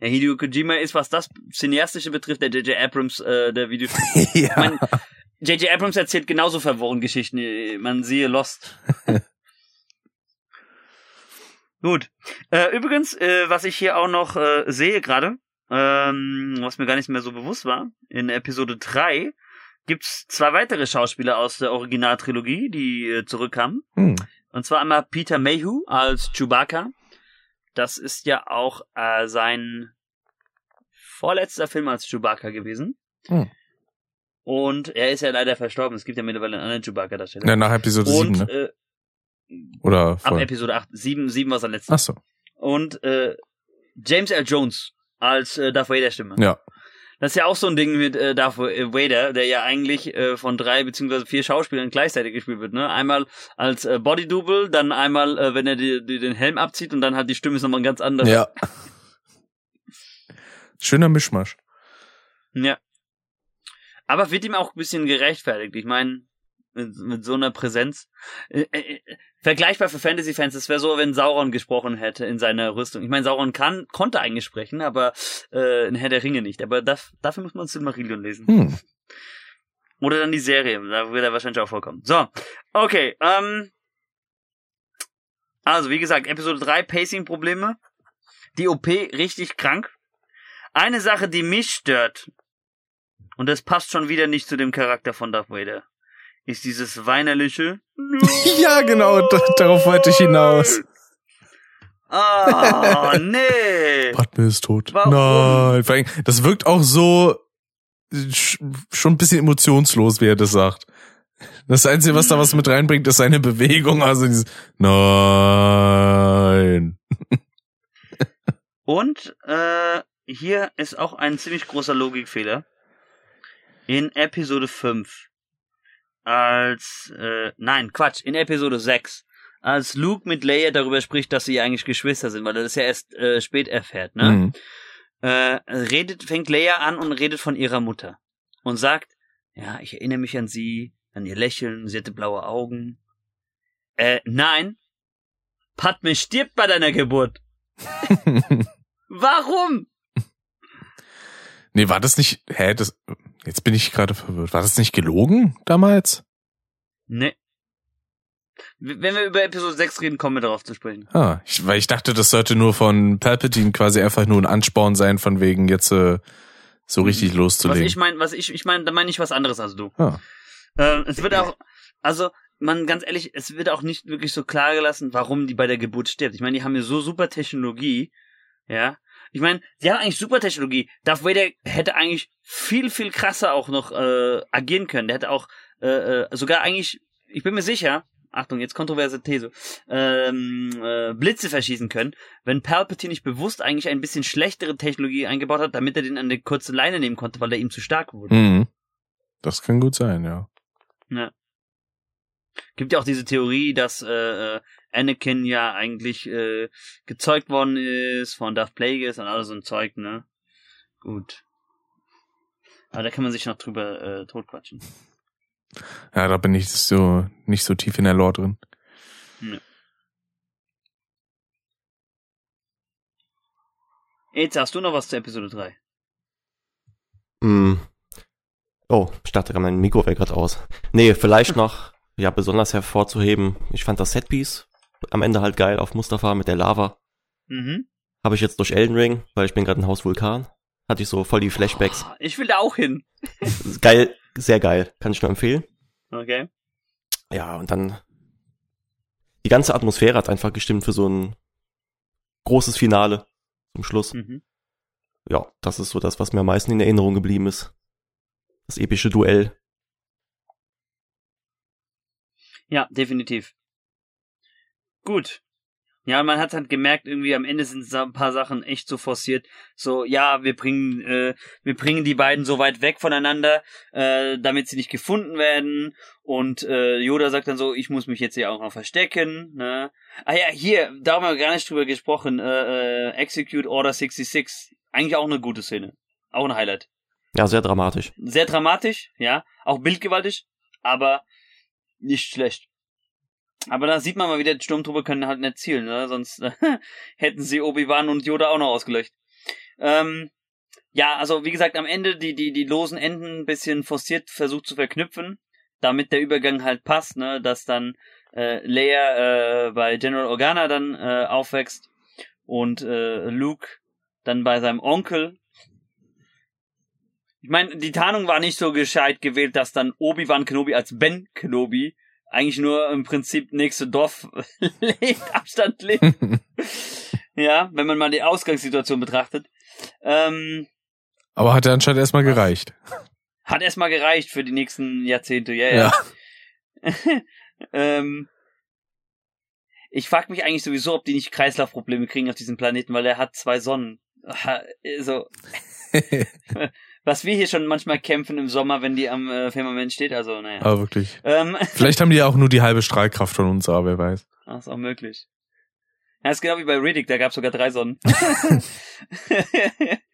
Ja, Hideo Kojima ist, was das Cineastische betrifft, der J.J. Abrams, äh, der Video. ja. Ich mein, J.J. Abrams erzählt genauso verworren Geschichten. äh, Man siehe Lost. Gut. Äh, übrigens, äh, was ich hier auch noch äh, sehe gerade, ähm, was mir gar nicht mehr so bewusst war, in Episode 3 gibt's zwei weitere Schauspieler aus der Originaltrilogie, die äh, zurückkamen. Hm. Und zwar einmal Peter Mayhew als Chewbacca. Das ist ja auch äh, sein vorletzter Film als Chewbacca gewesen. Hm. Und er ist ja leider verstorben. Es gibt ja mittlerweile einen anderen Chewbacca-Darsteller. Ja, nach Episode 7, Und ne? äh, Oder ab. Episode 8, 7, 7 war sein letzter. Ach so. Und äh, James L. Jones als äh, Darth Vader Stimme. Ja. Das ist ja auch so ein Ding mit äh, Darth Vader, der ja eigentlich äh, von drei beziehungsweise vier Schauspielern gleichzeitig gespielt wird. Ne? Einmal als äh, Body Double, dann einmal, äh, wenn er die, die, den Helm abzieht und dann halt die Stimme ist nochmal ganz anders. Ja. Schöner Mischmasch. Ja. Aber wird ihm auch ein bisschen gerechtfertigt. Ich meine, mit, mit so einer Präsenz. Äh, äh, vergleichbar für Fantasy-Fans, es wäre so, wenn Sauron gesprochen hätte in seiner Rüstung. Ich meine, Sauron kann, konnte eigentlich sprechen, aber äh, in Herr der Ringe nicht. Aber das, dafür muss man Silmarillion lesen. Hm. Oder dann die Serie, da wird er wahrscheinlich auch vorkommen. So, okay, ähm. Also, wie gesagt, Episode 3, Pacing-Probleme. Die OP richtig krank. Eine Sache, die mich stört, und das passt schon wieder nicht zu dem Charakter von Darth Vader, ist dieses weinerliche. Ja, genau, da, darauf wollte ich hinaus. Ah, nee. Padme ist tot. Warum? Nein, vor allem, das wirkt auch so sch- schon ein bisschen emotionslos, wie er das sagt. Das Einzige, was da was mit reinbringt, ist seine Bewegung, also dieses Nein. Und äh, hier ist auch ein ziemlich großer Logikfehler. In Episode 5. Als, äh, nein, Quatsch, in Episode 6. Als Luke mit Leia darüber spricht, dass sie eigentlich Geschwister sind, weil er das ja erst äh, spät erfährt, ne? Mhm. Äh, redet, fängt Leia an und redet von ihrer Mutter. Und sagt, ja, ich erinnere mich an sie, an ihr Lächeln, sie hatte blaue Augen. Äh, nein. Padme stirbt bei deiner Geburt. Warum? nee, war das nicht, hä, das, jetzt bin ich gerade verwirrt. War das nicht gelogen damals? Nee. Wenn wir über Episode 6 reden, kommen wir darauf zu sprechen. Ah, ich, weil ich dachte, das sollte nur von Palpatine quasi einfach nur ein Ansporn sein, von wegen jetzt äh, so richtig Was loszulegen. ich meine, was ich, ich meine, da meine ich was anderes als du. ah. Ähm, es wird auch, also, man, ganz ehrlich, es wird auch nicht wirklich so klar gelassen, warum die bei der Geburt stirbt. Ich meine, die haben ja so super Technologie, ja. Ich meine, sie haben eigentlich super Technologie. Darth Vader hätte eigentlich viel, viel krasser auch noch äh, agieren können. Der hätte auch äh, äh, sogar eigentlich, ich bin mir sicher, Achtung, jetzt kontroverse These, ähm, äh, Blitze verschießen können, wenn Palpatine nicht bewusst eigentlich ein bisschen schlechtere Technologie eingebaut hat, damit er den an eine kurze Leine nehmen konnte, weil er ihm zu stark wurde. Mhm. Das kann gut sein, ja. Ja. Gibt ja auch diese Theorie, dass äh, äh, Anakin ja eigentlich äh, gezeugt worden ist von Darth Plagueis und alles so ein Zeug, ne? Gut. Aber da kann man sich noch drüber äh, totquatschen. Ja, da bin ich so nicht so tief in der Lore drin. Jetzt hast du noch was zu Episode 3. Mm. Oh, ich dachte, mein Mikro wäre gerade aus. Nee, vielleicht noch, ja, besonders hervorzuheben, ich fand das Setpiece am Ende halt geil auf Mustafa mit der Lava. Mhm. Habe ich jetzt durch Elden Ring, weil ich bin gerade ein Haus Vulkan. Hatte ich so voll die Flashbacks. Oh, ich will da auch hin. Geil, sehr geil. Kann ich nur empfehlen. Okay. Ja, und dann die ganze Atmosphäre hat einfach gestimmt für so ein großes Finale zum Schluss. Mhm. Ja, das ist so das, was mir am meisten in Erinnerung geblieben ist. Das epische Duell. Ja, definitiv. Gut. Ja, man hat halt gemerkt, irgendwie am Ende sind ein paar Sachen echt so forciert. So, ja, wir bringen, äh, wir bringen die beiden so weit weg voneinander, äh, damit sie nicht gefunden werden. Und äh, Yoda sagt dann so, ich muss mich jetzt hier auch noch verstecken. Ne? Ah ja, hier, da haben wir gar nicht drüber gesprochen. Äh, äh, Execute Order 66. Eigentlich auch eine gute Szene. Auch ein Highlight. Ja, sehr dramatisch. Sehr dramatisch, ja. Auch bildgewaltig, aber nicht schlecht. Aber da sieht man mal wieder, die Sturmtruppe können halt nicht zielen, ne? sonst äh, hätten sie Obi-Wan und Yoda auch noch ausgelöscht. Ähm, ja, also wie gesagt, am Ende die, die, die losen Enden ein bisschen forciert versucht zu verknüpfen, damit der Übergang halt passt, ne? dass dann äh, Leia äh, bei General Organa dann äh, aufwächst und äh, Luke dann bei seinem Onkel. Ich meine, die Tarnung war nicht so gescheit gewählt, dass dann Obi-Wan Kenobi als Ben Kenobi eigentlich nur im Prinzip nächste Dorf lebt, Abstand lebt. ja, wenn man mal die Ausgangssituation betrachtet. Ähm, Aber hat er anscheinend erstmal gereicht. hat erstmal gereicht für die nächsten Jahrzehnte, ja, ja. ähm, ich frage mich eigentlich sowieso, ob die nicht Kreislaufprobleme kriegen auf diesem Planeten, weil er hat zwei Sonnen. So. Was wir hier schon manchmal kämpfen im Sommer, wenn die am äh, Firmament steht, also naja. Aber wirklich. Ähm, Vielleicht haben die ja auch nur die halbe Strahlkraft von uns, aber wer weiß. Ach, ist auch möglich. Ja, ist genau wie bei Riddick, da gab es sogar drei Sonnen.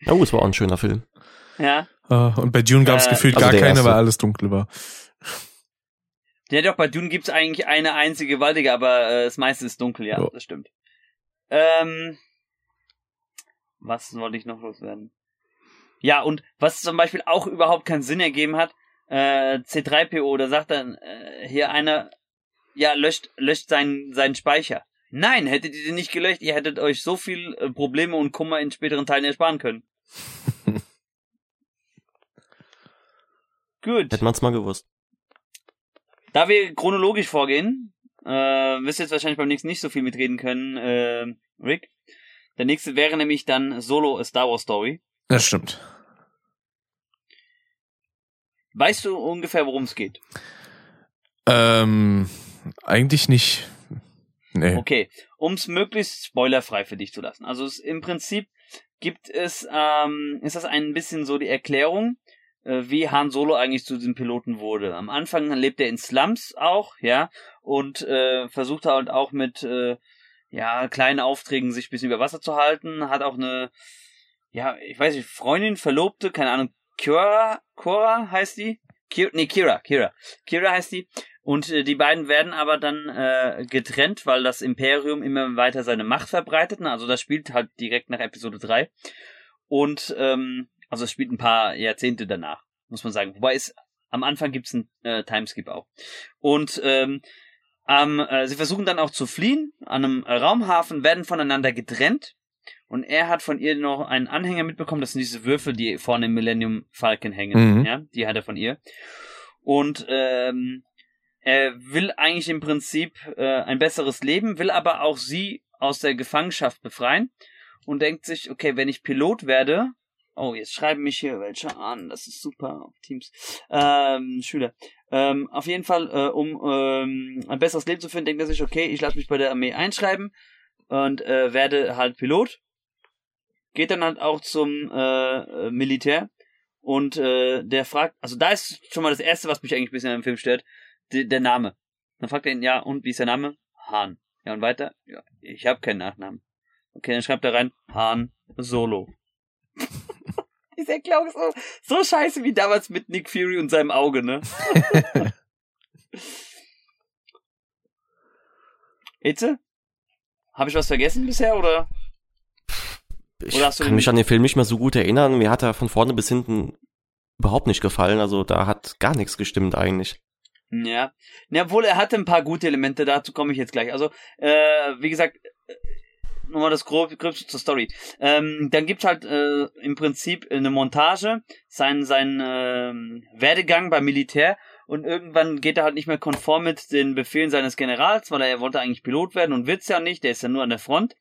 Oh, es war auch ein schöner Film. ja. Ah, Und bei Dune gab es Äh, gefühlt also gar keine, erste. weil alles dunkel war. Ja, doch, bei Dune gibt's eigentlich eine einzige gewaltige, aber äh, das meiste ist dunkel, ja, Ja. das stimmt. Ähm, was wollte ich noch loswerden? Ja, und was zum Beispiel auch überhaupt keinen Sinn ergeben hat, äh, C3PO, da sagt dann äh, hier einer, ja, löscht, löscht seinen, seinen Speicher. Nein, hättet ihr den nicht gelöscht, ihr hättet euch so viel äh, Probleme und Kummer in späteren Teilen ersparen können. Gut. Hätte man's mal gewusst. Da wir chronologisch vorgehen, äh, wirst du jetzt wahrscheinlich beim nächsten nicht so viel mitreden können, äh, Rick. Der nächste wäre nämlich dann Solo A Star Wars Story. Das stimmt. Weißt du ungefähr, worum es geht? Ähm, eigentlich nicht. Nee. Okay, um es möglichst spoilerfrei für dich zu lassen. Also es, im Prinzip gibt es, ähm, ist das ein bisschen so die Erklärung, äh, wie Han Solo eigentlich zu diesem Piloten wurde. Am Anfang lebt er in Slums auch, ja, und äh, versucht halt auch mit äh, ja kleinen Aufträgen sich ein bisschen über Wasser zu halten. Hat auch eine, ja, ich weiß nicht, Freundin, Verlobte, keine Ahnung, Kira, Cora heißt die? Kira, nee, Kira, Kira. Kira heißt die. Und äh, die beiden werden aber dann äh, getrennt, weil das Imperium immer weiter seine Macht verbreitet. Ne? Also das spielt halt direkt nach Episode 3. Und ähm, also es spielt ein paar Jahrzehnte danach, muss man sagen. Wobei es am Anfang gibt's einen äh, Timeskip auch. Und ähm, ähm, äh, sie versuchen dann auch zu fliehen an einem Raumhafen, werden voneinander getrennt. Und er hat von ihr noch einen Anhänger mitbekommen. Das sind diese Würfel, die vorne im Millennium Falcon hängen. Mhm. Ja, die hat er von ihr. Und ähm, er will eigentlich im Prinzip äh, ein besseres Leben, will aber auch sie aus der Gefangenschaft befreien und denkt sich, okay, wenn ich Pilot werde, oh, jetzt schreiben mich hier welche an, das ist super auf Teams, ähm, Schüler. Ähm, auf jeden Fall, äh, um ähm, ein besseres Leben zu finden, denkt er sich, okay, ich lasse mich bei der Armee einschreiben und äh, werde halt Pilot geht dann halt auch zum äh, äh, Militär und äh, der fragt, also da ist schon mal das Erste, was mich eigentlich ein bisschen an dem Film stört, die, der Name. Dann fragt er ihn, ja, und wie ist der Name? Hahn. Ja, und weiter? Ja, ich habe keinen Nachnamen. Okay, dann schreibt er rein, Hahn Solo. ist Dieser Clown so, so scheiße wie damals mit Nick Fury und seinem Auge, ne? Itze? Habe ich was vergessen bisher oder? Ich kann mich an den Film nicht mehr so gut erinnern. Mir hat er von vorne bis hinten überhaupt nicht gefallen. Also da hat gar nichts gestimmt eigentlich. Ja. ja, obwohl er hatte ein paar gute Elemente, dazu komme ich jetzt gleich. Also, äh, wie gesagt, äh, nochmal das grob, gröbste zur Story. Ähm, dann gibt's halt äh, im Prinzip eine Montage, sein, sein ähm, Werdegang beim Militär und irgendwann geht er halt nicht mehr konform mit den Befehlen seines Generals, weil er, er wollte eigentlich Pilot werden und wird's ja nicht, der ist ja nur an der Front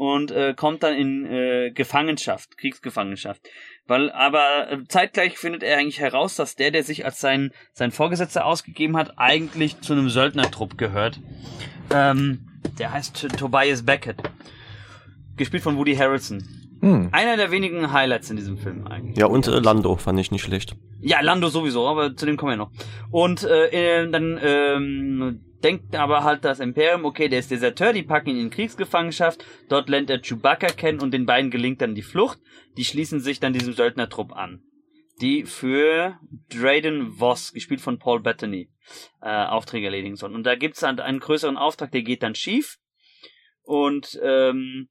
und äh, kommt dann in äh, Gefangenschaft, Kriegsgefangenschaft. Weil, aber äh, zeitgleich findet er eigentlich heraus, dass der, der sich als sein, sein Vorgesetzter ausgegeben hat, eigentlich zu einem Söldnertrupp gehört. Ähm, der heißt Tobias Beckett. Gespielt von Woody Harrelson. Hm. Einer der wenigen Highlights in diesem Film eigentlich. Ja, und äh, Lando fand ich nicht schlecht. Ja, Lando sowieso, aber zu dem kommen wir noch. Und äh, äh, dann ähm, denkt aber halt das Imperium, okay, der ist Deserteur, die packen ihn in Kriegsgefangenschaft, dort lernt er Chewbacca kennen und den beiden gelingt dann die Flucht. Die schließen sich dann diesem Söldnertrupp an, die für Drayden Voss, gespielt von Paul Bettany, äh, Aufträge erledigen sollen. Und da gibt's dann einen größeren Auftrag, der geht dann schief und ähm,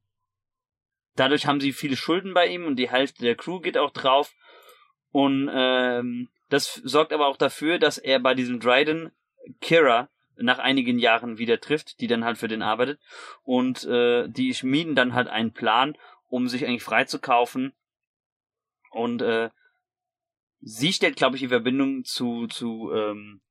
dadurch haben sie viele Schulden bei ihm und die Hälfte der Crew geht auch drauf und ähm, das sorgt aber auch dafür, dass er bei diesem Dryden Kira nach einigen Jahren wieder trifft, die dann halt für den arbeitet. Und äh, die schmieden dann halt einen Plan, um sich eigentlich freizukaufen. Und äh, sie stellt, glaube ich, die Verbindung zu, zu ähm,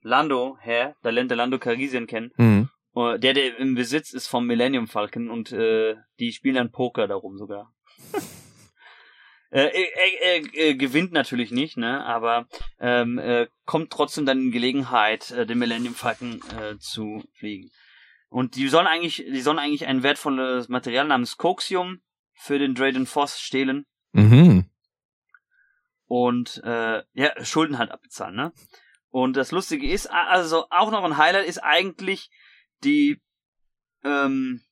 Lando her. Da lernt er Lando Calrissian kennen. Hm. Äh, Der, der im Besitz ist vom Millennium Falcon und äh, die spielen dann Poker darum sogar. äh, er, er, er, gewinnt natürlich nicht, ne? Aber ähm, äh, kommt trotzdem dann in Gelegenheit, äh, den Millennium Falcon äh, zu fliegen. Und die sollen eigentlich, die sollen eigentlich ein wertvolles Material namens Coxium für den Drayden Voss stehlen Mhm. und äh, ja, Schulden halt abbezahlen, ne? Und das Lustige ist, also auch noch ein Highlight ist eigentlich die, ähm,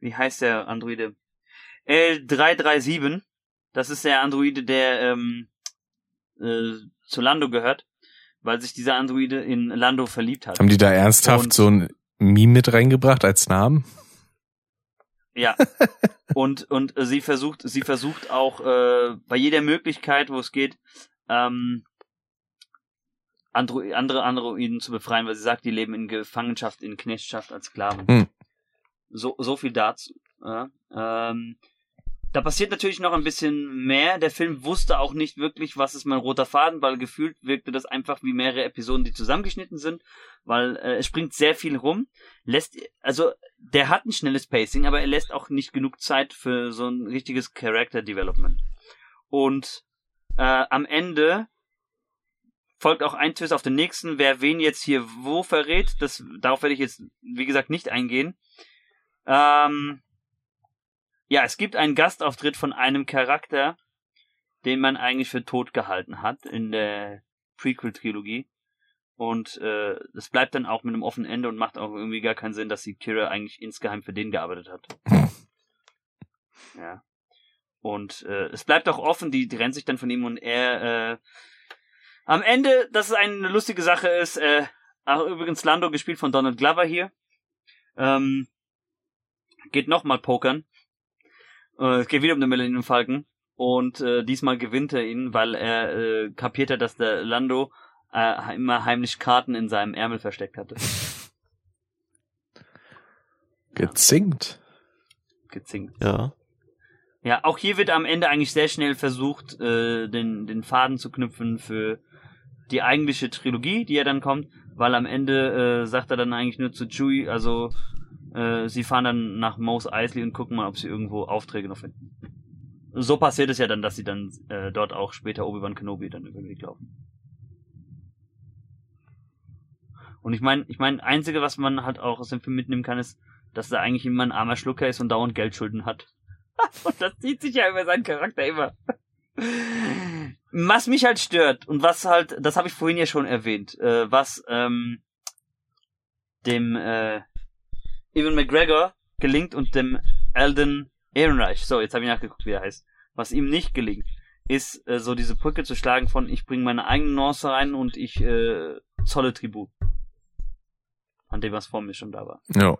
wie heißt der Androide? L337. Das ist der Androide, der ähm, äh, zu Lando gehört, weil sich dieser Androide in Lando verliebt hat. Haben die da ernsthaft Und- so ein Meme mit reingebracht als Namen? Ja. und und äh, sie versucht sie versucht auch äh, bei jeder Möglichkeit, wo es geht, ähm, Andro andere Androiden zu befreien, weil sie sagt, die leben in Gefangenschaft, in Knechtschaft als Sklaven. Hm. So so viel dazu. Ja. Ähm, da passiert natürlich noch ein bisschen mehr. Der Film wusste auch nicht wirklich, was ist mein roter Faden, weil gefühlt wirkte das einfach wie mehrere Episoden, die zusammengeschnitten sind, weil äh, es springt sehr viel rum. Lässt, also der hat ein schnelles Pacing, aber er lässt auch nicht genug Zeit für so ein richtiges Character Development. Und äh, am Ende folgt auch ein Twist auf den nächsten, wer wen jetzt hier wo verrät. Das, darauf werde ich jetzt, wie gesagt, nicht eingehen. Ähm, ja, es gibt einen Gastauftritt von einem Charakter, den man eigentlich für tot gehalten hat in der Prequel-Trilogie. Und äh, es bleibt dann auch mit einem offenen Ende und macht auch irgendwie gar keinen Sinn, dass die Kira eigentlich insgeheim für den gearbeitet hat. ja. Und äh, es bleibt auch offen, die trennt sich dann von ihm und er äh, am Ende, dass es eine lustige Sache ist, äh, ach, übrigens Lando gespielt von Donald Glover hier, ähm, geht nochmal pokern. Äh, es geht wieder um den Millennium Falcon. Und äh, diesmal gewinnt er ihn, weil er äh, kapiert hat, dass der Lando äh, immer heimlich Karten in seinem Ärmel versteckt hatte. Gezinkt. Gezinkt. Ja. Ja, auch hier wird am Ende eigentlich sehr schnell versucht, äh, den, den Faden zu knüpfen für die eigentliche Trilogie, die ja dann kommt, weil am Ende äh, sagt er dann eigentlich nur zu Chewie, also äh, sie fahren dann nach Mos Eisley und gucken mal, ob sie irgendwo Aufträge noch finden. So passiert es ja dann, dass sie dann äh, dort auch später Obi-Wan Kenobi dann über den Weg laufen. Und ich meine, ich meine, einzige, was man halt auch aus dem Film mitnehmen kann, ist, dass er eigentlich immer ein armer Schlucker ist und dauernd Geldschulden hat. und das zieht sich ja über seinen Charakter immer. Was mich halt stört und was halt, das habe ich vorhin ja schon erwähnt, äh, was ähm, dem äh, Evan McGregor gelingt und dem Alden Ehrenreich, so jetzt habe ich nachgeguckt, wie er heißt, was ihm nicht gelingt, ist äh, so diese Brücke zu schlagen von ich bringe meine eigene Nuance rein und ich äh, zolle Tribut. an dem was vor mir schon da war. Ja.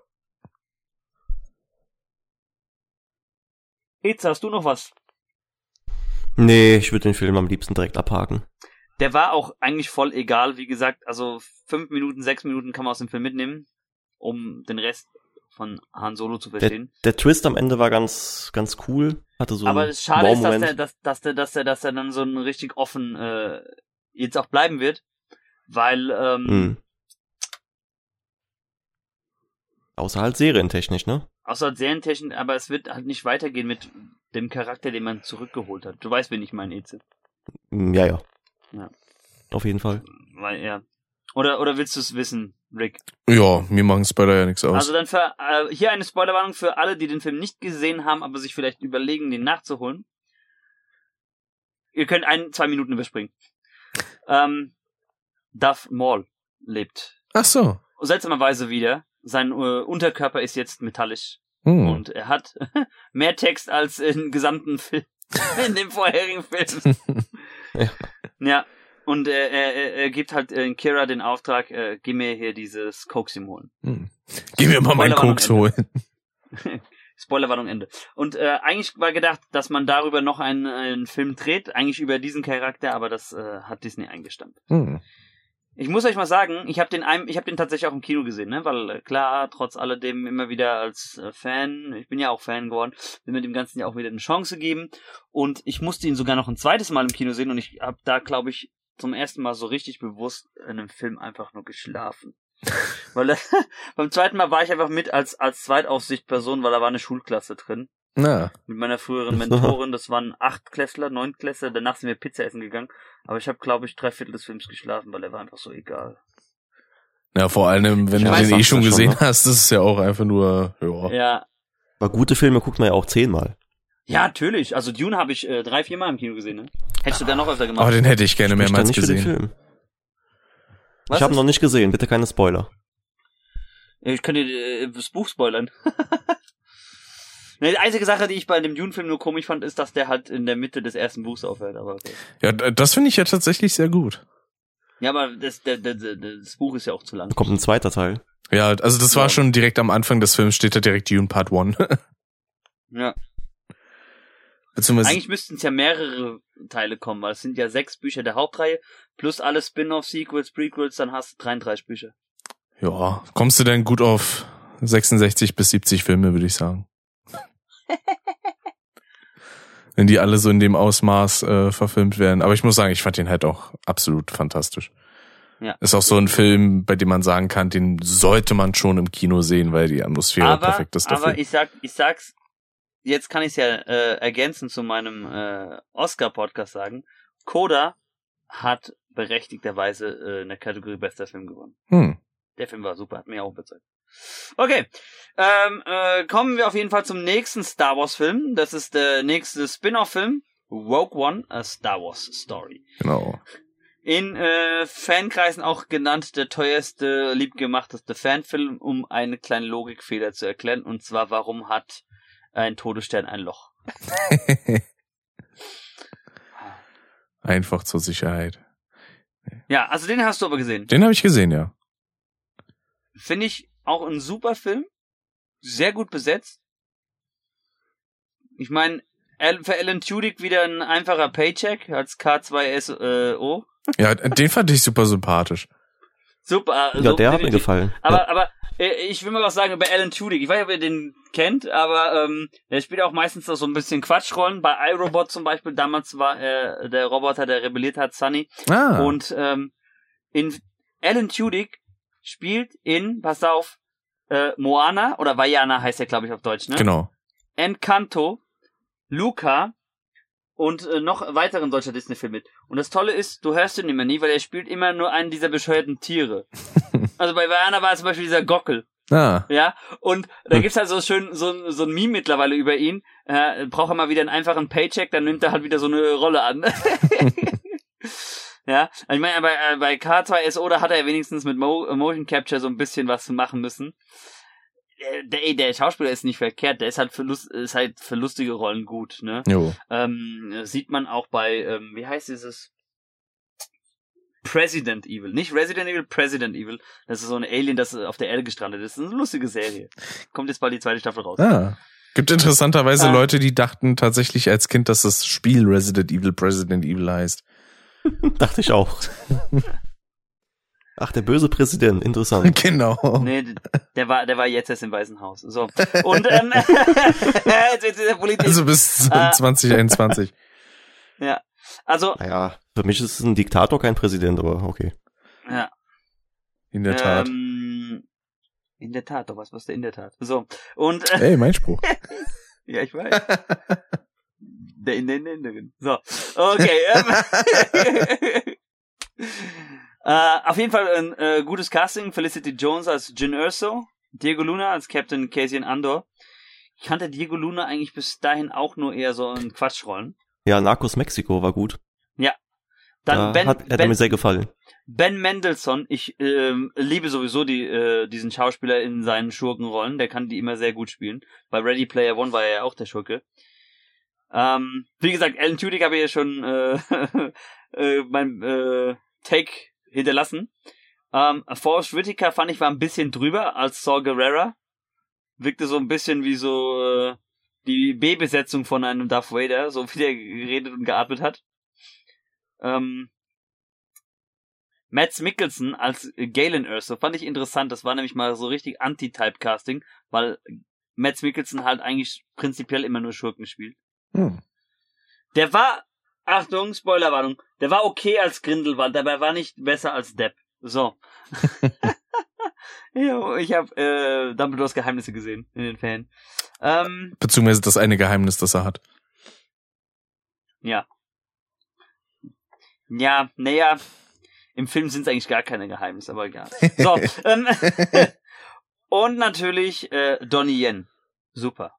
Jetzt hast du noch was? Nee, ich würde den Film am liebsten direkt abhaken. Der war auch eigentlich voll egal, wie gesagt, also fünf Minuten, sechs Minuten kann man aus dem Film mitnehmen, um den Rest von Han Solo zu Der, verstehen. der Twist am Ende war ganz, ganz cool. Hatte so Aber das Schade ist, dass der, dass, dass der, dass der, dass der dann so ein richtig offen äh, jetzt auch bleiben wird, weil ähm, Hm. Außer halt serientechnisch, ne? außer serientechnisch, aber es wird halt nicht weitergehen mit dem Charakter, den man zurückgeholt hat. Du weißt, wen ich meine, Eze. Hm, Ja, ja. Ja. Auf jeden Fall. Weil ja. Oder oder willst du es wissen, Rick? Ja, mir machen Spoiler ja nichts aus. Also dann für äh, hier eine Spoilerwarnung für alle, die den Film nicht gesehen haben, aber sich vielleicht überlegen, den nachzuholen. Ihr könnt ein, zwei Minuten überspringen. Ähm, Duff Maul lebt Ach so. seltsamerweise wieder. Sein äh, Unterkörper ist jetzt metallisch Hm. und er hat mehr Text als im gesamten Film, in dem vorherigen Film. Ja. ja. Und er, er, er- gibt halt äh, Kira den Auftrag, äh, geh mir hier dieses Coaxium holen. Hm. Geh mir mal meinen Koks holen. Spoilerwarnung Ende. Und äh, eigentlich war gedacht, dass man darüber noch einen, einen Film dreht, eigentlich über diesen Charakter, aber das äh, hat Disney eingestampft. Hm. Ich muss euch mal sagen, ich habe den einem, ich habe den tatsächlich auch im Kino gesehen, ne? Weil äh, klar, trotz alledem immer wieder als äh, Fan, ich bin ja auch Fan geworden, will mir dem Ganzen ja auch wieder eine Chance geben. Und ich musste ihn sogar noch ein zweites Mal im Kino sehen und ich habe da, glaube ich, zum ersten Mal so richtig bewusst in einem Film einfach nur geschlafen. weil äh, beim zweiten Mal war ich einfach mit als als Zweitaufsichtperson, weil da war eine Schulklasse drin Na. mit meiner früheren Mentorin. Das waren acht Klässler, neun Klässler. Danach sind wir Pizza essen gegangen. Aber ich habe, glaube ich, drei Viertel des Films geschlafen, weil er war einfach so egal. Ja, vor allem, wenn Ich du weiß, den eh schon schon, gesehen ne? hast, das ist ja auch einfach nur, ja. Ja, Aber gute Filme guckt man ja auch zehnmal. ja, natürlich. Also Dune habe ich äh, drei, vier Mal im Kino gesehen. Ne? Hättest du sogar noch öfter gemacht. Aber den hätte ich gerne da mehrmals nicht für den gesehen. Film. Was ich habe noch nicht gesehen, bitte keine Spoiler. Ich könnte dir äh, das Buch spoilern. Die einzige Sache, die ich bei dem Dune-Film nur komisch fand, ist, dass der halt in der Mitte des ersten Buchs aufhört. Aber okay. Ja, das finde ich ja tatsächlich sehr gut. Ja, aber das, der, der, der, das Buch ist ja auch zu lang. Da kommt ein zweiter Teil. Ja, also das Ja. war schon direkt am Anfang des Films, steht da direkt Dune Part 1. Ja. Beziehungsweise, Eigentlich müssten es ja mehrere Teile kommen, weil es sind ja sechs Bücher der Hauptreihe, plus alle Spin-off, Sequels, Prequels, dann hast du 33 Bücher. ja, kommst du denn gut auf 66 bis 70 Filme, würde ich sagen. Wenn die alle so in dem Ausmaß äh, verfilmt werden. Aber ich muss sagen, ich fand den halt auch absolut fantastisch. Ja. Ist auch so ein Film, bei dem man sagen kann, den sollte man schon im Kino sehen, weil die Atmosphäre aber perfekt ist dafür. aber ich sag, ich sag's, jetzt kann ich es ja äh, ergänzen zu meinem äh, Oscar-Podcast sagen. Coda hat berechtigterweise äh, in der Kategorie bester Film gewonnen. hm. Der Film war super, hat mir auch überzeugt. Okay, ähm, äh, kommen wir auf jeden Fall zum nächsten Star Wars Film. Das ist der nächste Spin-off-Film, Rogue One, a Star Wars Story. Genau. In äh, Fankreisen auch genannt der teuerste, liebgemachteste Fanfilm, um eine kleine Logikfehler zu erklären. Und zwar, warum hat ein Todesstern ein Loch? Einfach zur Sicherheit. Ja, also den hast du aber gesehen. Den habe ich gesehen, ja. Finde ich auch ein super Film. Sehr gut besetzt. Ich meine, für Alan Tudyk wieder ein einfacher Paycheck als K2SO. Ja, den fand ich super sympathisch. Super. Ja, so der hat mir gefallen. Aber, aber äh, ich will mal was sagen über Alan Tudyk. Ich weiß nicht, ob ihr den kennt, aber ähm, der spielt auch meistens so ein bisschen Quatschrollen. Bei iRobot zum Beispiel, damals war er der Roboter, der rebelliert hat, Sunny. Ah, Und ähm, in Alan Tudyk spielt in, pass auf, äh, Moana, oder Vajana heißt er, glaube ich, auf Deutsch, ne? genau. Encanto, Luca und äh, noch weiteren deutscher Disney-Film mit. Und das Tolle ist, du hörst ihn immer nie, weil er spielt immer nur einen dieser bescheuerten Tiere. also bei Vajana war es zum Beispiel dieser Gockel. Ah, Ja, und da gibt's halt so schön so, ein- so ein Meme mittlerweile über ihn. Äh, braucht er mal wieder einen einfachen Paycheck, dann nimmt er halt wieder so eine Rolle an. ja, ich meine, bei, äh, bei K2SO, da hat er wenigstens mit Mo Motion Capture so ein bisschen was zu machen müssen. Äh, Der, der Schauspieler ist nicht verkehrt, der ist halt für, Lust, ist halt für lustige Rollen gut, ne? jo. Ähm, sieht man auch bei, ähm, wie heißt dieses? President Evil. Nicht Resident Evil, President Evil. Das ist so ein Alien, das auf der Erde gestrandet ist. Das ist eine lustige Serie. Kommt jetzt bald die zweite Staffel raus. Ah. Gibt interessanterweise Ah. Leute, die dachten tatsächlich als Kind, dass das Spiel Resident Evil President Evil heißt. Dachte ich auch. Ach, der böse Präsident, interessant. genau. Nee, der war, der war jetzt erst im Weißen Haus. So. Und, ähm, jetzt wird's sehr politisch. Also bis Ah. 2021. ja. Also, Naja, für mich ist es ein Diktator kein Präsident, aber okay. ja. In der Tat. Ähm, in der Tat, doch was, was der in der Tat. So. Und, äh, Ey, mein Spruch. ja, ich weiß. Der in den Inneren. So. Okay. Ähm, äh, auf jeden Fall ein äh, gutes Casting. Felicity Jones als Jin Erso. Diego Luna als Captain Cassian Andor. Ich kannte Diego Luna eigentlich bis dahin auch nur eher so in Quatschrollen. Ja, Narcos Mexiko war gut. Dann da Ben, hat, hat er ben, mir sehr gefallen. Ben Mendelssohn, ich ähm, liebe sowieso die, äh, diesen Schauspieler in seinen Schurkenrollen, der kann die immer sehr gut spielen. Bei Ready Player One war er ja auch der Schurke. Ähm, wie gesagt, Alan Tudyk habe ich ja schon äh, äh, mein äh, Take hinterlassen. Ähm, Forrest Whitaker fand ich war ein bisschen drüber als Saw Gerrera. Wirkte so ein bisschen wie so äh, die B-Besetzung von einem Darth Vader, so wie der geredet und geatmet hat. Ähm, Mads Mikkelsen als Galen Erso fand ich interessant. Das war nämlich mal so richtig Anti-Typecasting, weil Mads Mikkelsen halt eigentlich prinzipiell immer nur Schurken spielt. Hm. Der war, Achtung, Spoilerwarnung, der war okay als Grindelwald, aber er war nicht besser als Depp. So. jo, ich habe äh, Dumbledores Geheimnisse gesehen in den Ferien. Ähm, Beziehungsweise das eine Geheimnis, das er hat. ja. Ja, naja, im Film sind es eigentlich gar keine Geheimnisse, aber egal. So, ähm, und natürlich äh, Donnie Yen. Super.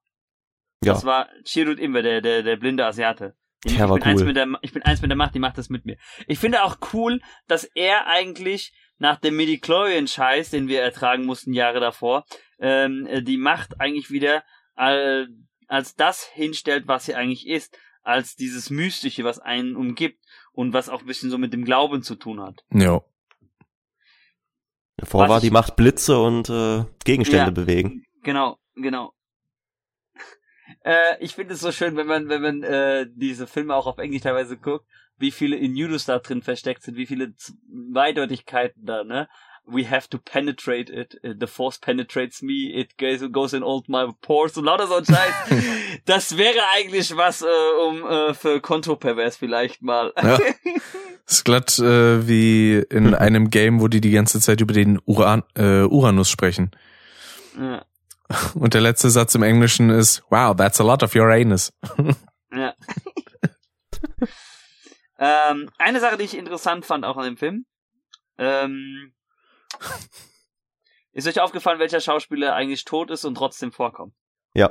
Ja, Das war Chirut Imber, der, der, der blinde Asiate. Ich, Der ich war bin eins cool. mit der, ich bin eins mit der Macht, die macht das mit mir. Ich finde auch cool, dass er eigentlich nach dem Midichlorian-Scheiß, den wir ertragen mussten Jahre davor, ähm, äh, die Macht eigentlich wieder äh, als das hinstellt, was sie eigentlich ist. Als dieses Mystische, was einen umgibt und was auch ein bisschen so mit dem Glauben zu tun hat. Ja. davor was war die Macht Blitze und äh, Gegenstände Ja. bewegen. Genau, genau. Äh, ich finde es so schön, wenn man, wenn man äh, diese Filme auch auf Englisch teilweise guckt, wie viele Innudos da drin versteckt sind, wie viele Zweideutigkeiten da, ne? We have to penetrate it. uh, The force penetrates me. It goes, in all my pores und lauter so ein Scheiß. das wäre eigentlich was, äh, um äh, für Kontropervers vielleicht mal. Ja. Ist glatt äh, wie in einem Game, wo die die ganze Zeit über den Uran äh, Uranus sprechen. ja. Und der letzte Satz im Englischen ist, wow, that's a lot of Uranus. Ja. ähm, eine Sache, die ich interessant fand auch an dem Film. Ähm, ist euch aufgefallen, welcher Schauspieler eigentlich tot ist und trotzdem vorkommt? Ja,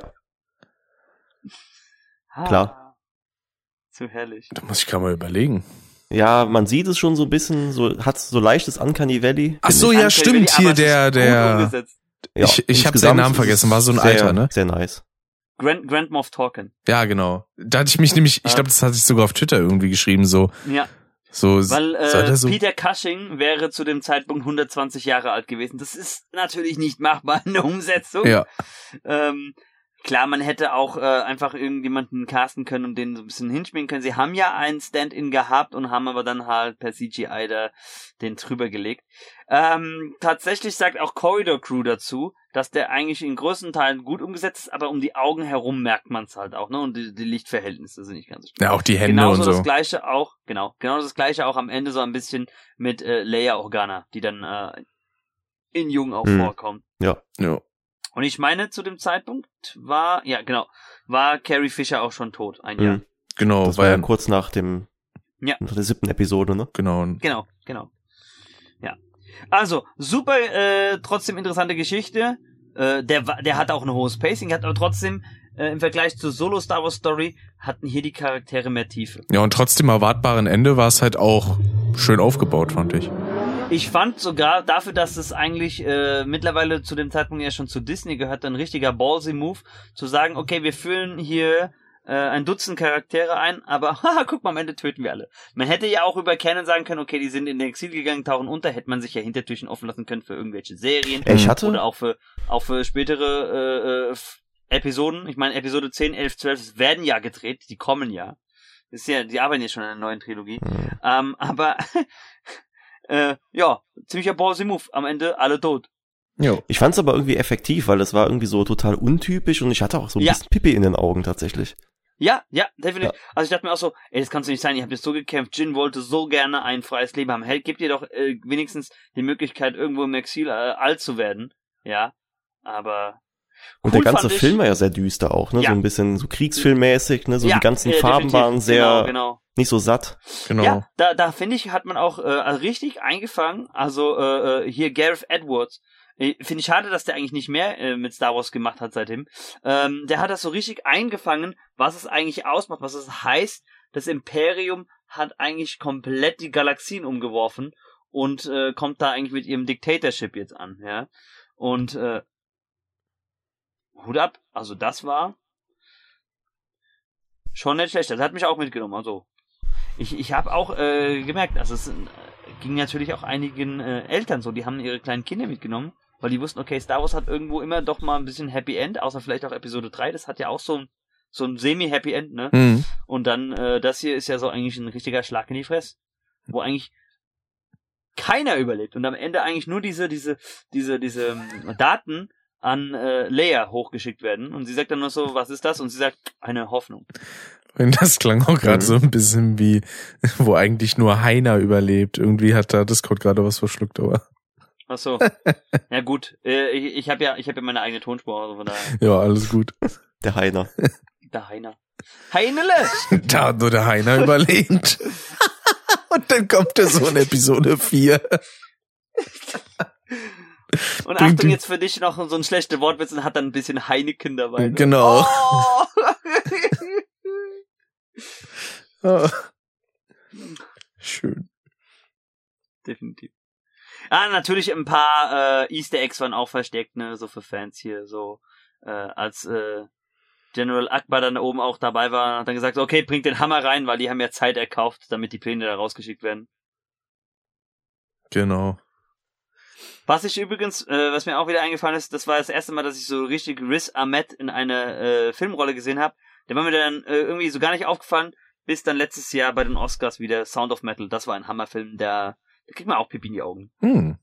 Ah, Klar. Zu herrlich. Da muss ich gerade mal überlegen. ja, man sieht es schon so ein bisschen, so hat so leichtes Uncanny Valley. Ach so, ja, Uncanny stimmt, Valley, hier der, der, umgesetzt. Ja, ich, ich habe seinen Namen vergessen, es war so ein sehr, Alter, ne? Sehr nice. Grand, Grand Moff Tarkin. Ja, genau. Da hatte ich mich nämlich, ich glaube, das hatte ich sogar auf Twitter irgendwie geschrieben, so, Ja, so, weil äh, so, Peter Cushing wäre zu dem Zeitpunkt 120 Jahre alt gewesen. Das ist natürlich nicht machbar in der Umsetzung. ja, Ähm, klar, man hätte auch äh, einfach irgendjemanden casten können und den so ein bisschen hinspielen können. Sie haben ja einen Stand-in gehabt und haben aber dann halt per CGI da den drüber gelegt. Ähm, tatsächlich sagt auch Corridor Crew dazu, dass der eigentlich in größten Teilen gut umgesetzt ist, aber um die Augen herum merkt man es halt auch, ne? Und die, die Lichtverhältnisse sind nicht ganz so schön. ja, auch die Hände Genauso und so. das gleiche auch, genau, genau das gleiche auch am Ende so ein bisschen mit äh, Leia Organa, die dann äh, in Jung auch Hm. vorkommt. Ja. Und ich meine, zu dem Zeitpunkt war, ja, genau, war Carrie Fisher auch schon tot, ein Jahr. Mhm. Genau, Das war ja kurz nach dem, Ja. nach der siebten Episode, ne? genau. Genau, genau. Ja. Also, super, äh, trotzdem interessante Geschichte. Äh, der, der hat auch ein hohes Pacing, hat aber trotzdem, äh, im Vergleich zur Solo Star Wars Story, hatten hier die Charaktere mehr Tiefe. Ja, und trotzdem erwartbaren Ende war es halt auch schön aufgebaut, fand ich. Ich fand sogar dafür, dass es eigentlich äh, mittlerweile zu dem Zeitpunkt ja schon zu Disney gehört, ein richtiger ballsy Move, zu sagen, okay, wir füllen hier äh, ein Dutzend Charaktere ein, aber haha, guck mal, am Ende töten wir alle. Man hätte ja auch über Canon sagen können, okay, die sind in den Exil gegangen, tauchen unter, hätte man sich ja Hintertürchen offen lassen können für irgendwelche Serien. Ich hatte- Oder auch für, auch für spätere äh, äh, Episoden. Ich meine, Episode 10, 11, 12 werden ja gedreht, die kommen ja. Ist ja, die arbeiten jetzt schon an einer neuen Trilogie. Hm. Ähm, aber äh, ja, ziemlicher ballsy Move. Am Ende alle tot. Jo. Ich fand es aber irgendwie effektiv, weil es war irgendwie so total untypisch und ich hatte auch so ein Ja. bisschen Pipi in den Augen tatsächlich. Ja, ja, definitiv. Also ich dachte mir auch so, ey, das kannst du nicht sein, ihr habt jetzt so gekämpft, Jin wollte so gerne ein freies Leben haben. Hey, gebt ihr doch äh, wenigstens die Möglichkeit, irgendwo im Exil äh, alt zu werden. Ja, aber Und cool der ganze fand ich- Film war ja sehr düster auch, ne? Ja. So ein bisschen so Kriegsfilmmäßig, ne? So ja, die ganzen äh, Farben waren sehr Genau, genau. Nicht so satt. Genau. Ja, da, da finde ich, hat man auch äh, richtig eingefangen. Also äh, äh, hier Gareth Edwards. Finde ich schade, dass der eigentlich nicht mehr äh, mit Star Wars gemacht hat seitdem. Ähm, der hat das so richtig eingefangen, was es eigentlich ausmacht, was es heißt. Das Imperium hat eigentlich komplett die Galaxien umgeworfen und äh, kommt da eigentlich mit ihrem Dictatorship jetzt an, ja. Und äh, Hut ab, also das war schon nicht schlecht. Das hat mich auch mitgenommen, also ich, ich habe auch äh, gemerkt, also es äh, ging natürlich auch einigen äh, Eltern so, die haben ihre kleinen Kinder mitgenommen, weil die wussten, okay, Star Wars hat irgendwo immer doch mal ein bisschen Happy End, außer vielleicht auch Episode 3, das hat ja auch so ein, so ein semi-Happy End, ne? Mhm. Und dann, äh, das hier ist ja so eigentlich ein richtiger Schlag in die Fresse, wo eigentlich keiner überlebt und am Ende eigentlich nur diese, diese, diese, diese ähm, Daten an äh, Leia hochgeschickt werden und sie sagt dann nur so, was ist das? Und sie sagt, eine Hoffnung. Und das klang auch gerade Mhm. so ein bisschen wie, wo eigentlich nur Heiner überlebt. Irgendwie hat da Discord gerade was verschluckt, aber Ach so. ja gut, äh, ich, ich habe ja, ich habe ja meine eigene Tonspur, also von daher. ja, alles gut. Der Heiner. Der Heiner. Heinele! Da hat nur der Heiner überlebt. Und dann kommt er so in Episode 4. Und Achtung jetzt für dich noch so ein schlechter Wortwitz und hat dann ein bisschen Heineken dabei. Ne? Genau. Oh! Ah. Schön. Definitiv. Ah, natürlich ein paar äh, Easter Eggs waren auch versteckt, ne, so für Fans hier, so äh, als äh, General Akbar dann oben auch dabei war, hat dann gesagt, okay, bringt den Hammer rein, weil die haben ja Zeit erkauft, damit die Pläne da rausgeschickt werden. Genau. Was ich übrigens, äh, was mir auch wieder eingefallen ist, das war das erste Mal, dass ich so richtig Riz Ahmed in einer äh, Filmrolle gesehen habe. Der war mir dann äh, irgendwie so gar nicht aufgefallen, bis dann letztes Jahr bei den Oscars wieder Sound of Metal. Das war ein Hammerfilm, der, da kriegt man auch Pipi in die Augen. Hm.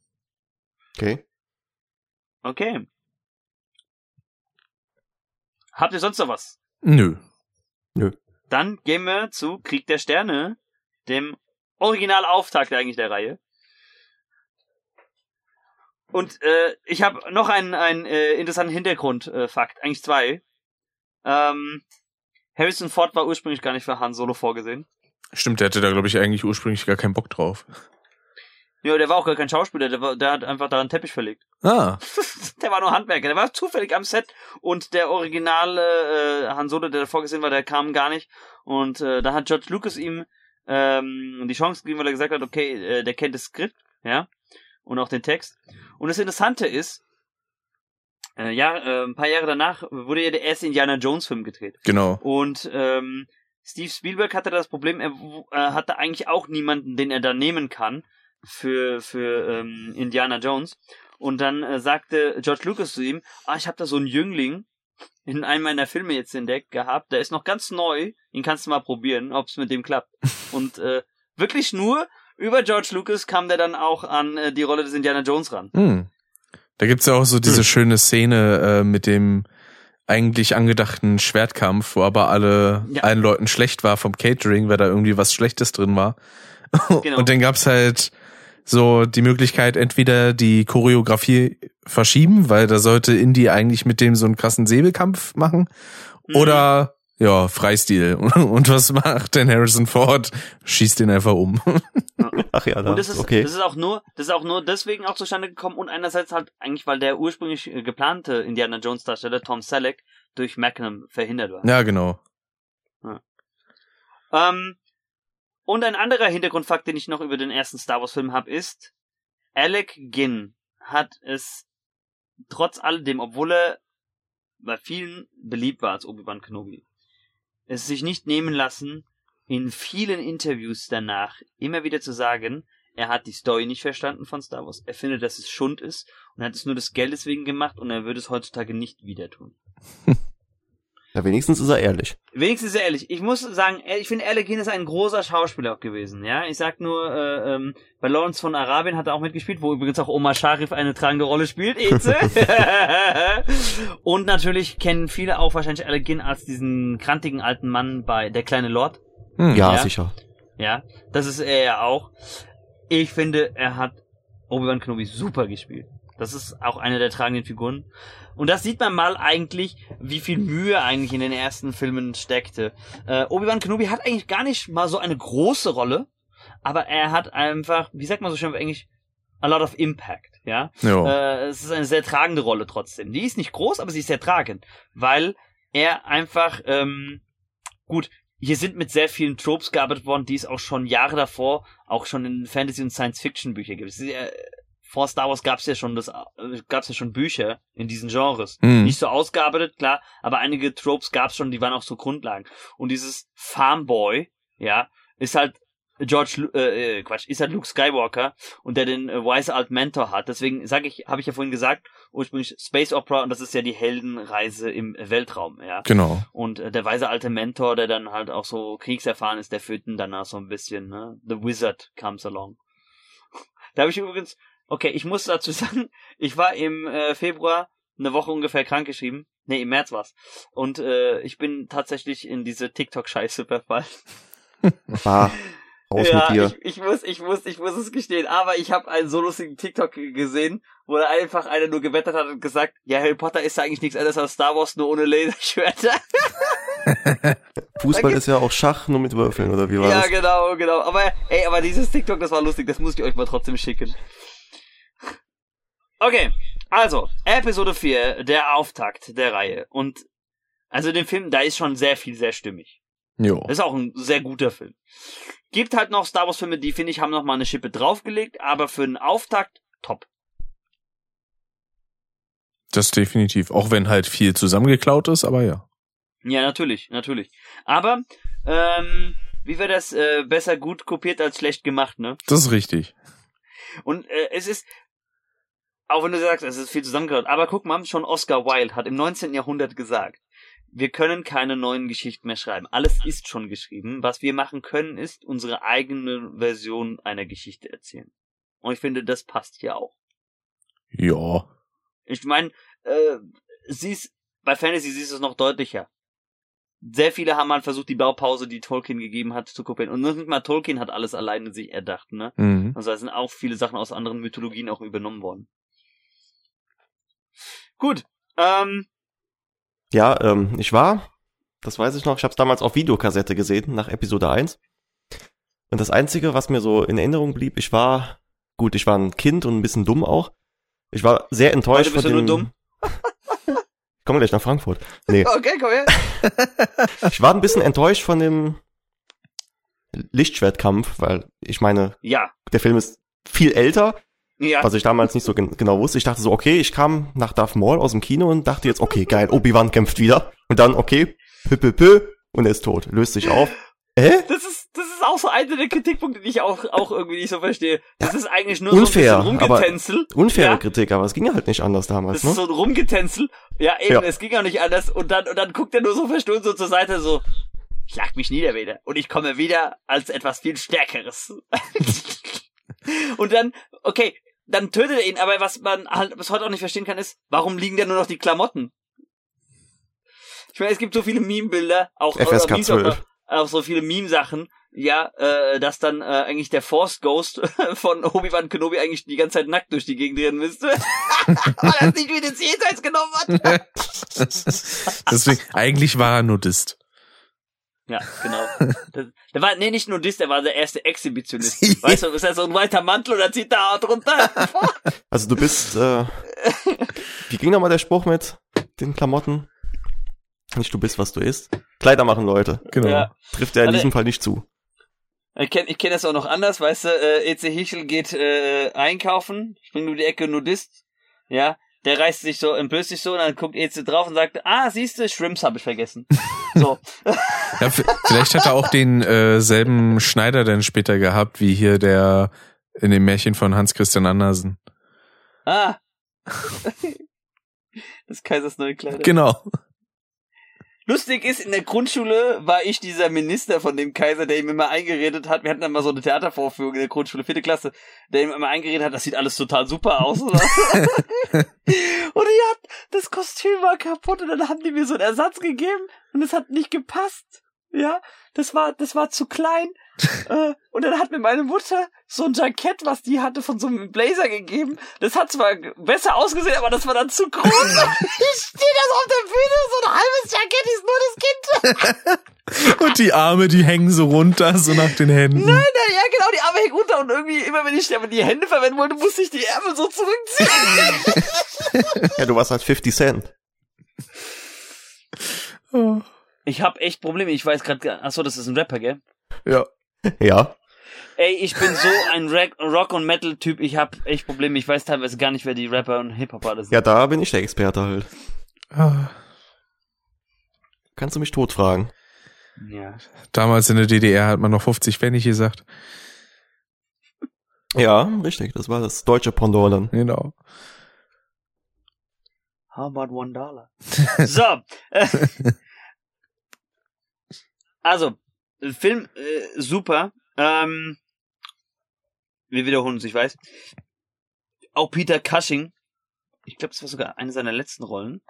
Okay. Okay. Habt ihr sonst noch was? Nö. Dann gehen wir zu Krieg der Sterne, dem Originalauftakt eigentlich der Reihe. Und äh, ich habe noch einen, einen äh, interessanten Hintergrundfakt, äh, eigentlich zwei. Ähm, Harrison Ford war ursprünglich gar nicht für Han Solo vorgesehen. Stimmt, der hatte da, glaube ich, eigentlich ursprünglich gar keinen Bock drauf. Ja, der war auch gar kein Schauspieler, der, war, der hat einfach da einen Teppich verlegt. Ah. der war nur Handwerker, der war zufällig am Set und der originale äh, Han Solo, der da vorgesehen war, der kam gar nicht. Und äh, da hat George Lucas ihm ähm, die Chance gegeben, weil er gesagt hat, okay, äh, der kennt das Skript, ja, und auch den Text. Und das Interessante ist, äh, ja, äh, ein paar Jahre danach wurde ja der erste Indiana Jones Film gedreht. Genau. Und ähm, Steve Spielberg hatte das Problem, er äh, hatte eigentlich auch niemanden, den er da nehmen kann für für ähm, Indiana Jones. Und dann äh, sagte George Lucas zu ihm, ah, ich habe da so einen Jüngling in einem meiner Filme jetzt entdeckt gehabt, der ist noch ganz neu, ihn kannst du mal probieren, ob es mit dem klappt. Und äh, wirklich nur über George Lucas kam der dann auch an äh, die Rolle des Indiana Jones ran. Hm. Da gibt's ja auch so diese Hm. schöne Szene äh, mit dem eigentlich angedachten Schwertkampf, wo aber alle Ja. allen Leuten schlecht war vom Catering, weil da irgendwie was Schlechtes drin war. Genau. Und dann gab's halt so die Möglichkeit, entweder die Choreografie verschieben, weil da sollte Indy eigentlich mit dem so einen krassen Säbelkampf machen, Mhm. oder ja, Freistil. Und was macht denn Harrison Ford? Schießt den einfach um. Ach ja, da. Und das ist, okay. das ist auch nur, das ist auch nur deswegen auch zustande gekommen und einerseits halt eigentlich, weil der ursprünglich äh, geplante Indiana Jones Darsteller Tom Selleck durch Magnum verhindert war. ja, genau. Ähm, und ein anderer Hintergrundfakt, den ich noch über den ersten Star Wars Film habe, ist, Alec Ginn hat es trotz alledem, obwohl er bei vielen beliebt war als Obi-Wan Kenobi, es sich nicht nehmen lassen, in vielen Interviews danach immer wieder zu sagen, er hat die Story nicht verstanden von Star Wars. Er findet, dass es Schund ist und hat es nur des Geldes wegen gemacht und er würde es heutzutage nicht wieder tun. Ja, wenigstens ist er ehrlich. Wenigstens ist er ehrlich. Ich muss sagen, ich finde Alec Guinness ein großer Schauspieler auch gewesen. Ja, ich sag nur, äh, ähm, bei Lawrence von Arabien hat er auch mitgespielt, wo übrigens auch Omar Sharif eine tragende Rolle spielt. Eze. und natürlich kennen viele auch wahrscheinlich Alec Guinness als diesen krantigen alten Mann bei Der kleine Lord. Hm, ja, Ja. sicher. Ja, das ist er ja auch. Ich finde, er hat Obi-Wan Kenobi super gespielt. Das ist auch eine der tragenden Figuren. Und das sieht man mal eigentlich, wie viel Mühe eigentlich in den ersten Filmen steckte. Äh, Obi-Wan Kenobi hat eigentlich gar nicht mal so eine große Rolle, aber er hat einfach, wie sagt man so schön auf Englisch, a lot of impact, ja. Äh, es ist eine sehr tragende Rolle trotzdem. Die ist nicht groß, aber sie ist sehr tragend, weil er einfach, ähm, gut, hier sind mit sehr vielen Tropes gearbeitet worden, die es auch schon Jahre davor auch schon in Fantasy- und Science-Fiction-Bücher gibt. Es ist ja, vor Star Wars gab es ja schon das, äh, gab's ja schon Bücher in diesen Genres. Hm. Nicht so ausgearbeitet, klar, aber einige Tropes gab es schon, die waren auch so Grundlagen. Und dieses Farmboy, ja, ist halt George, äh, äh, Quatsch, ist halt Luke Skywalker und der den äh, Wise Alt Mentor hat. Deswegen sage ich, habe ich ja vorhin gesagt, ursprünglich Space Opera und das ist ja die Heldenreise im Weltraum, ja. Genau. Und äh, der weise alte Mentor, der dann halt auch so kriegserfahren ist, der führt ihn danach so ein bisschen, ne? The Wizard comes along. Da habe ich übrigens, okay, ich muss dazu sagen, ich war im äh, Februar eine Woche ungefähr krankgeschrieben. Nee, im März war's. Und äh, ich bin tatsächlich in diese TikTok-Scheiße verfallen. Bah, raus ja, mit dir. Ich, ich muss, ich muss, ich muss es gestehen. Aber ich habe einen so lustigen TikTok gesehen, wo da einfach einer nur gewettet hat und gesagt, ja, Harry Potter ist ja eigentlich nichts anderes als Star Wars, nur ohne Laserschwerter. Fußball ist ja auch Schach, nur mit Würfeln, oder wie war Ja, das? genau, genau. Aber, ey, aber dieses TikTok, das war lustig. Das muss ich euch mal trotzdem schicken. Okay, also, Episode 4, der Auftakt der Reihe. Und, also den Film, da ist schon sehr viel, sehr stimmig. Jo. Das ist auch ein sehr guter Film. Gibt halt noch Star Wars Filme, die finde ich haben noch mal eine Schippe draufgelegt, aber für einen Auftakt top. Das definitiv. Auch wenn halt viel zusammengeklaut ist, aber ja. Ja, natürlich, natürlich. Aber ähm, wie wäre das äh, besser gut kopiert als schlecht gemacht, ne? Das ist richtig. Und äh, es ist auch wenn du sagst, es ist viel zusammengeklaut, aber guck mal, schon Oscar Wilde hat im 19. Jahrhundert gesagt, wir können keine neuen Geschichten mehr schreiben. Alles ist schon geschrieben. Was wir machen können, ist unsere eigene Version einer Geschichte erzählen. Und ich finde, das passt hier auch. Ja. Ich meine, äh, siehst, bei Fantasy siehst du es noch deutlicher. Sehr viele haben halt versucht, die Baupause, die Tolkien gegeben hat, zu kopieren. Und nicht mal Tolkien hat alles alleine sich erdacht, ne? Mhm. Also da sind auch viele Sachen aus anderen Mythologien auch übernommen worden. Gut. Ähm, Ja, ähm, ich war, das weiß ich noch, ich habe es damals auf Videokassette gesehen, nach Episode 1. Und das Einzige, was mir so in Erinnerung blieb, ich war, gut, ich war ein Kind und ein bisschen dumm auch. Ich war sehr enttäuscht Heute bist von du dem... nur dumm? Ich komme gleich nach Frankfurt. Nee, okay, komm her. ich war ein bisschen enttäuscht von dem Lichtschwertkampf, weil ich meine, Ja. der Film ist viel älter, Ja. was ich damals nicht so gen genau wusste. Ich dachte so, okay, ich kam nach Darth Maul aus dem Kino und dachte jetzt, okay, geil, Obi-Wan kämpft wieder. Und dann, okay, pü, pü, pü, und er ist tot. Löst sich auf. Hä? Das ist, das ist auch so einer der Kritikpunkte, die ich auch, auch irgendwie nicht so verstehe. Das ist eigentlich nur Unfair, so ein Rumgetänzel. Unfaire Ja. Kritik, aber es ging halt nicht anders damals, Das ist ne? so ein Rumgetänzel. Ja, eben, Ja. es ging auch nicht anders. Und dann, und dann guckt er nur so verstohlen so zur Seite, so, schlag mich nieder wieder. Und ich komme wieder als etwas viel Stärkeres. und dann, okay, dann tötet er ihn, aber was man halt bis heute auch nicht verstehen kann, ist, warum liegen da nur noch die Klamotten? Ich meine, es gibt so viele Meme-Bilder, auch, FSK Memes 12. auch, auch so viele Meme-Sachen, ja, äh, dass dann äh, eigentlich der Force Ghost von Obi-Wan Kenobi eigentlich die ganze Zeit nackt durch die Gegend rennen müsste. Weil er es nicht wieder ins Jenseits genommen hat. Deswegen, eigentlich war er Nudist. Ja, genau. Das, der war, nee, nicht nur das, der war der erste Exhibitionist. Weißt du, ist er so ein weiter Mantel oder zieht da Haut runter? Also du bist, äh, wie ging nochmal der Spruch mit den Klamotten? Nicht du bist, was du isst. Kleider machen Leute. Genau. Ja. Trifft er in Warte. diesem Fall nicht zu. Ich kenne ich kenn das auch noch anders, weißt du, äh, EC Hichel geht äh, einkaufen, springt um die Ecke Nudist, ja, der reißt sich so, entblößt sich so und dann guckt EC drauf und sagt, ah, siehst du, Shrimps habe ich vergessen. So. Ja, vielleicht hat er auch den äh, selben Schneider dann später gehabt, wie hier der in dem Märchen von Hans Christian Andersen. Ah. Das Kaisers neue Kleider. Genau. Lustig ist, in der Grundschule war ich dieser Minister von dem Kaiser, der ihm immer eingeredet hat. Wir hatten dann mal so eine Theatervorführung in der Grundschule, vierte Klasse, der ihm immer eingeredet hat, das sieht alles total super aus. Oder? und hat, das Kostüm war kaputt und dann haben die mir so einen Ersatz gegeben und es hat nicht gepasst. Ja, das war, das war zu klein. äh, und dann hat mir meine Mutter so ein Jackett, was die hatte, von so einem Blazer gegeben. Das hat zwar besser ausgesehen, aber das war dann zu groß. ich stehe das auf der Bühne, so ein halbes Jackett ist nur das Kind. Und die Arme, die hängen so runter, so nach den Händen. Nein, nein, ja, genau, die Arme hängen runter und irgendwie, immer wenn ich aber die Hände verwenden wollte, musste ich die Ärmel so zurückziehen. Ja, du warst halt 50 Cent. Oh. ich hab echt Probleme, ich weiß gerade, achso, das ist ein Rapper, gell? Ja. Ja. Ey, ich bin so ein Rock- und Metal-Typ, ich hab echt Probleme, ich weiß teilweise gar nicht, wer die Rapper und Hip-Hopper alle sind. Ja, da bin ich der Experte halt. Ah. Kannst du mich tot fragen? ja. Damals in der DDR hat man noch 50 Pfennig gesagt. Ja, richtig. Das war das deutsche Pendant dann. Genau. How about one dollar? so. äh, also, Film äh, super. Ähm, wir wiederholen uns, ich weiß. Auch Peter Cushing. Ich glaube, das war sogar eine seiner letzten Rollen.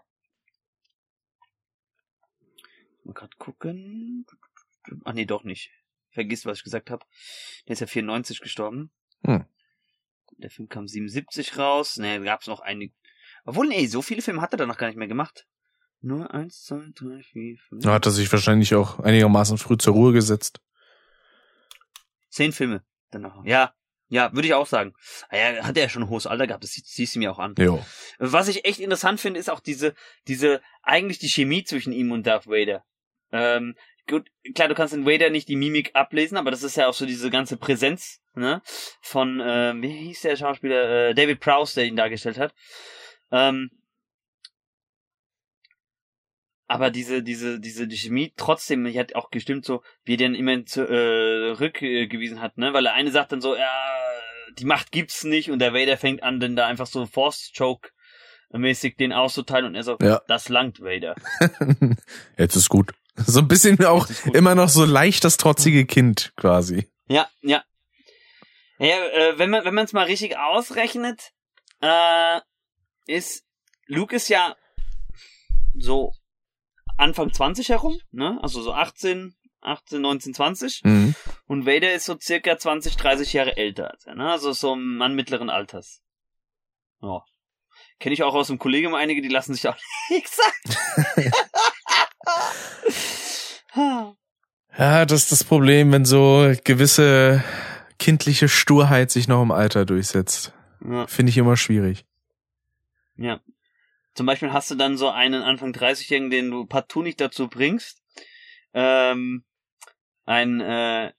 Mal grad gucken. Ach nee, doch nicht. Vergiss, was ich gesagt habe. Der ist ja 94 gestorben. Hm. Der Film kam 77 raus. Ne, gab's noch einige. Obwohl, nee, so viele Filme hat er da noch gar nicht mehr gemacht. Nur eins, zwei, drei, vier, fünf. Da hat er sich wahrscheinlich auch einigermaßen früh zur Ruhe gesetzt. Zehn Filme danach. Ja, ja, würde ich auch sagen. Ah Ja, hat er ja schon ein hohes Alter gehabt, das sie- siehst du mir auch an. Jo. Was ich echt interessant finde, ist auch diese, diese, eigentlich die Chemie zwischen ihm und Darth Vader. Ähm, gut, klar, du kannst in Vader nicht die Mimik ablesen, aber das ist ja auch so diese ganze Präsenz, ne, von, ähm, wie hieß der Schauspieler, äh, David Prowse, der ihn dargestellt hat. Ähm, aber diese, diese, diese die Chemie trotzdem, die hat auch gestimmt so, wie er den immer zurückgewiesen hat, ne, weil der eine sagt dann so, ja, die Macht gibt's nicht und der Vader fängt an, dann da einfach so Force Choke mäßig den auszuteilen und er so, Ja. das langt Vader. Jetzt ist gut. So ein bisschen auch immer noch so leicht das trotzige Kind quasi. Ja, ja. Ja, äh, wenn man wenn man es mal richtig ausrechnet, äh, ist Luke ist ja so Anfang 20 herum, ne? Also so 18, 18, 19, 20 Mhm. und Vader ist so circa 20, 30 Jahre älter als er, ne? Also so ein Mann mittleren Alters. Ja. Kenne ich auch aus dem Kollegium einige, die lassen sich da auch nichts sagen. Ja, das ist das Problem, wenn so gewisse kindliche Sturheit sich noch im Alter durchsetzt. ja. Finde ich immer schwierig. Ja. Zum Beispiel hast du dann so einen Anfang 30-Jährigen, den du partout nicht dazu bringst, ähm, ein äh,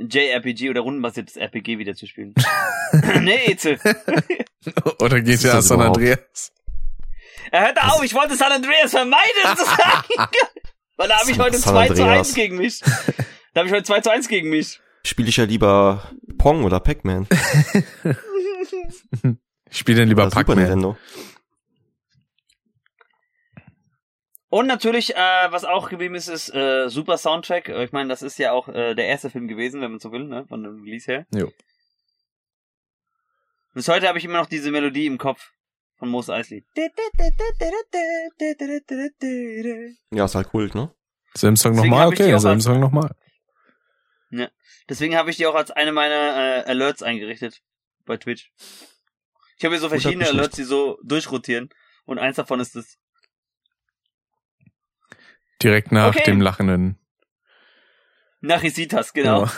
JRPG oder rundenbasiertes RPG wieder zu spielen. nee, Etze. Oder GTA San? Andreas. Er hörte auf, ich wollte San Andreas vermeiden zu sagen. Weil da habe ich heute San 2 zu Andreas. 1 gegen mich. Da habe ich heute 2 zu 1 gegen mich. Spiele ich ja lieber Pong oder Pac-Man. Ich spiele dann lieber Pac-Man. Und natürlich, äh, was auch geblieben ist, ist äh, super Soundtrack. Äh, Ich meine, das ist ja auch äh, der erste Film gewesen, wenn man so will, ne? Von dem Release her. Jo. Bis heute habe ich immer noch diese Melodie im Kopf von Mos Eisley. Ja, ist halt Kult, ne? Selben Song Deswegen nochmal? Okay, selben Song nochmal. Deswegen habe ich die auch als eine meiner äh, Alerts eingerichtet bei Twitch. Ich habe hier so verschiedene. Alerts, die so durchrotieren. Und eins davon ist das. Direkt nach Okay. dem lachenden. Nachisitas, genau. Ja.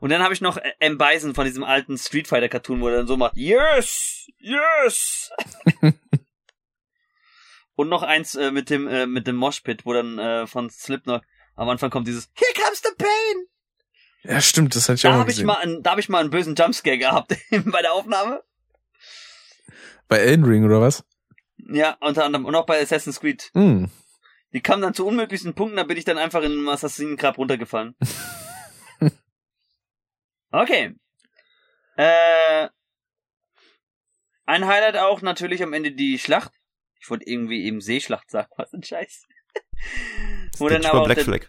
Und dann habe ich noch M. Bison von diesem alten Street Fighter Cartoon, wo er dann so macht, yes, yes. Und noch eins äh, mit dem äh, mit dem Moshpit, wo dann äh, von Slipknot am Anfang kommt dieses Here comes the pain. ja, stimmt, das hatte ich Da auch mal habe ich gesehen. mal einen, da habe ich mal einen bösen Jumpscare gehabt bei der Aufnahme. Bei Elden Ring oder was? Ja, unter anderem und auch bei Assassin's Creed. Hm. Die kamen dann zu unmöglichsten Punkten, da bin ich dann einfach in einem Assassinengrab runtergefallen. okay. Äh, ein Highlight auch natürlich am Ende die Schlacht. Ich wollte irgendwie eben Seeschlacht sagen, was ein Scheiß. Wo dann aber auch Black der Flag.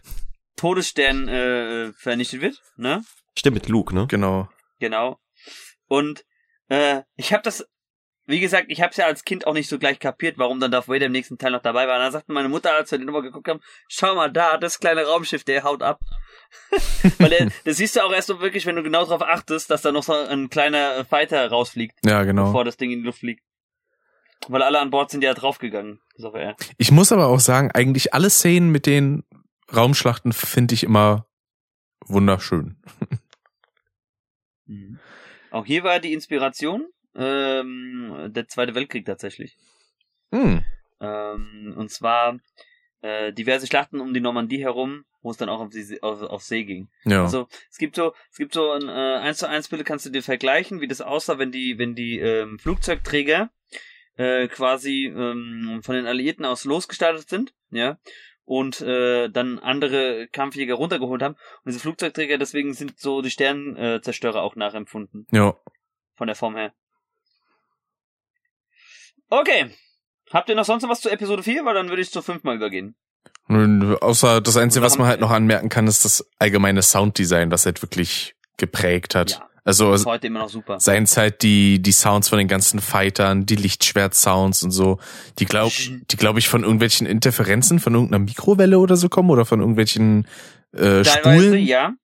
Todesstern äh, vernichtet wird, ne? Stimmt, mit Luke, ne? Genau. Genau. Und äh, ich habe das, wie gesagt, ich habe es ja als Kind auch nicht so gleich kapiert, warum dann Darth Vader im nächsten Teil noch dabei war. Und dann sagte meine Mutter, als wir den nochmal geguckt haben, schau mal da, das kleine Raumschiff, der haut ab. Weil er, das siehst du auch erst so wirklich, wenn du genau darauf achtest, dass da noch so ein kleiner Fighter rausfliegt, Ja, genau. bevor das Ding in die Luft fliegt. Weil alle an Bord sind ja draufgegangen. er. Ich muss aber auch sagen, eigentlich alle Szenen mit den Raumschlachten finde ich immer wunderschön. Mhm. Auch hier war die Inspiration ähm, der Zweite Weltkrieg tatsächlich. Hm. Ähm, und zwar äh, diverse Schlachten um die Normandie herum, wo es dann auch auf, die, See- auf, auf See ging. Ja. Also es gibt so, es gibt so ein äh, 1 zu 1 Bild, kannst du dir vergleichen, wie das aussah, wenn die, wenn die ähm, Flugzeugträger äh, quasi ähm, von den Alliierten aus losgestartet sind, ja, und äh, dann andere Kampfjäger runtergeholt haben. Und diese Flugzeugträger, deswegen sind so die Sternenzerstörer äh, Zerstörer auch nachempfunden, ja. von der Form her. Okay. Habt ihr noch sonst noch was zu Episode 4? Weil dann würde ich zur 5 mal übergehen. Und außer das Einzige, was man halt noch anmerken kann, ist das allgemeine Sounddesign, das halt wirklich geprägt hat. Ja. Also Ist heute immer noch super. seien es halt die, die Sounds von den ganzen Fightern, die Lichtschwert-Sounds und so, die glaub, die glaube ich von irgendwelchen Interferenzen von irgendeiner Mikrowelle oder so kommen oder von irgendwelchen äh, Teilweise Spulen. ja.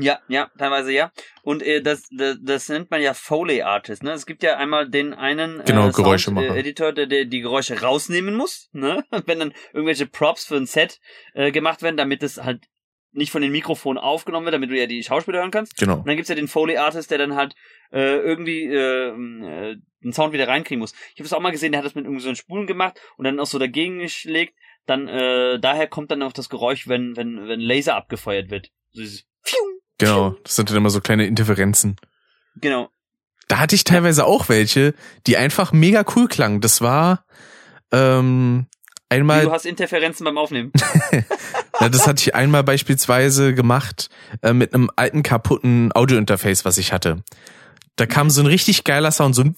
Ja, ja, teilweise ja. Und äh, das, das, das nennt man ja Foley Artist. Ne? Es gibt ja einmal den einen Genau, äh. Sound, äh, Editor, der, der die Geräusche rausnehmen muss, ne? wenn dann irgendwelche Props für ein Set äh, gemacht werden, damit es halt nicht von den Mikrofonen aufgenommen wird, damit du ja die Schauspieler hören kannst. Genau. Und dann gibt's ja den Foley Artist, der dann halt äh, irgendwie äh, äh, den Sound wieder reinkriegen muss. Ich habe das auch mal gesehen, der hat das mit irgendwie so einen Spulen gemacht und dann auch so dagegen geschlägt. Dann äh, daher kommt dann auch das Geräusch, wenn wenn wenn Laser abgefeuert wird. So dieses Pfiou, Genau. Das sind dann immer so kleine Interferenzen. Genau. Da hatte ich teilweise auch welche, die einfach mega cool klangen. Das war ähm, einmal du hast Interferenzen beim Aufnehmen. Ja, das hatte ich einmal beispielsweise gemacht äh, mit einem alten kaputten Audiointerface, was ich hatte. Da kam so ein richtig geiler Sound, so ein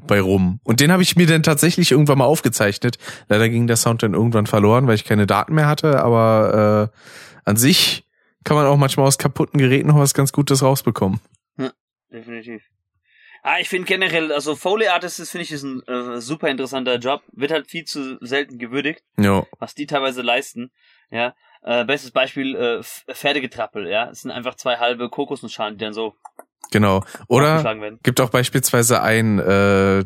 bei rum. Und den habe ich mir dann tatsächlich irgendwann mal aufgezeichnet. Leider ging der Sound dann irgendwann verloren, weil ich keine Daten mehr hatte. Aber äh, an sich kann man auch manchmal aus kaputten Geräten noch was ganz Gutes rausbekommen. Definitiv. Ah, ich finde generell, also Foley Artist ist, finde ich, ist ein äh, super interessanter Job. Wird halt viel zu selten gewürdigt, Ja, was die teilweise leisten. Ja. Äh, bestes Beispiel, äh, Pferdegetrappel, ja. Es sind einfach zwei halbe Kokosnussschalen, die dann so genau. Oder gibt auch beispielsweise ein äh,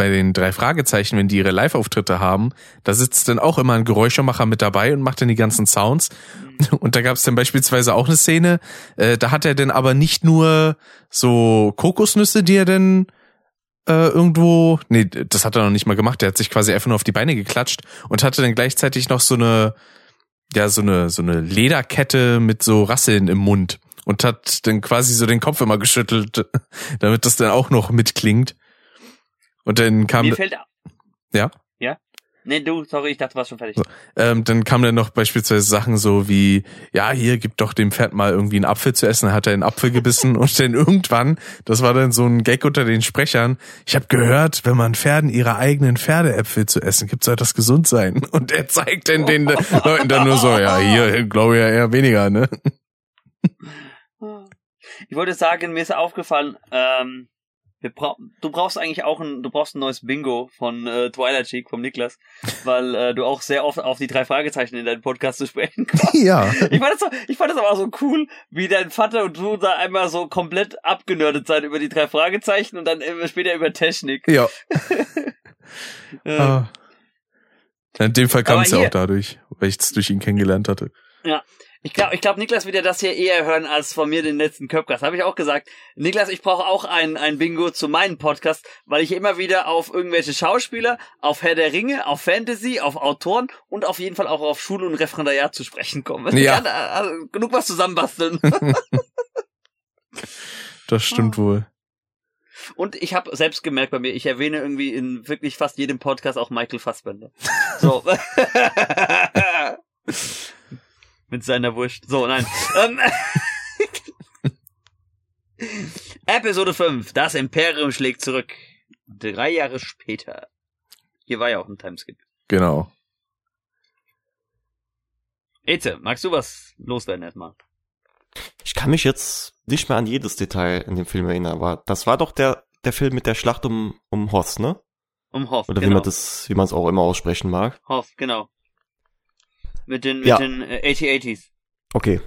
bei den drei Fragezeichen, wenn die ihre Live-Auftritte haben, da sitzt dann auch immer ein Geräuschemacher mit dabei und macht dann die ganzen Sounds. Und da gab es dann beispielsweise auch eine Szene, äh, da hat er dann aber nicht nur so Kokosnüsse, die er dann äh, irgendwo, nee, das hat er noch nicht mal gemacht, der hat sich quasi einfach nur auf die Beine geklatscht und hatte dann gleichzeitig noch so eine, ja, so eine, so eine Lederkette mit so Rasseln im Mund und hat dann quasi so den Kopf immer geschüttelt, damit das dann auch noch mitklingt. Und dann kam, Mir fällt. Ja? Ja? Nee, du, sorry, ich dachte, du warst schon fertig. So. ähm, dann kam dann noch beispielsweise Sachen so wie, ja, hier gib doch dem Pferd mal irgendwie einen Apfel zu essen, dann hat er einen Apfel gebissen und dann irgendwann, das war dann so ein Gag unter den Sprechern, ich habe gehört, wenn man Pferden ihre eigenen Pferdeäpfel zu essen gibt, soll das gesund sein. Und er zeigt dann den Leuten dann nur so, ja, hier glaube ich ja eher weniger, ne? Ich wollte sagen, mir ist aufgefallen, ähm, brau du brauchst eigentlich auch ein, du brauchst ein neues Bingo von äh, Twilight Cheek vom Niklas, weil äh, du auch sehr oft auf die drei Fragezeichen in deinem Podcast zu sprechen kommst. Ja. Ich fand, das so, ich fand das aber auch so cool, wie dein Vater und du da einmal so komplett abgenördet seid über die drei Fragezeichen und dann später über Technik. Ja. Äh, Ah. In dem Fall kam es ja auch dadurch, weil ich es durch ihn kennengelernt hatte. Ich glaube, ich glaub, Niklas wird ja das hier eher hören als von mir den letzten Köpfgast. Habe ich auch gesagt. Niklas, ich brauche auch ein, ein Bingo zu meinem Podcast, weil ich immer wieder auf irgendwelche Schauspieler, auf Herr der Ringe, auf Fantasy, auf Autoren und auf jeden Fall auch auf Schule und Referendariat zu sprechen komme. Ja. da, also, genug was zusammenbasteln. Das stimmt Ah. wohl. und ich habe selbst gemerkt bei mir, ich erwähne irgendwie in wirklich fast jedem Podcast auch Michael Fassbender. So. Mit seiner Wurst. So, nein. Ähm, Episode 5. Das Imperium schlägt zurück. Drei Jahre später. Hier war ja auch ein Timeskip. Genau. Eze, magst du was loswerden erstmal? Ich kann mich jetzt nicht mehr an jedes Detail in dem Film erinnern, aber das war doch der, der Film mit der Schlacht um, um Hoth, ne? Um Hoff. Oder genau. wie man das, wie man es auch immer aussprechen mag. Hoff, genau. Mit den, mit Ja. den äh, 8080s. Okay.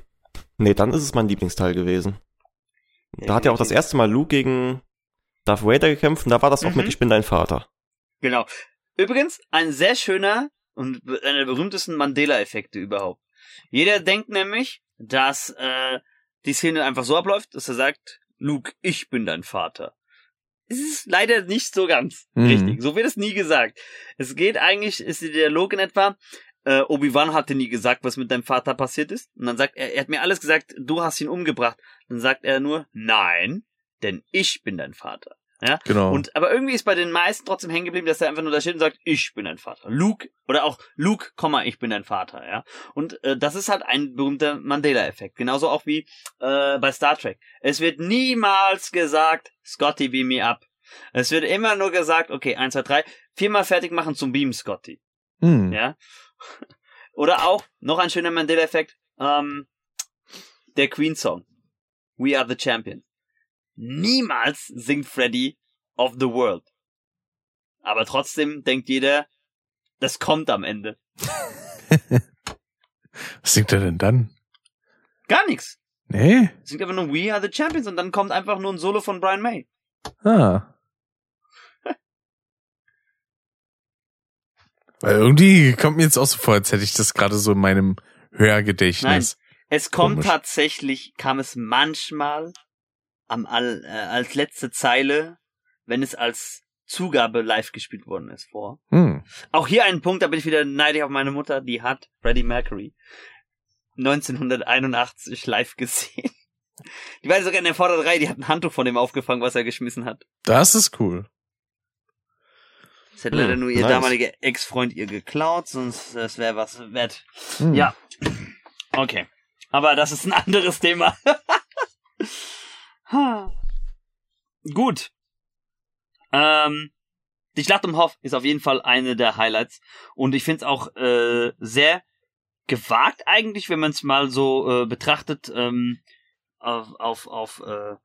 Nee, dann ist es mein Lieblingsteil gewesen. Da hat ja auch das erste Mal Luke gegen Darth Vader gekämpft und da war das auch Mhm. mit Ich bin dein Vater. Genau. Übrigens, ein sehr schöner und einer der berühmtesten Mandela-Effekte überhaupt. Jeder denkt nämlich, dass äh, die Szene einfach so abläuft, dass er sagt, Luke, ich bin dein Vater. Es ist leider nicht so ganz Mhm. richtig. So wird es nie gesagt. Es geht eigentlich, ist der Dialog in etwa, äh, Obi-Wan hatte nie gesagt, was mit deinem Vater passiert ist. Und dann sagt er, er hat mir alles gesagt, du hast ihn umgebracht. Dann sagt er nur, nein, denn ich bin dein Vater. Ja? Genau. Und aber irgendwie ist bei den meisten trotzdem hängen geblieben, dass er einfach nur da steht und sagt, ich bin dein Vater. Luke oder auch Luke, ich bin dein Vater, ja. Und äh, das ist halt ein berühmter Mandela-Effekt, genauso auch wie äh, bei Star Trek. Es wird niemals gesagt, Scotty beam me up. Es wird immer nur gesagt, okay, eins, zwei, drei, viermal fertig machen zum Beam, Scotty, Hm. ja. Oder auch noch ein schöner Mandela-Effekt, ähm, der Queen Song, We Are the Champion. Niemals singt Freddy of the World. Aber trotzdem denkt jeder, das kommt am Ende. Was singt er denn dann? Gar nichts. Nee? Singt einfach nur We Are the Champions und dann kommt einfach nur ein Solo von Brian May. Ah. Weil irgendwie kommt mir jetzt auch so vor, als hätte ich das gerade so in meinem Hörgedächtnis. Es kommt Komisch. tatsächlich, kam es manchmal am all, äh, als letzte Zeile, wenn es als Zugabe live gespielt worden ist, vor. Hm. Auch hier ein Punkt, da bin ich wieder neidisch auf meine Mutter, die hat Freddie Mercury 1981 live gesehen. Die war sogar in der Vorderreihe, die hat ein Handtuch von dem aufgefangen, was er geschmissen hat. Das ist cool. Das hätte Hm, leider nur ihr nice. damaliger Ex-Freund ihr geklaut, sonst das wäre was wert. Hm. Ja. Okay. Aber das ist ein anderes Thema. Gut. Ähm, die Schlacht um Hoff ist auf jeden Fall eine der Highlights. Und ich finde es auch äh, sehr gewagt eigentlich, wenn man es mal so äh, betrachtet, ähm, auf, auf, auf äh,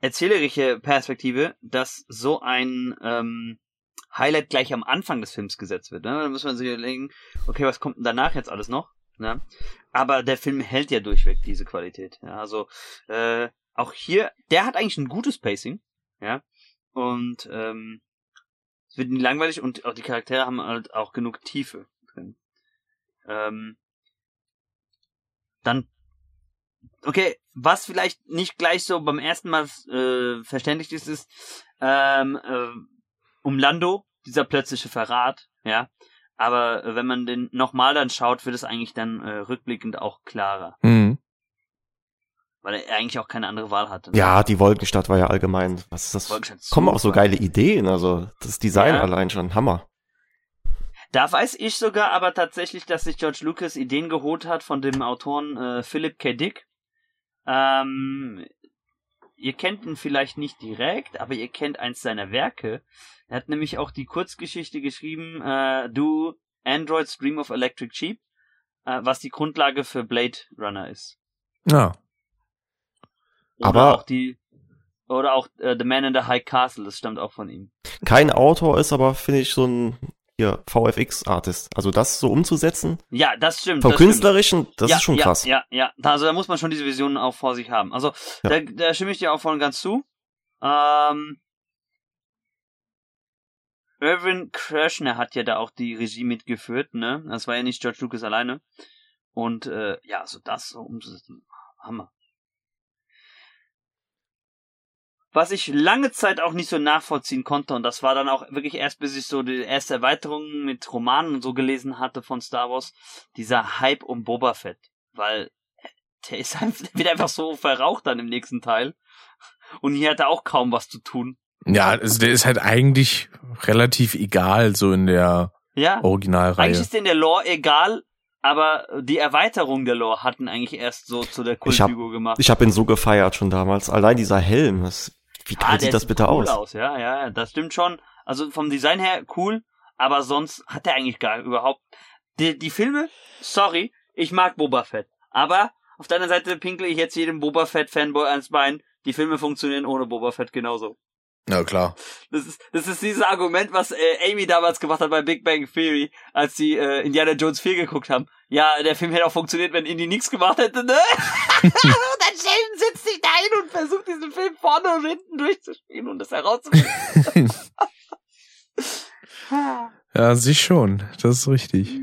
erzählerische Perspektive, dass so ein ähm, Highlight gleich am Anfang des Films gesetzt wird. Ne? Da muss man sich überlegen, okay, was kommt denn danach jetzt alles noch? Ne? Aber der Film hält ja durchweg diese Qualität. Ja? Also äh, auch hier, der hat eigentlich ein gutes Pacing, ja. Und ähm, es wird nie langweilig und auch die Charaktere haben halt auch genug Tiefe drin. Ähm, dann, okay, was vielleicht nicht gleich so beim ersten Mal äh, verständlich ist, ist ähm, äh, um Lando dieser plötzliche Verrat, ja. Aber äh, wenn man den nochmal dann schaut, wird es eigentlich dann äh, rückblickend auch klarer, Hm. weil er eigentlich auch keine andere Wahl hatte. Ja, die Wolkenstadt war ja allgemein, was ist das? Kommen auch so geile Ideen, also das Design Ja. allein schon, Hammer. Da weiß ich sogar aber tatsächlich, dass sich George Lucas Ideen geholt hat von dem Autoren äh, Philip K. Dick. Ähm, ihr kennt ihn vielleicht nicht direkt, aber ihr kennt eins seiner Werke. Er hat nämlich auch die Kurzgeschichte geschrieben, äh, Do Androids Dream of Electric Sheep, äh, was die Grundlage für Blade Runner ist. Ja. Oder Aber- auch die oder auch äh, The Man in the High Castle, das stammt auch von ihm. Kein Autor ist aber, finde ich, so ein hier, VFX-Artist. Also das so umzusetzen, Ja, das stimmt. vom das stimmt. Künstlerischen, das ja, ist schon ja, krass. Ja, ja, Da- also da muss man schon diese Visionen auch vor sich haben. Also Ja. da, da stimme ich dir auch voll und ganz zu. Ähm, Irvin Krishner hat ja da auch die Regie mitgeführt, ne? Das war ja nicht George Lucas alleine. Und äh, ja, so das so umzusetzen, Hammer. Was ich lange Zeit auch nicht so nachvollziehen konnte, und das war dann auch wirklich erst, bis ich so die erste Erweiterung mit Romanen und so gelesen hatte von Star Wars, dieser Hype um Boba Fett. Weil der ist einfach, der wird einfach so verraucht dann im nächsten Teil. Und hier hat er auch kaum was zu tun. Ja, also der ist halt eigentlich relativ egal, so in der Ja. Originalreihe. Eigentlich ist dir in der Lore egal, aber die Erweiterung der Lore hatten eigentlich erst so zu der Kultfigur gemacht. Ich habe ihn so gefeiert schon damals. Allein dieser Helm, das, wie Ah, geil der sieht das bitte cool aus? Ja, ja, ja, das stimmt schon. Also vom Design her cool, aber sonst hat er eigentlich gar überhaupt. Die, die Filme, sorry, ich mag Boba Fett. Aber auf der anderen Seite pinkle ich jetzt jedem Boba Fett Fanboy ans Bein. Die Filme funktionieren ohne Boba Fett genauso. Ja, klar. Das ist, das ist dieses Argument, was äh, Amy damals gemacht hat bei Big Bang Theory, als sie äh, Indiana Jones 4 geguckt haben. Ja, der Film hätte auch funktioniert, wenn Indy nichts gemacht hätte, ne? und dann Sheldon sitzt sich da hin und versucht, diesen Film vorne und hinten durchzuspielen und das herauszufinden. Ja, sich schon. Das ist richtig.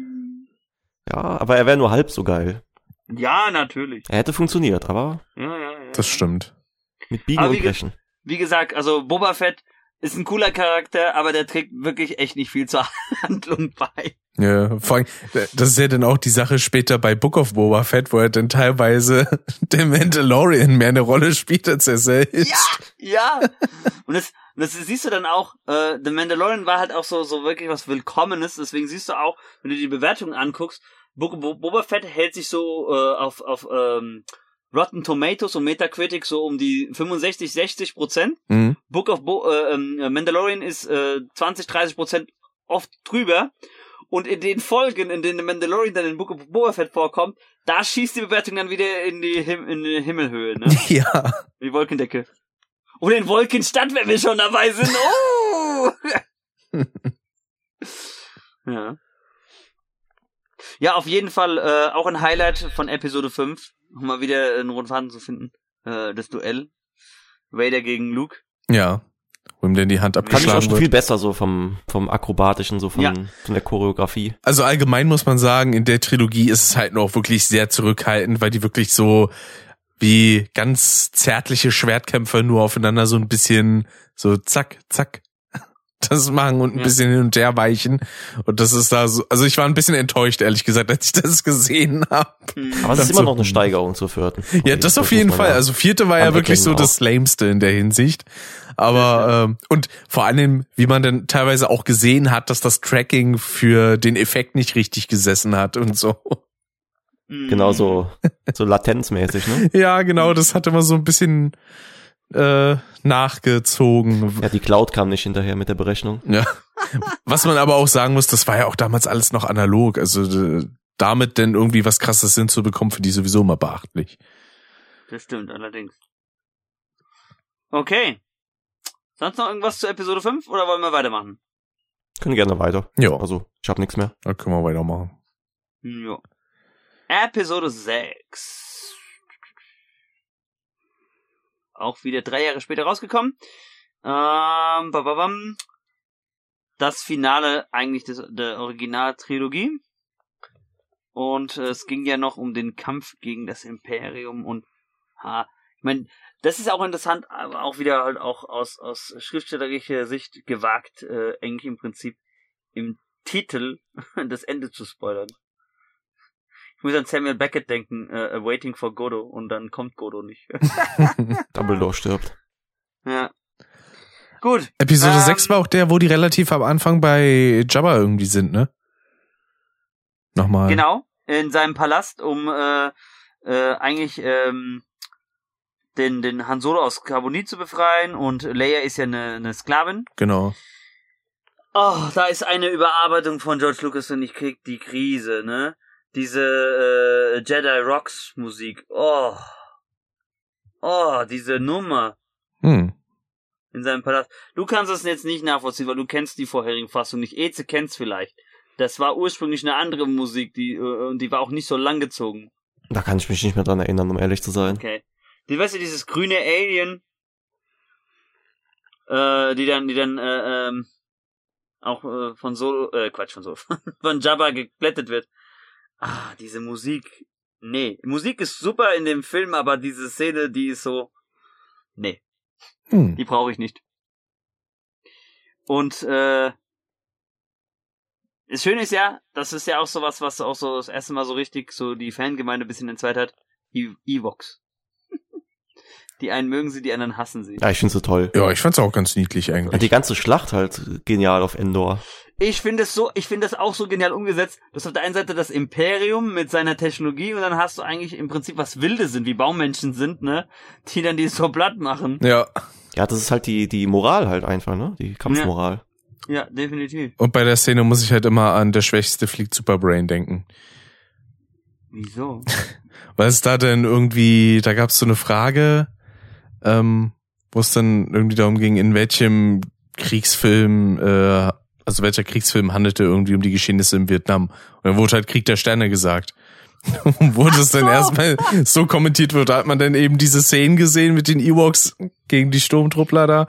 Ja, aber er wäre nur halb so geil. ja, natürlich. Er hätte funktioniert, aber Ja, ja, ja. Das stimmt. mit Biegen Aber und Brechen. Wie gesagt, also Boba Fett ist ein cooler Charakter, aber der trägt wirklich echt nicht viel zur Handlung bei. Ja, vor allem, das ist ja dann auch die Sache später bei Book of Boba Fett, wo er dann teilweise der Mandalorian mehr eine Rolle spielt als er selbst. Ja, ja. Und das, das siehst du dann auch, äh, The Mandalorian war halt auch so, so wirklich was Willkommenes, deswegen siehst du auch, wenn du die Bewertungen anguckst, Bo Bo Boba Fett hält sich so äh, auf, auf ähm, Rotten Tomatoes und Metacritic so um die 65, 60 Prozent. Mhm. Book of Bo äh, ähm, Mandalorian ist äh, 20, 30 Prozent oft drüber. Und in den Folgen, in denen Mandalorian dann in Book of Boba Fett vorkommt, da schießt die Bewertung dann wieder in die, Him in die Himmelhöhe, ne? Ja. In die Wolkendecke. Oder in Wolkenstadt, wenn wir schon dabei sind. Oh! ja. Ja, auf jeden Fall äh, auch ein Highlight von Episode 5. Um mal wieder einen roten Faden zu finden. Äh, das Duell. Vader gegen Luke. Ja. Wo ihm denn die Hand Fand ich auch abgeschlagen schon wird. viel besser so vom, vom akrobatischen, so von, Ja. von der Choreografie. Also allgemein muss man sagen, in der Trilogie ist es halt noch wirklich sehr zurückhaltend, weil die wirklich so wie ganz zärtliche Schwertkämpfer nur aufeinander so ein bisschen so zack, zack das machen und ein Ja. bisschen hin und her weichen. Und das ist da so, also ich war ein bisschen enttäuscht, ehrlich gesagt, als ich das gesehen habe. Hm. Aber es ist immer so- noch eine Steigerung zur vierten. Ja, das auf jeden Fall. Also vierte war ja wirklich so anerkennen das Lameste in der Hinsicht. Aber ähm, und vor allem, wie man dann teilweise auch gesehen hat, dass das Tracking für den Effekt nicht richtig gesessen hat und so. Hm. Genau so, so latenzmäßig, ne? Ja, genau, das hat immer so ein bisschen äh, nachgezogen. Ja, die Cloud kam nicht hinterher mit der Berechnung. Ja. Was man aber auch sagen muss, das war ja auch damals alles noch analog. Also äh, damit denn irgendwie was krasses hinzubekommen, für die sowieso immer beachtlich. Das stimmt allerdings. Okay. Sonst noch irgendwas zu Episode 5 oder wollen wir weitermachen? Können gerne weiter. Ja, Also, ich habe nichts mehr. da können wir weitermachen. Ja. Episode 6. Auch wieder drei Jahre später rausgekommen. Ähm. Das Finale eigentlich des, der Originaltrilogie. Und äh, es ging ja noch um den Kampf gegen das Imperium und ha, ich meine, das ist auch interessant, aber auch wieder halt auch aus, aus schriftstellerischer Sicht gewagt, äh, eigentlich im Prinzip im Titel das Ende zu spoilern. Ich muss an Samuel Beckett denken, äh, Waiting for Godot, und dann kommt Godot nicht. Dumbledore stirbt. ja. Gut. Episode Ähm, 6 war auch der, wo die relativ am Anfang bei Jabba irgendwie sind, ne? Nochmal. Genau, in seinem Palast, um äh, äh, eigentlich ähm, den, den Han Solo aus Carbonit zu befreien und Leia ist ja eine, eine Sklavin. Genau. Oh, da ist eine Überarbeitung von George Lucas und ich krieg die Krise, ne? Diese äh, Jedi Rocks Musik. Oh. Oh, diese Nummer Hm. in seinem Palast. Du kannst es jetzt nicht nachvollziehen, weil du kennst die vorherigen Fassungen nicht. Eze kennt's vielleicht. Das war ursprünglich eine andere Musik, die äh, und die war auch nicht so lang gezogen. Da kann ich mich nicht mehr dran erinnern, um ehrlich zu sein. Okay. Die weißt du, dieses grüne Alien, äh, die dann, die dann, äh, ähm, auch äh, von Solo, äh, Quatsch, von Solo, von Jabba geblättet wird. Ah, diese Musik. Nee, Musik ist super in dem Film, aber diese Szene, die ist so, nee, Hm. die brauche ich nicht. Und, äh, das Schöne ist ja, das ist ja auch sowas, was auch so das erste Mal so richtig so die Fangemeinde ein bisschen entzweit hat. E Evox. Die einen mögen sie, die anderen hassen sie. Ja, ich find's so toll. Ja, ich fand's auch ganz niedlich Und eigentlich. die ganze Schlacht halt genial auf Endor. Ich finde es so, ich finde das auch so genial umgesetzt. Du hast auf der einen Seite das Imperium mit seiner Technologie und dann hast du eigentlich im Prinzip was Wilde sind, wie Baummenschen sind, ne? Die dann die so platt machen. Ja. Ja, das ist halt die, die Moral halt einfach, ne? Die Kampfmoral. Ja, definitiv. Und bei der Szene muss ich halt immer an der Schwächste fliegt Superbrain denken. Wieso? Weil es da denn irgendwie, da gab es so eine Frage, ähm, wo es dann irgendwie darum ging, in welchem Kriegsfilm, äh, also welcher Kriegsfilm handelte irgendwie um die Geschehnisse in Vietnam. Und dann wurde halt Krieg der Sterne gesagt. Und wurde es dann so. erstmal so kommentiert wird, da hat man dann eben diese Szenen gesehen mit den Ewoks gegen die Sturmtruppler da.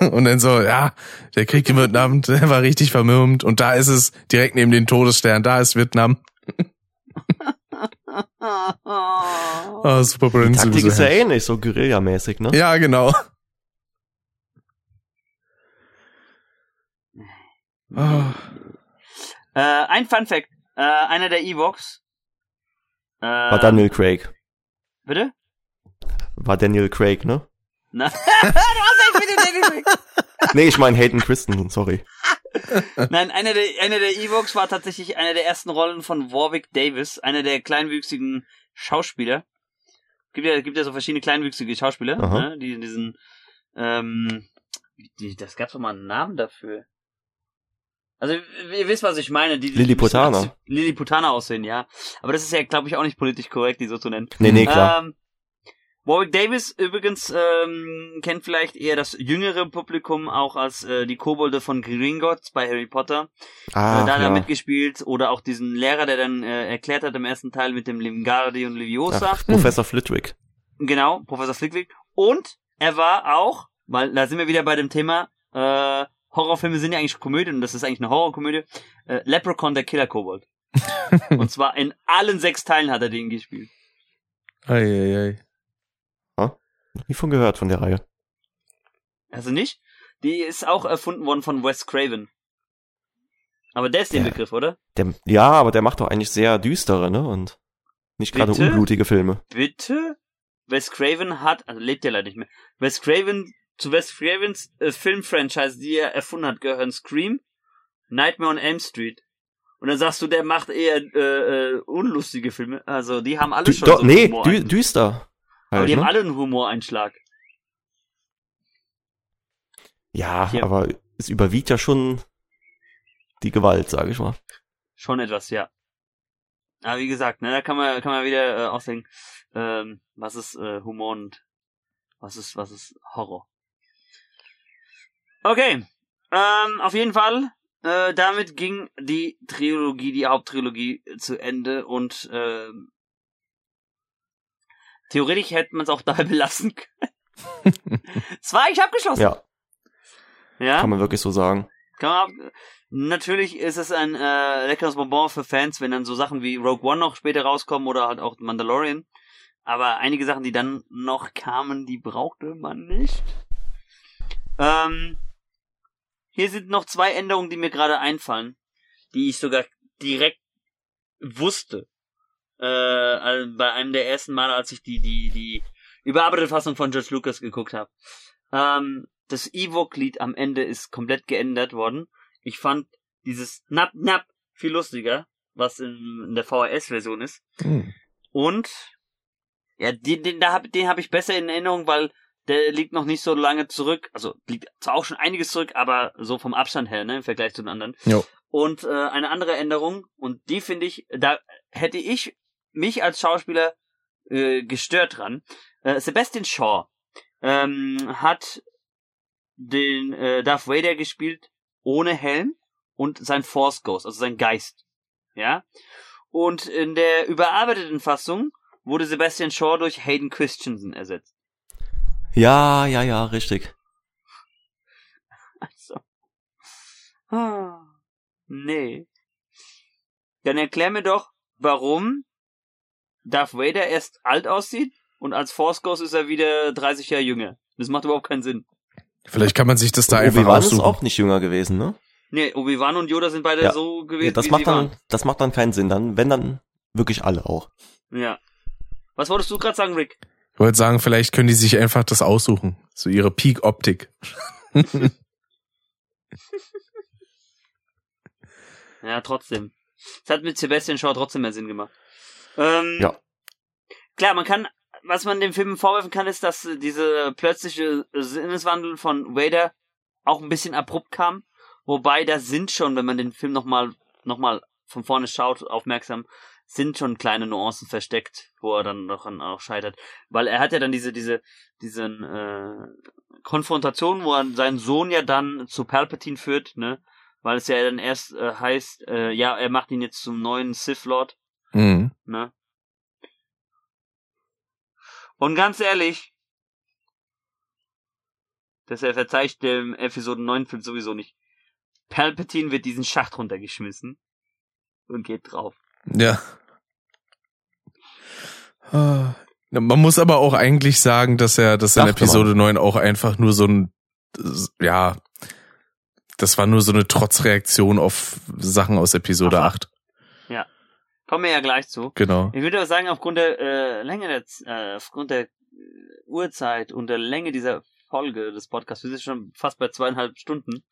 Und dann so, ja, der Krieg in Vietnam, der war richtig vermürmt. Und da ist es direkt neben den Todesstern, da ist Vietnam. Ah, super Die Brain Taktik ist ja ähnlich, so Guerilla-mäßig, ne? Ja, genau. Ah. Äh, ein Fun Fact. Äh, einer der Evox. Äh, War Daniel Craig. Bitte? War Daniel Craig, ne? Na, du hast echt mit dem Daniel Craig. Nee, ich meine Hayden Christensen, sorry. Nein, einer der, einer der Evox war tatsächlich eine der ersten Rollen von Warwick Davis, einer der kleinwüchsigen Schauspieler. Gibt ja, gibt ja so verschiedene kleinwüchsige Schauspieler, Aha. ne, die diesen, ähm, die, das gab's doch mal einen Namen dafür. Also, ihr wisst, was ich meine. Die, die Lilliputaner. Lilliputaner aussehen, ja. Aber das ist ja, glaube ich, auch nicht politisch korrekt, die so zu nennen. Nee, nee, klar. Ähm, Warwick Davis übrigens ähm, kennt vielleicht eher das jüngere Publikum auch als äh, die Kobolde von Gringotts bei Harry Potter. ah, äh, da hat er ja. mitgespielt. Oder auch diesen Lehrer, der dann äh, erklärt hat im ersten Teil mit dem Limgardi und Leviosa. Ach, Professor Flitwick. Genau, Professor Flickwick. Und er war auch, weil da sind wir wieder bei dem Thema, äh, Horrorfilme sind ja eigentlich Komödien und das ist eigentlich eine Horrorkomödie. Äh, Leprechaun, der Killer-Kobold. und zwar in allen sechs Teilen hat er den gespielt. Eieiei. Noch Nie von gehört von der Reihe. Also nicht? Die ist auch erfunden worden von Wes Craven. Aber der ist den. Begriff, oder? Der, ja, aber der macht doch eigentlich sehr düstere, ne? Und nicht gerade Bitte? unblutige Filme. Bitte? Wes Craven hat, also lebt ja leider nicht mehr. Wes Craven, zu Wes Cravens äh, Filmfranchise, die er erfunden hat, gehören Scream, Nightmare on Elm Street. Und dann sagst du, der macht eher äh, äh, unlustige Filme. Also die haben alle Dü schon doch, so nee, dü ein- düster. Aber Halt, die haben ne? alle einen Humoreinschlag. Ja, Hier. aber es überwiegt ja schon die Gewalt, sage ich mal. Schon etwas, ja. Aber wie gesagt, ne, da kann man, kann man wieder äh, ausdenken, ähm, was ist äh, Humor und was ist, was ist Horror. Okay, ähm, auf jeden Fall, äh, damit ging die Trilogie, die Haupttrilogie zu Ende und ähm, theoretisch hätte man es auch dabei belassen können. es war eigentlich abgeschlossen. Ja, ja? kann man wirklich so sagen. Kann man, natürlich ist es ein äh, leckeres Bonbon für Fans, wenn dann so Sachen wie Rogue One noch später rauskommen oder halt auch Mandalorian. Aber einige Sachen, die dann noch kamen, die brauchte man nicht. Ähm, hier sind noch zwei Änderungen, die mir gerade einfallen, die ich sogar direkt wusste. Äh, also bei einem der ersten Male, als ich die, die, die überarbeitete Fassung von George Lucas geguckt habe. Ähm, das Ewok-Lied am Ende ist komplett geändert worden. Ich fand dieses Nap Nap viel lustiger, was in, in der VHS-Version ist. Hm. Und ja, den, den, da hab, den habe ich besser in Erinnerung, weil der liegt noch nicht so lange zurück. Also liegt zwar auch schon einiges zurück, aber so vom Abstand her, ne, im Vergleich zu den anderen. Jo. Und äh, eine andere Änderung, und die finde ich, da hätte ich mich als Schauspieler äh, gestört dran. Äh, Sebastian Shaw ähm, hat den äh, Darth Vader gespielt ohne Helm und sein Force Ghost, also sein Geist. Ja? Und in der überarbeiteten Fassung wurde Sebastian Shaw durch Hayden Christensen ersetzt. Ja, ja, ja, richtig. Also. Ah, nee. Dann erklär mir doch, warum Darth Vader erst alt aussieht und als Force Ghost ist er wieder 30 Jahre jünger. Das macht überhaupt keinen Sinn. Vielleicht kann man sich das da einfach Obi-Wan ist auch nicht jünger gewesen, ne? Nee, Obi-Wan und Yoda sind beide Ja. so gewesen, Ja, das wie macht sie dann, waren. das macht dann keinen Sinn. Dann, wenn dann wirklich alle auch. Ja. Was wolltest du gerade sagen, Rick? Ich wollte sagen, vielleicht können die sich einfach das aussuchen. So ihre Peak-Optik. Ja, trotzdem. Es hat mit Sebastian Shaw trotzdem mehr Sinn gemacht. Ähm, Ja. Klar, man kann, was man dem Film vorwerfen kann, ist, dass diese plötzliche Sinneswandel von Vader auch ein bisschen abrupt kam. Wobei da sind schon, wenn man den Film nochmal noch mal von vorne schaut, aufmerksam, sind schon kleine Nuancen versteckt, wo er dann noch an, auch scheitert. Weil er hat ja dann diese, diese, diesen äh, Konfrontation, wo er seinen Sohn ja dann zu Palpatine führt, ne? Weil es ja dann erst äh, heißt, äh, ja, er macht ihn jetzt zum neuen Sith Lord, Mhm. ne? Und ganz ehrlich, das er verzeiht dem Episode 9 Film sowieso nicht. Palpatine wird diesen Schacht runtergeschmissen und geht drauf. Ja. Ah. Man muss aber auch eigentlich sagen, dass er, dass in Dachte man. Episode 9 auch einfach nur so ein, ja, das war nur so eine Trotzreaktion auf Sachen aus Episode Aha. 8. Kommen wir ja gleich zu. Genau. Ich würde aber sagen, aufgrund der äh, Länge der, äh, aufgrund der äh, Uhrzeit und der Länge dieser Folge des Podcasts, wir sind schon fast bei zweieinhalb Stunden,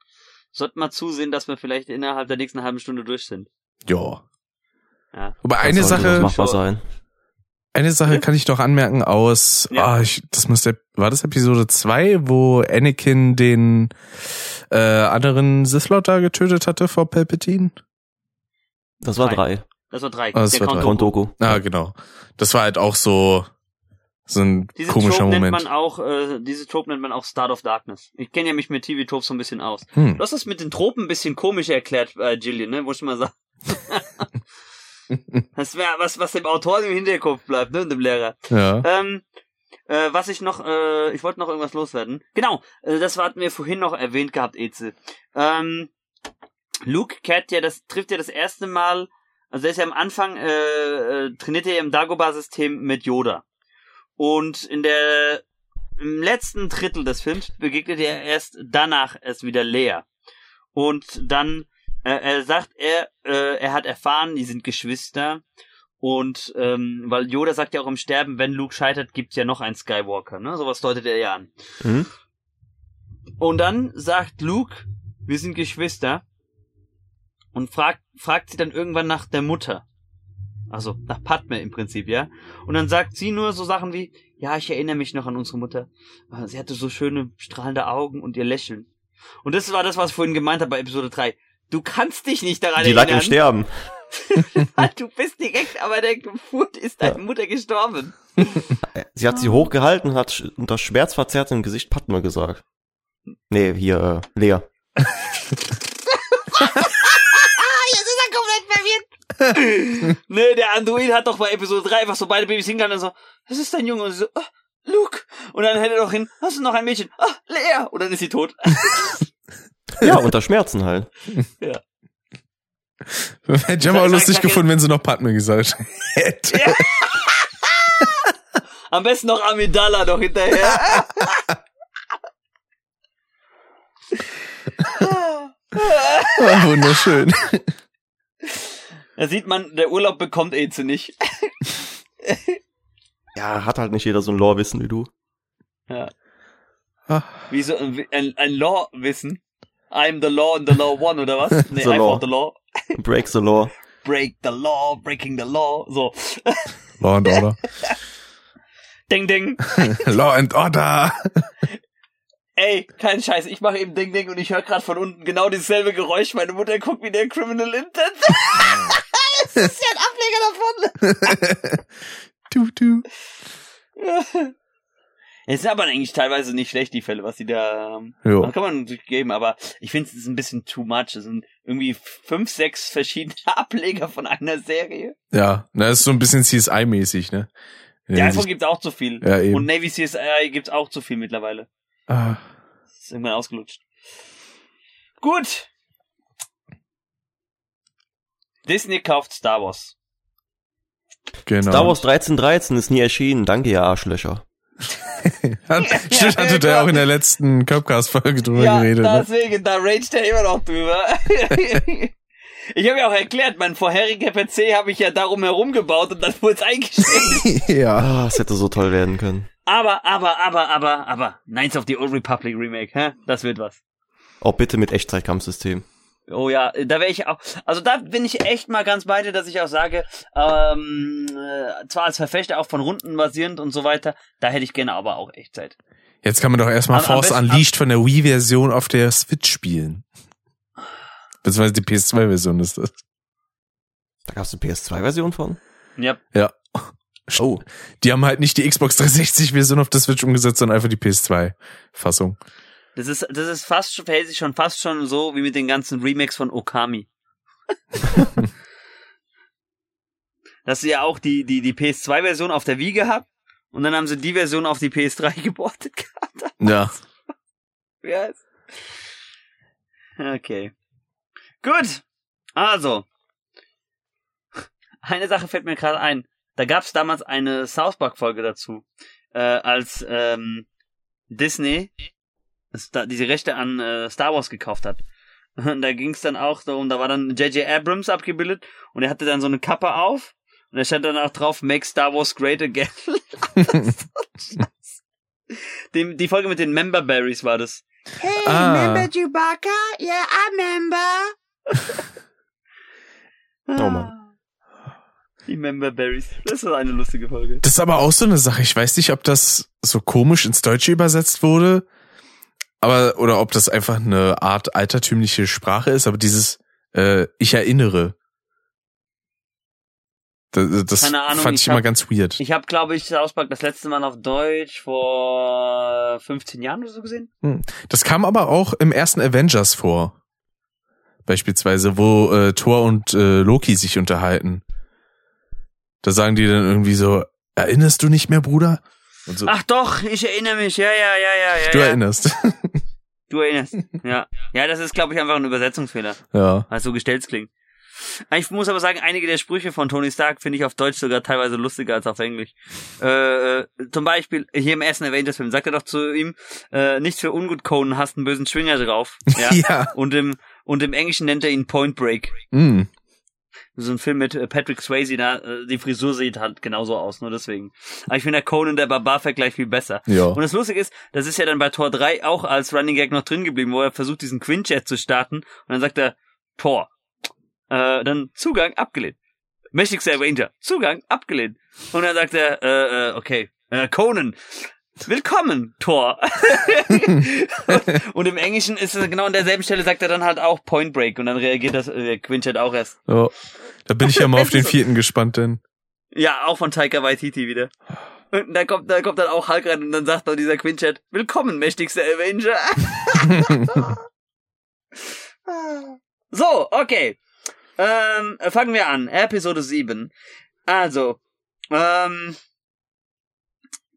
sollten wir zusehen, dass wir vielleicht innerhalb der nächsten halben Stunde durch sind. Ja. Ja. Aber Das eine doch Sache, machbar sein. eine Sache Ja. kann ich noch anmerken aus, Ja. ah, ich, das müsste, war das Episode 2, wo Anakin den äh, anderen Sith Lord da getötet hatte vor Palpatine? Das war Drei. drei. Das war drei. Ah, das der war drei. Count Von Dooku. Doku. Ah, genau. Das war halt auch so, so ein Diese komischer Trope nennt Moment. man auch, äh, diese Trope nennt man auch Start of Darkness. Ich kenne ja mich mit TV-Tropes so ein bisschen aus. Hm. Du hast das mit den Tropen ein bisschen komisch erklärt, äh, Gillian, ne? Muss ich mal sagen. das wäre was, was dem Autor im Hinterkopf bleibt, ne? Und dem Lehrer. Ja. Ähm, äh, was ich noch, äh, ich wollte noch irgendwas loswerden. Genau, äh, das hatten wir vorhin noch erwähnt gehabt, Eze. Ähm, Luke kehrt ja das, trifft ja das erste Mal, also er ist ja am Anfang, äh, äh, trainiert er im Dagobah-System mit Yoda. Und in der, im letzten Drittel des Films begegnet er erst danach erst wieder Leia. Und dann, äh, er sagt, er, äh, er hat erfahren, die sind Geschwister. Und ähm, weil Yoda sagt ja auch im Sterben, wenn Luke scheitert, gibt's ja noch einen Skywalker, ne? Sowas deutet er ja an. Mhm. Und dann sagt Luke, wir sind Geschwister und fragt, fragt sie dann irgendwann nach der Mutter. Also nach Padme im Prinzip, ja. Und dann sagt sie nur so Sachen wie, ja, ich erinnere mich noch an unsere Mutter. Äh, Sie hatte so schöne, strahlende Augen und ihr Lächeln. Und das war das, was ich vorhin gemeint habe bei Episode 3. Du kannst dich nicht daran Die lag im erinnern. Sterben. du bist direkt, aber der Geburt ist deine Ja. Mutter gestorben. Sie hat sie hochgehalten und hat unter schmerzverzerrtem Gesicht Padme gesagt. Nee, hier, äh, Lea. Jetzt ist er nee, der Android hat doch bei Episode 3 einfach so beide Babys hingegangen und so, das ist dein Junge. Und so, ah, Luke. Und dann hält er doch hin, hast du noch ein Mädchen? Ah, Lea. Und dann ist sie tot. Ja, unter Schmerzen halt. Hätte ich aber auch lustig gefunden, wenn sie noch Padme gesagt hätte. Ja. Am besten noch Amidala noch hinterher. Ah, wunderschön. Da sieht man, der Urlaub bekommt Eze nicht. Ja, hat halt nicht jeder so ein Lore-Wissen wie du. Ah, Wie so ein, ein, ein Law-Wissen. I'm the law and the law one, oder was? Nee, The law. the law. Break the law. Break the law, breaking the law. So. Law and Order. Ding, ding. Law and Order. Ey, kein Scheiß, ich mache eben Ding Ding und ich höre gerade von unten genau dasselbe Geräusch. Meine Mutter guckt wie der Criminal Intent. Das ist ja ein Ableger davon. tu, tu. Es sind aber eigentlich teilweise nicht schlecht, die Fälle, was sie da haben. Jo. Das kann man natürlich geben, aber ich finde es ist ein bisschen too much. Es sind irgendwie fünf, sechs verschiedene Ableger von einer Serie. Ja, na, ist so ein bisschen CSI-mäßig, ne? Ja, davon Hinsicht- gibt's auch zu viel. ja, eben. Und Navy CSI gibt's auch zu viel mittlerweile. ah, Das ist irgendwann ausgelutscht. Gut. Disney kauft Star Wars. genau. Star Wars 1313 ist nie erschienen. Danke, ihr Arschlöcher. Hat, stimmt, Ja, hatte der klar. auch in der letzten Cupcast-Folge drüber ja, geredet. Ne? deswegen, da raged er immer noch drüber. Ich habe ja auch erklärt, mein vorheriger PC habe ich ja darum herum gebaut und dann wurde es eingestellt. ja. Ah, es hätte so toll werden können. aber, aber, aber, aber, aber, Knights of the Old Republic Remake, hä? Das wird was. Auch bitte mit Echtzeitkampfsystem. Oh ja, da wäre ich auch. Also da bin ich echt mal ganz bei dir, dass ich auch sage, ähm, äh, zwar als Verfechter auch von Runden basierend und so weiter, da hätte ich gerne aber auch Echtzeit. Jetzt kann man doch erstmal Force besten- Unleashed von der Wii-Version auf der Switch spielen. Beziehungsweise die PS2-Version ist das. Da gab es eine PS2-Version von. Ja. Ja. Oh, Die haben halt nicht die Xbox 360-Version auf der Switch umgesetzt, sondern einfach die PS2-Fassung. Das ist, das ist fast schon, verhält sich schon fast schon so wie mit den ganzen Remakes von Okami. Dass sie ja auch die, die, die PS2-Version auf der Wii gehabt und dann haben sie die Version auf die PS3 geportet gehabt. Ja. Yes. Okay. Gut. Also. Eine Sache fällt mir gerade ein. Da gab es damals eine South Park Folge dazu, äh, als ähm, Disney Star diese Rechte an äh, Star Wars gekauft hat. Und da ging es dann auch darum, da war dann J.J. Abrams abgebildet und er hatte dann so eine Kappe auf und da stand dann auch drauf Make Star Wars Great Again. Dem, die Folge mit den Member Berries war das. Hey, Ah. remember Chewbacca? Yeah, I remember. Oh Mann. Die Member Berries. Das ist eine lustige Folge. Das ist aber auch so eine Sache. Ich weiß nicht, ob das so komisch ins Deutsche übersetzt wurde, aber oder ob das einfach eine Art altertümliche Sprache ist. Aber dieses äh, ich erinnere, das, das Ahnung, fand ich, ich immer hab- ganz weird. Ich habe, glaube ich, South Park das letzte Mal auf Deutsch vor 15 Jahren oder so gesehen. Das kam aber auch im ersten Avengers vor, beispielsweise, wo äh, Thor und äh, Loki sich unterhalten. Da sagen die dann irgendwie so: Erinnerst du nicht mehr, Bruder? So, Ach doch, ich erinnere mich. Ja, ja, ja, ja, ja. du ja. erinnerst. Du erinnerst. Ja. Ja, das ist, glaube ich, einfach ein Übersetzungsfehler, ja. weil es so gestellt klingt. Ich muss aber sagen, einige der Sprüche von Tony Stark finde ich auf Deutsch sogar teilweise lustiger als auf Englisch. Äh, äh, zum Beispiel, hier im ersten Avengers-Film sagt er doch zu ihm, äh, nichts für ungut Conan, hast einen bösen Schwinger drauf. Ja. ja. Und im, und im Englischen nennt er ihn Point Break. Mm. So ein Film mit äh, Patrick Swayze, da, äh, die Frisur sieht halt genauso aus, nur deswegen. Aber ich finde der Conan der Barbar-Vergleich viel besser. Ja. Und das Lustige ist, das ist ja dann bei Tor 3 auch als Running Gag noch drin geblieben, wo er versucht, diesen Quinjet zu starten. Und dann sagt er, Tor. Äh, dann Zugang abgelehnt. Mächtigster Ranger. Zugang abgelehnt. Und dann sagt er, äh, äh, okay, äh, Conan. Willkommen, Tor. und im Englischen ist es genau an derselben Stelle, sagt er dann halt auch Point Break. Und dann reagiert das äh, Quinjet auch erst. ja. Da bin ich ja mal auf den vierten gespannt, denn. Ja, auch von Taika Waititi wieder. Und da kommt, da kommt dann auch Hulk rein und dann sagt doch dieser Quinjet, willkommen, mächtigster Avenger. so, okay. Ähm, fangen wir an. Episode 7. Also, ähm,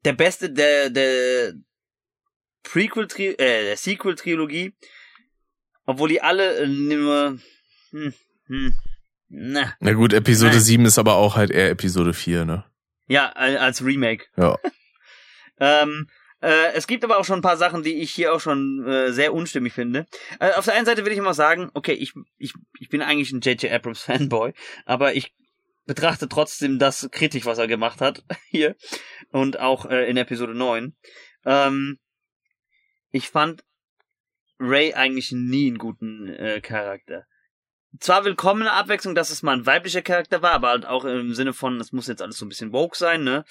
der beste, der, der Prequel, äh, der Sequel-Trilogie, obwohl die alle äh, hm, hm, na, Na gut, Episode Nein. 7 ist aber auch halt eher Episode 4, ne? ja, als Remake. Ja. Ähm, äh, es gibt aber auch schon ein paar Sachen, die ich hier auch schon äh, sehr unstimmig finde. Äh, auf der einen Seite will ich immer sagen, okay, ich, ich, ich bin eigentlich ein J.J. Abrams Fanboy, aber ich betrachte trotzdem das kritisch, was er gemacht hat hier und auch äh, in Episode 9. Ähm, ich fand Ray eigentlich nie einen guten äh, Charakter. Zwar willkommene Abwechslung, dass es mal ein weiblicher Charakter war, aber halt auch im Sinne von, es muss jetzt alles so ein bisschen woke sein, ne?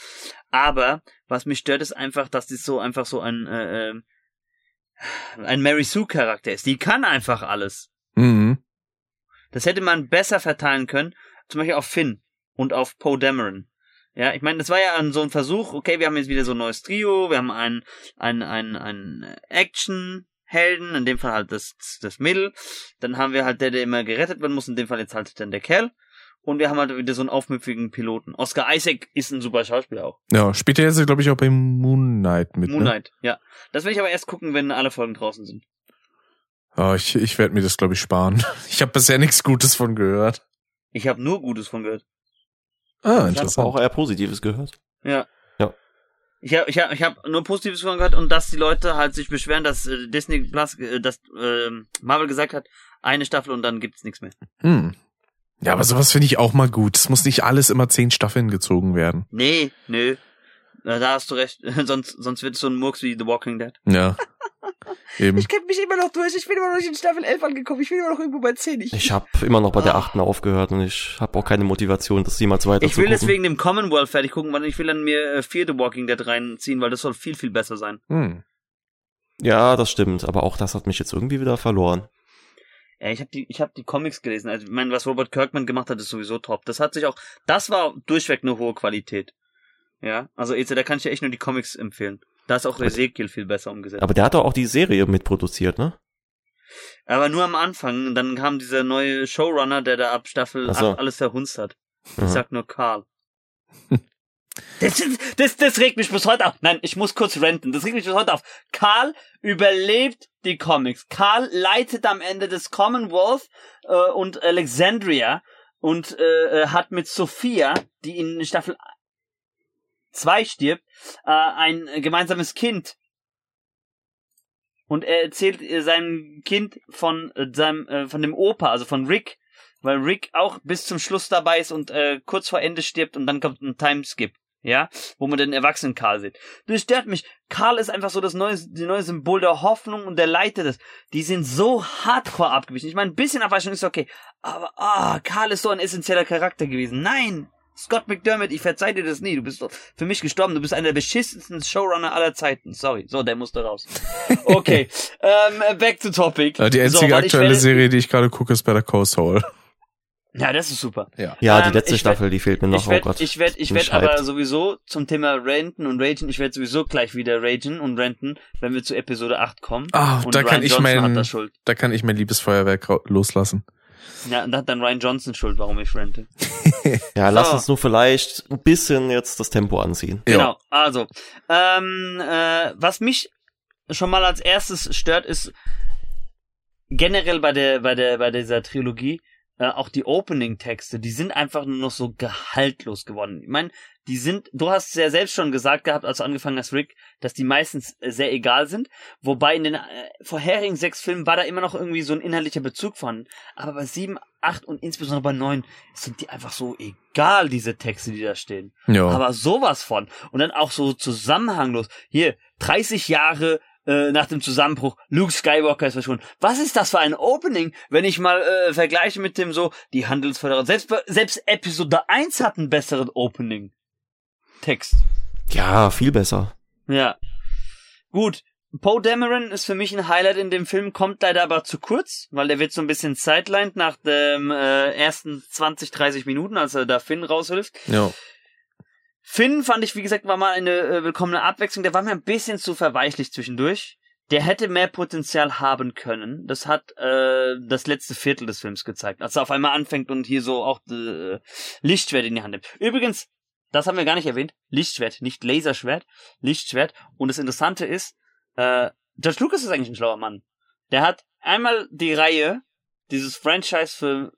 Aber was mich stört, ist einfach, dass die so einfach so ein äh, äh, ein Mary Sue Charakter ist. Die kann einfach alles. Mhm. Das hätte man besser verteilen können, zum Beispiel auf Finn und auf Poe Dameron. Ja, ich meine, das war ja ein- so ein Versuch, okay, wir haben jetzt wieder so ein neues Trio, wir haben einen, einen, einen, einen Action-Helden, in dem Fall halt das, das Mädel, dann haben wir halt der, der immer gerettet werden muss, in dem Fall jetzt halt dann der Kerl, und wir haben halt wieder so einen aufmüpfigen Piloten. Oscar Isaac ist ein super Schauspieler auch. Ja, spielt er jetzt, glaube ich, auch bei Moon Knight mit, Moon ne? Knight, ja. Das will ich aber erst gucken, wenn alle Folgen draußen sind. Ja, ich, ich werde mir das, glaube ich, sparen. Ich habe bisher nichts Gutes von gehört. Ich habe nur Gutes von gehört. Ah, Ich habe interessant. auch eher Positives gehört. Ja. Ich habe ich hab, ich hab nur Positives von gehört und dass die Leute halt sich beschweren, dass äh, Disney Plus, äh, dass äh, Marvel gesagt hat, eine Staffel und dann gibt's nichts mehr. Hm. Ja, aber sowas finde ich auch mal gut. Es muss nicht alles immer zehn Staffeln gezogen werden. Nee, nö. Da hast du recht. sonst, sonst wird es so ein Murks wie The Walking Dead. Ja. Eben. kämpfe mich immer noch durch. Ich bin immer noch nicht in Staffel 11 angekommen. Ich bin immer noch irgendwo bei 10. Ich, Ich habe immer noch bei der achten aufgehört und ich habe auch keine Motivation, das jemals weiter ich zu will gucken. deswegen dem Commonwealth fertig gucken, weil ich will dann mir äh, vier The Walking Dead reinziehen, weil das soll viel, viel besser sein. Hm. Ja, das stimmt, aber auch das hat mich jetzt irgendwie wieder verloren. Ja, ich habe die, ich habe die Comics gelesen. Also, ich meine, was Robert Kirkman gemacht hat, ist sowieso top. Das hat sich auch, das war durchweg eine hohe Qualität. Ja, also EZ, da kann ich dir echt nur die Comics empfehlen. Da ist auch Ezekiel viel besser umgesetzt. Aber der hat doch auch die Serie mitproduziert, ne? Aber nur am Anfang. Dann kam dieser neue Showrunner, der da ab Staffel so. 8 alles verhunzt hat. Ich Aha. sag nur Karl. Das, das, das regt mich bis heute auf. Nein, ich muss kurz renten. Das regt mich bis heute auf. Karl überlebt die Comics. Karl leitet am Ende des Commonwealth äh, und Alexandria und äh, äh, hat mit Sophia, die in Staffel 2 stirbt, äh, ein gemeinsames Kind. Und er erzählt äh, seinem Kind von äh, seinem äh, von dem Opa, also von Rick, weil Rick auch bis zum Schluss dabei ist und äh, kurz vor Ende stirbt und dann kommt ein Timeskip, ja, wo man den erwachsenen Karl sieht. Das stört mich. Karl ist einfach so das neue, die neue Symbol der Hoffnung und der leitet es. Die sind so hardcore abgewichen. Ich meine, ein bisschen Abweichung ist okay, aber ah, Karl ist so ein essentieller Charakter gewesen. Nein, Scott McDermott, ich verzeih dir das nie. Du bist doch für mich gestorben. Du bist einer der beschissensten Showrunner aller Zeiten. Sorry. So, der musste raus. Okay. ähm, back to topic. Die einzige so, aktuelle werde- Serie, die ich gerade gucke, ist Better Call Saul. Ja, das ist super. Ja. Ja, die Ähm, letzte ich Staffel, die fehlt mir noch. ich werde, oh Gott. ich werde, ich werde aber sowieso zum Thema Ranten und Ragen, ich werde sowieso gleich wieder ragen und ranten, wenn wir zu Episode 8 kommen. Ah, und da Ryan kann ich mein- da Schuld. Da kann ich mein Liebesfeuerwerk loslassen. Ja, da hat dann Ryan Johnson Schuld, warum ich rante. Ja, lass So. uns nur vielleicht ein bisschen jetzt das Tempo anziehen. Genau, also, ähm, äh, was mich schon mal als erstes stört, ist generell bei der, bei der, bei dieser Trilogie, äh, auch die Opening-Texte, die sind einfach nur noch so gehaltlos geworden. Ich meine, die sind, du hast es ja selbst schon gesagt gehabt, als du angefangen hast, Rick, dass die meistens äh, sehr egal sind. Wobei in den äh, vorherigen sechs Filmen war da immer noch irgendwie so ein inhaltlicher Bezug vorhanden. Aber bei sieben, acht und insbesondere bei neun sind die einfach so egal, diese Texte, die da stehen. Ja. Aber sowas von. Und dann auch so zusammenhanglos. Hier, 30 Jahre äh, nach dem Zusammenbruch, Luke Skywalker ist verschwunden. Was ist das für ein Opening, wenn ich mal äh, vergleiche mit dem so, die Handelsföderation. Selbst, selbst Episode 1 hat einen besseren Opening. Text. Ja, viel besser. Ja. Gut. Poe Dameron ist für mich ein Highlight in dem Film, kommt leider aber zu kurz, weil der wird so ein bisschen sidelined nach dem äh, ersten 20, 30 Minuten, als er da Finn raushilft. ja. Finn fand ich, wie gesagt, war mal eine äh, willkommene Abwechslung. Der war mir ein bisschen zu verweichlich zwischendurch. Der hätte mehr Potenzial haben können. Das hat äh, das letzte Viertel des Films gezeigt. Als er auf einmal anfängt und hier so auch äh, Lichtschwert in die Hand nimmt. Übrigens, das haben wir gar nicht erwähnt. Lichtschwert, nicht Laserschwert. Lichtschwert. Und das Interessante ist, äh, George Lucas ist eigentlich ein schlauer Mann. Der hat einmal die Reihe, dieses Franchise für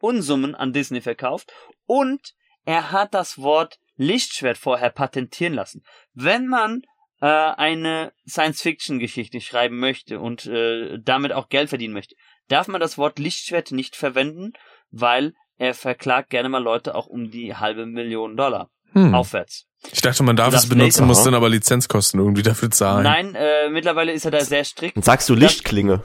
Unsummen an Disney verkauft und er hat das Wort Lichtschwert vorher patentieren lassen. Wenn man äh, eine Science-Fiction-Geschichte schreiben möchte und äh, damit auch Geld verdienen möchte, darf man das Wort Lichtschwert nicht verwenden, weil er verklagt gerne mal Leute auch um die halbe Million Dollar Hm. aufwärts. Ich dachte, man darf es benutzen, Laser, muss dann aber Lizenzkosten irgendwie dafür zahlen. Nein, äh, mittlerweile ist er da sehr strikt. Und sagst du Lichtklinge?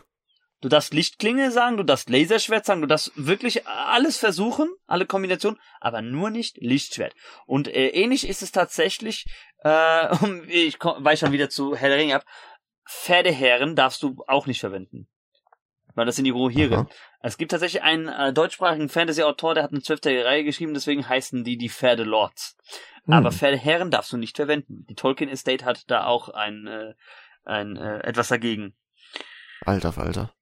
Du darfst Lichtklinge sagen, du darfst Laserschwert sagen, du darfst wirklich alles versuchen, alle Kombinationen, aber nur nicht Lichtschwert. Und äh, ähnlich ist es tatsächlich, äh, ich komm, weiche schon wieder zu Herr der Ringe ab, Pferdeherren darfst du auch nicht verwenden. Weil das sind die Rohirrim. Es gibt tatsächlich einen äh, deutschsprachigen Fantasy-Autor, der hat eine zwölfte Reihe geschrieben, deswegen heißen die die Pferdelords. Hm. Aber Pferdeherren darfst du nicht verwenden. Die Tolkien Estate hat da auch ein, äh, ein äh, etwas dagegen. Alter Falter.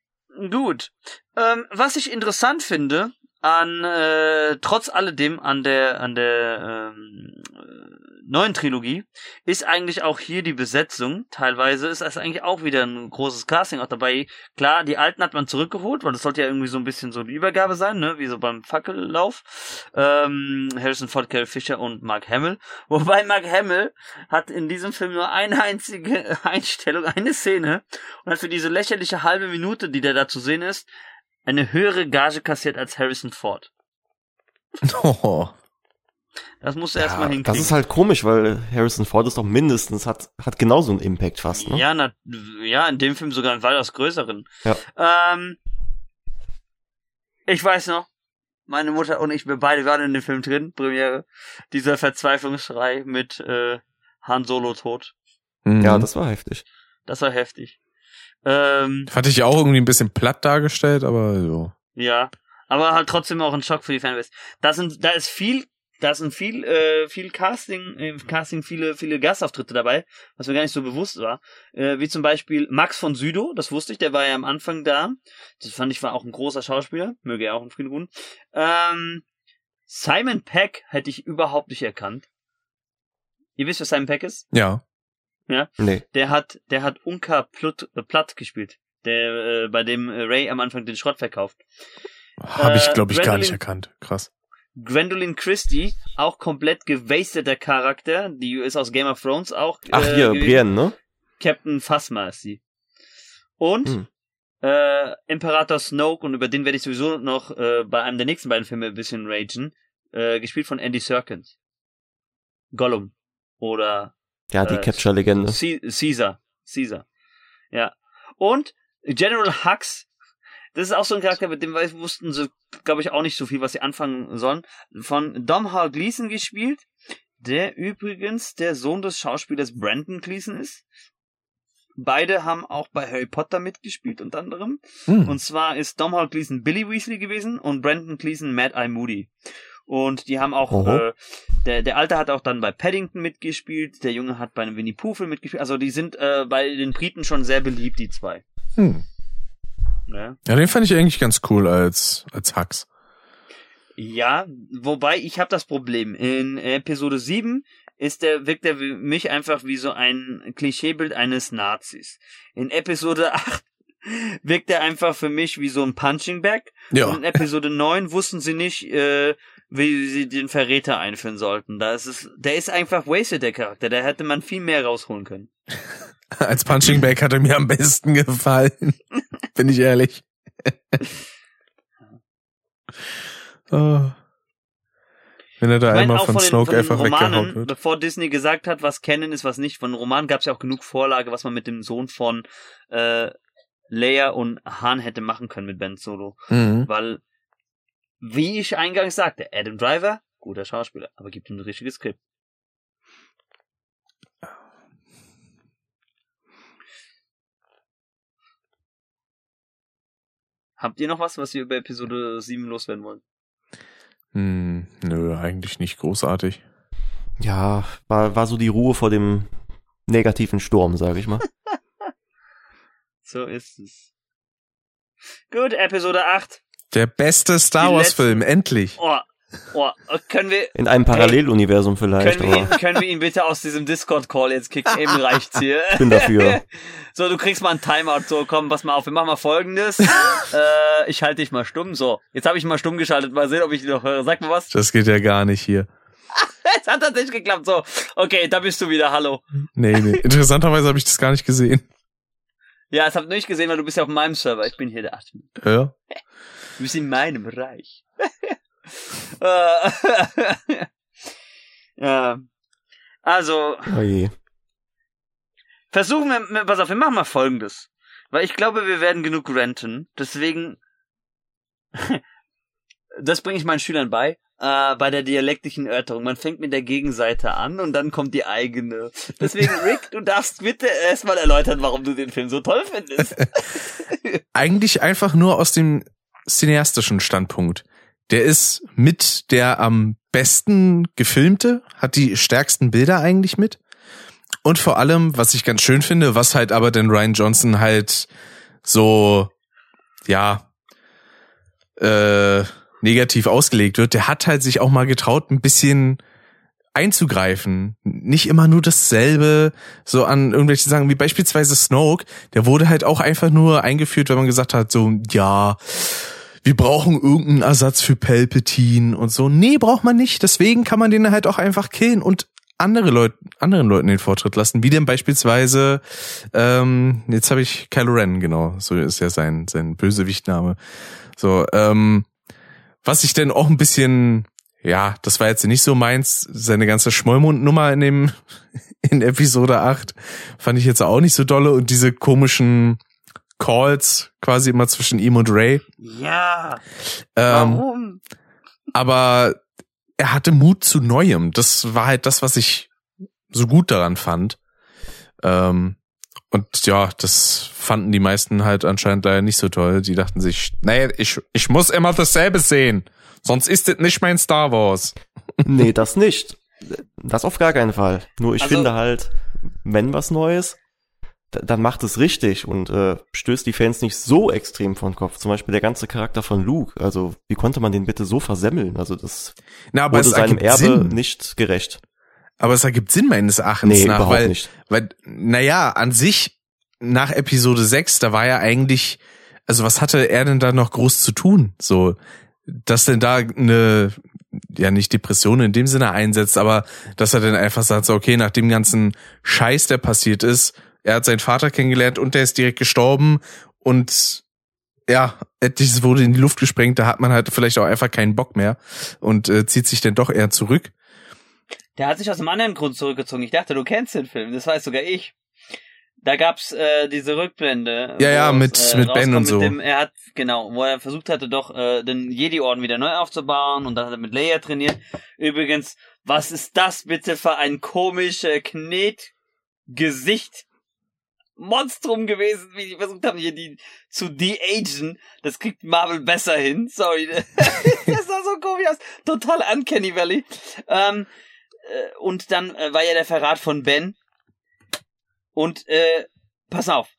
Gut. Ähm, was ich interessant finde an äh, trotz alledem an der an der ähm, äh, neuen Trilogie ist eigentlich auch hier die Besetzung. Teilweise ist das eigentlich auch wieder ein großes Casting auch dabei. Klar, die alten hat man zurückgeholt, weil das sollte ja irgendwie so ein bisschen so die Übergabe sein, ne, wie so beim Fackellauf. Ähm, Harrison Ford, Carrie Fisher und Mark Hamill. Wobei Mark Hamill hat in diesem Film nur eine einzige Einstellung, eine Szene und hat für diese lächerliche halbe Minute, die der da zu sehen ist, eine höhere Gage kassiert als Harrison Ford. Oh. Das musst du erstmal Ja, hinkriegen. das ist halt komisch, weil Harrison Ford ist doch mindestens, hat, hat genauso einen Impact fast, ne? Ja, na, ja, in dem Film sogar einen weitaus größeren. Ja. Ähm, ich weiß noch, meine Mutter und ich, wir beide waren in dem Film drin, Premiere. Dieser Verzweiflungsschrei mit äh, Han Solo tot. Mhm. Ja, das war heftig. Das war heftig. Ähm, Fand ich auch irgendwie ein bisschen platt dargestellt, aber so. ja, aber halt trotzdem auch ein Schock für die Fanbase. Da sind, da ist viel, da sind viel, äh, viel Casting, äh, Casting, viele, viele Gastauftritte dabei, was mir gar nicht so bewusst war. Äh, wie zum Beispiel Max von Südow, das wusste ich, der war ja am Anfang da. Das fand ich war auch ein großer Schauspieler, möge er auch in Frieden ruhen. Ähm, Simon Peck hätte ich überhaupt nicht erkannt. Ihr wisst, wer Simon Peck ist? Ja. Nee. Der hat, der hat Unka Platt, äh, Platt gespielt, der äh, bei dem äh, Ray am Anfang den Schrott verkauft. Habe ich, Äh, glaube ich, gar nicht Gwendolyn- erkannt. Krass. Gwendolyn Christie, auch komplett gewasteter Charakter, die ist aus Game of Thrones auch. Ach, äh, hier, gewesen. Brienne, ne? Captain Phasma ist sie. Und Hm. äh, Imperator Snoke, und über den werde ich sowieso noch äh, bei einem der nächsten beiden Filme ein bisschen ragen, äh, gespielt von Andy Serkins. Gollum. Oder Ja, die Äh, Capture-Legende. Caesar. Caesar. Ja. Und General Hux, das ist auch so ein Charakter, mit dem wussten sie, glaube ich, auch nicht so viel, was sie anfangen sollen. Von Dom Hall Gleason gespielt, der übrigens der Sohn des Schauspielers Brandon Gleason ist. Beide haben auch bei Harry Potter mitgespielt, unter anderem. Hm. Und zwar ist Dom Hall Gleason Billy Weasley gewesen und Brandon Gleason Mad Eye Moody. Und die haben auch, Oho. äh, der, der Alte hat auch dann bei Paddington mitgespielt, der Junge hat bei einem Winnie Pooh mitgespielt. Also die sind äh, bei den Briten schon sehr beliebt, die zwei. Hm. Ja. Ja, den fand ich eigentlich ganz cool als, als Hux. Ja, wobei ich habe das Problem. In Episode 7 ist der, wirkt er mich einfach wie so ein Klischeebild eines Nazis. In Episode 8 wirkt er einfach für mich wie so ein Punching Bag. Ja. Und in Episode 9 wussten sie nicht, äh, wie sie den Verräter einführen sollten. Da ist es, der ist einfach wasted, der Charakter. Da hätte man viel mehr rausholen können. Als Punching Bag hat er mir am besten gefallen. Bin ich ehrlich. oh. Wenn er da Ich einmal auch von den- Snoke den einfach weggehauen wird. bevor Disney gesagt hat, was Canon ist, was nicht. Von Roman gab es ja auch genug Vorlage, was man mit dem Sohn von äh, Leia und Han hätte machen können mit Ben Solo. Mhm. Weil, wie ich eingangs sagte, Adam Driver, guter Schauspieler, aber gibt ihm ein richtiges Skript. Habt ihr noch was, was ihr über Episode 7 loswerden wollt? Hm, nö, eigentlich nicht großartig. Ja, war, war so die Ruhe vor dem negativen Sturm, sag ich mal. So ist es. Gut, Episode 8. Der beste Star Die Wars letzten- Film, endlich. Oh, oh, können wir, In einem Paralleluniversum vielleicht, können wir, ihn, können wir ihn bitte aus diesem Discord-Call jetzt kicken? Eben reicht's hier. ich bin dafür. So, du kriegst mal ein Timeout. So, komm, pass mal auf, wir machen mal folgendes. äh, ich halte dich mal stumm. So, jetzt habe ich mal stumm geschaltet. Mal sehen, ob ich dich noch höre. Sag mal was. Das geht ja gar nicht hier. Es hat tatsächlich geklappt. So, okay, da bist du wieder. Hallo. Nee, nee. Interessanterweise habe ich das gar nicht gesehen. Ja, das habt ihr nicht gesehen, weil du bist ja auf meinem Server. Ich bin hier der Admin. Ja. Du bist in meinem Reich. Äh, ja. Also, Oh versuchen wir, pass auf, wir machen mal folgendes. Weil ich glaube, wir werden genug renten. Deswegen, das bringe ich meinen Schülern bei, äh, bei der dialektischen Erörterung. Man fängt mit der Gegenseite an und dann kommt die eigene. Deswegen, Rick, du darfst bitte erstmal erläutern, warum du den Film so toll findest. Eigentlich einfach nur aus dem cineastischen Standpunkt. Der ist mit der am besten gefilmte, hat die stärksten Bilder eigentlich mit. Und vor allem, was ich ganz schön finde, was halt aber den Ryan Johnson halt so, ja, äh, negativ ausgelegt wird, der hat halt sich auch mal getraut, ein bisschen einzugreifen. Nicht immer nur dasselbe, so an irgendwelche Sachen, wie beispielsweise Snoke, der wurde halt auch einfach nur eingeführt, wenn man gesagt hat, so, ja, wir brauchen irgendeinen Ersatz für Palpatine und so. Nee, braucht man nicht. Deswegen kann man den halt auch einfach killen und andere Leute, anderen Leuten den Vortritt lassen, wie denn beispielsweise, ähm, jetzt habe ich Kylo Ren, genau, so ist ja sein, sein Bösewichtname. So, ähm, was ich denn auch ein bisschen ja, das war jetzt nicht so meins. Seine ganze Schmollmund-Nummer in dem, in Episode 8 fand ich jetzt auch nicht so dolle und diese komischen Calls quasi immer zwischen ihm und Ray. Ja. Ähm, Warum? aber er hatte Mut zu Neuem. Das war halt das, was ich so gut daran fand. Ähm, und ja, das fanden die meisten halt anscheinend leider nicht so toll. Die dachten sich, nee, ich, ich muss immer dasselbe sehen. Sonst ist es nicht mein Star Wars. Nee, das nicht. Das auf gar keinen Fall. Nur ich Also- finde halt, wenn was Neues, dann macht es richtig und äh, stößt die Fans nicht so extrem von Kopf. Zum Beispiel der ganze Charakter von Luke. Also, wie konnte man den bitte so versemmeln? Also, das Na, aber wurde es seinem Erbe Sinn. nicht gerecht. Aber es ergibt Sinn meines Erachtens Nee, nach, überhaupt weil, nicht. weil, naja, an sich, nach Episode 6, da war ja eigentlich, also was hatte er denn da noch groß zu tun? So, dass denn da eine, ja nicht Depression in dem Sinne einsetzt, aber dass er dann einfach sagt, so, okay, nach dem ganzen Scheiß, der passiert ist, er hat seinen Vater kennengelernt und der ist direkt gestorben und ja, etliches wurde in die Luft gesprengt, da hat man halt vielleicht auch einfach keinen Bock mehr und äh, zieht sich dann doch eher zurück. Der hat sich aus einem anderen Grund zurückgezogen. Ich dachte, du kennst den Film. Das weiß sogar ich. Da gab's äh, diese Rückblende. Ja, ja, mit- es, mit Ben und so. Dem, er hat, genau, wo er versucht hatte, doch äh, den Jedi-Orden wieder neu aufzubauen und dann hat er mit Leia trainiert. Übrigens, was ist das bitte für ein komischer Knetgesicht? Monstrum gewesen, wie die versucht haben, hier die zu de-agen. Das kriegt Marvel besser hin. Sorry. das sah so komisch aus. Total uncanny valley. Ähm, äh, und dann äh, war ja der Verrat von Ben. Und äh, pass auf.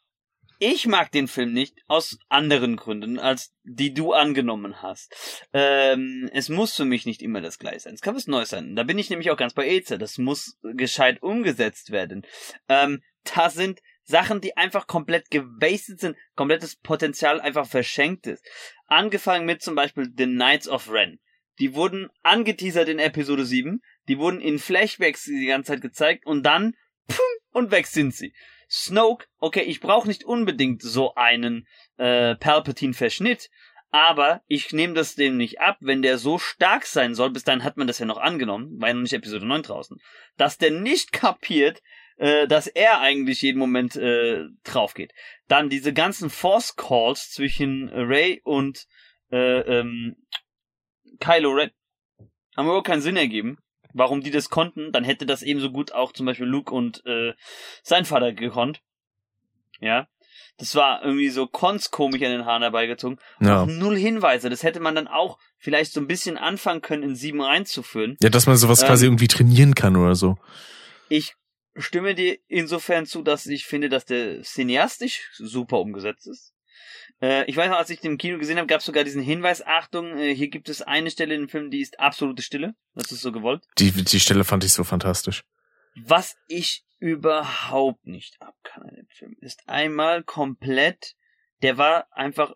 Ich mag den Film nicht aus anderen Gründen, als die du angenommen hast. Ähm, es muss für mich nicht immer das Gleiche sein. Es kann was Neues sein. Da bin ich nämlich auch ganz bei Eze. Das muss gescheit umgesetzt werden. Ähm, da sind Sachen, die einfach komplett gewastet sind, komplettes Potenzial einfach verschenkt ist. Angefangen mit zum Beispiel The Knights of Ren. Die wurden angeteasert in Episode 7, die wurden in Flashbacks die ganze Zeit gezeigt und dann pum, und weg sind sie. Snoke, okay, ich brauche nicht unbedingt so einen äh, Palpatine-Verschnitt, aber ich nehme das dem nicht ab, wenn der so stark sein soll, bis dahin hat man das ja noch angenommen, war ja noch nicht Episode 9 draußen, dass der nicht kapiert, äh, dass er eigentlich jeden Moment äh, drauf geht. Dann diese ganzen Force Calls zwischen Ray und äh, ähm, Kylo Ren haben überhaupt keinen Sinn ergeben. Warum die das konnten, dann hätte das ebenso gut auch zum Beispiel Luke und äh, sein Vater gekonnt. Ja. Das war irgendwie so konskomisch an den Haaren herbeigezogen. Ja. Auch null Hinweise. Das hätte man dann auch vielleicht so ein bisschen anfangen können, in sieben reinzuführen. Ja, dass man sowas Ähm, quasi irgendwie trainieren kann oder so. Ich stimme dir insofern zu, dass ich finde, dass der cineastisch super umgesetzt ist. Äh, ich weiß noch, als ich den im Kino gesehen habe, gab es sogar diesen Hinweis, Achtung, äh, hier gibt es eine Stelle in dem Film, die ist absolute Stille. Das ist so gewollt. Die, die Stelle fand ich so fantastisch. Was ich überhaupt nicht ab kann an dem Film, ist einmal komplett, der war einfach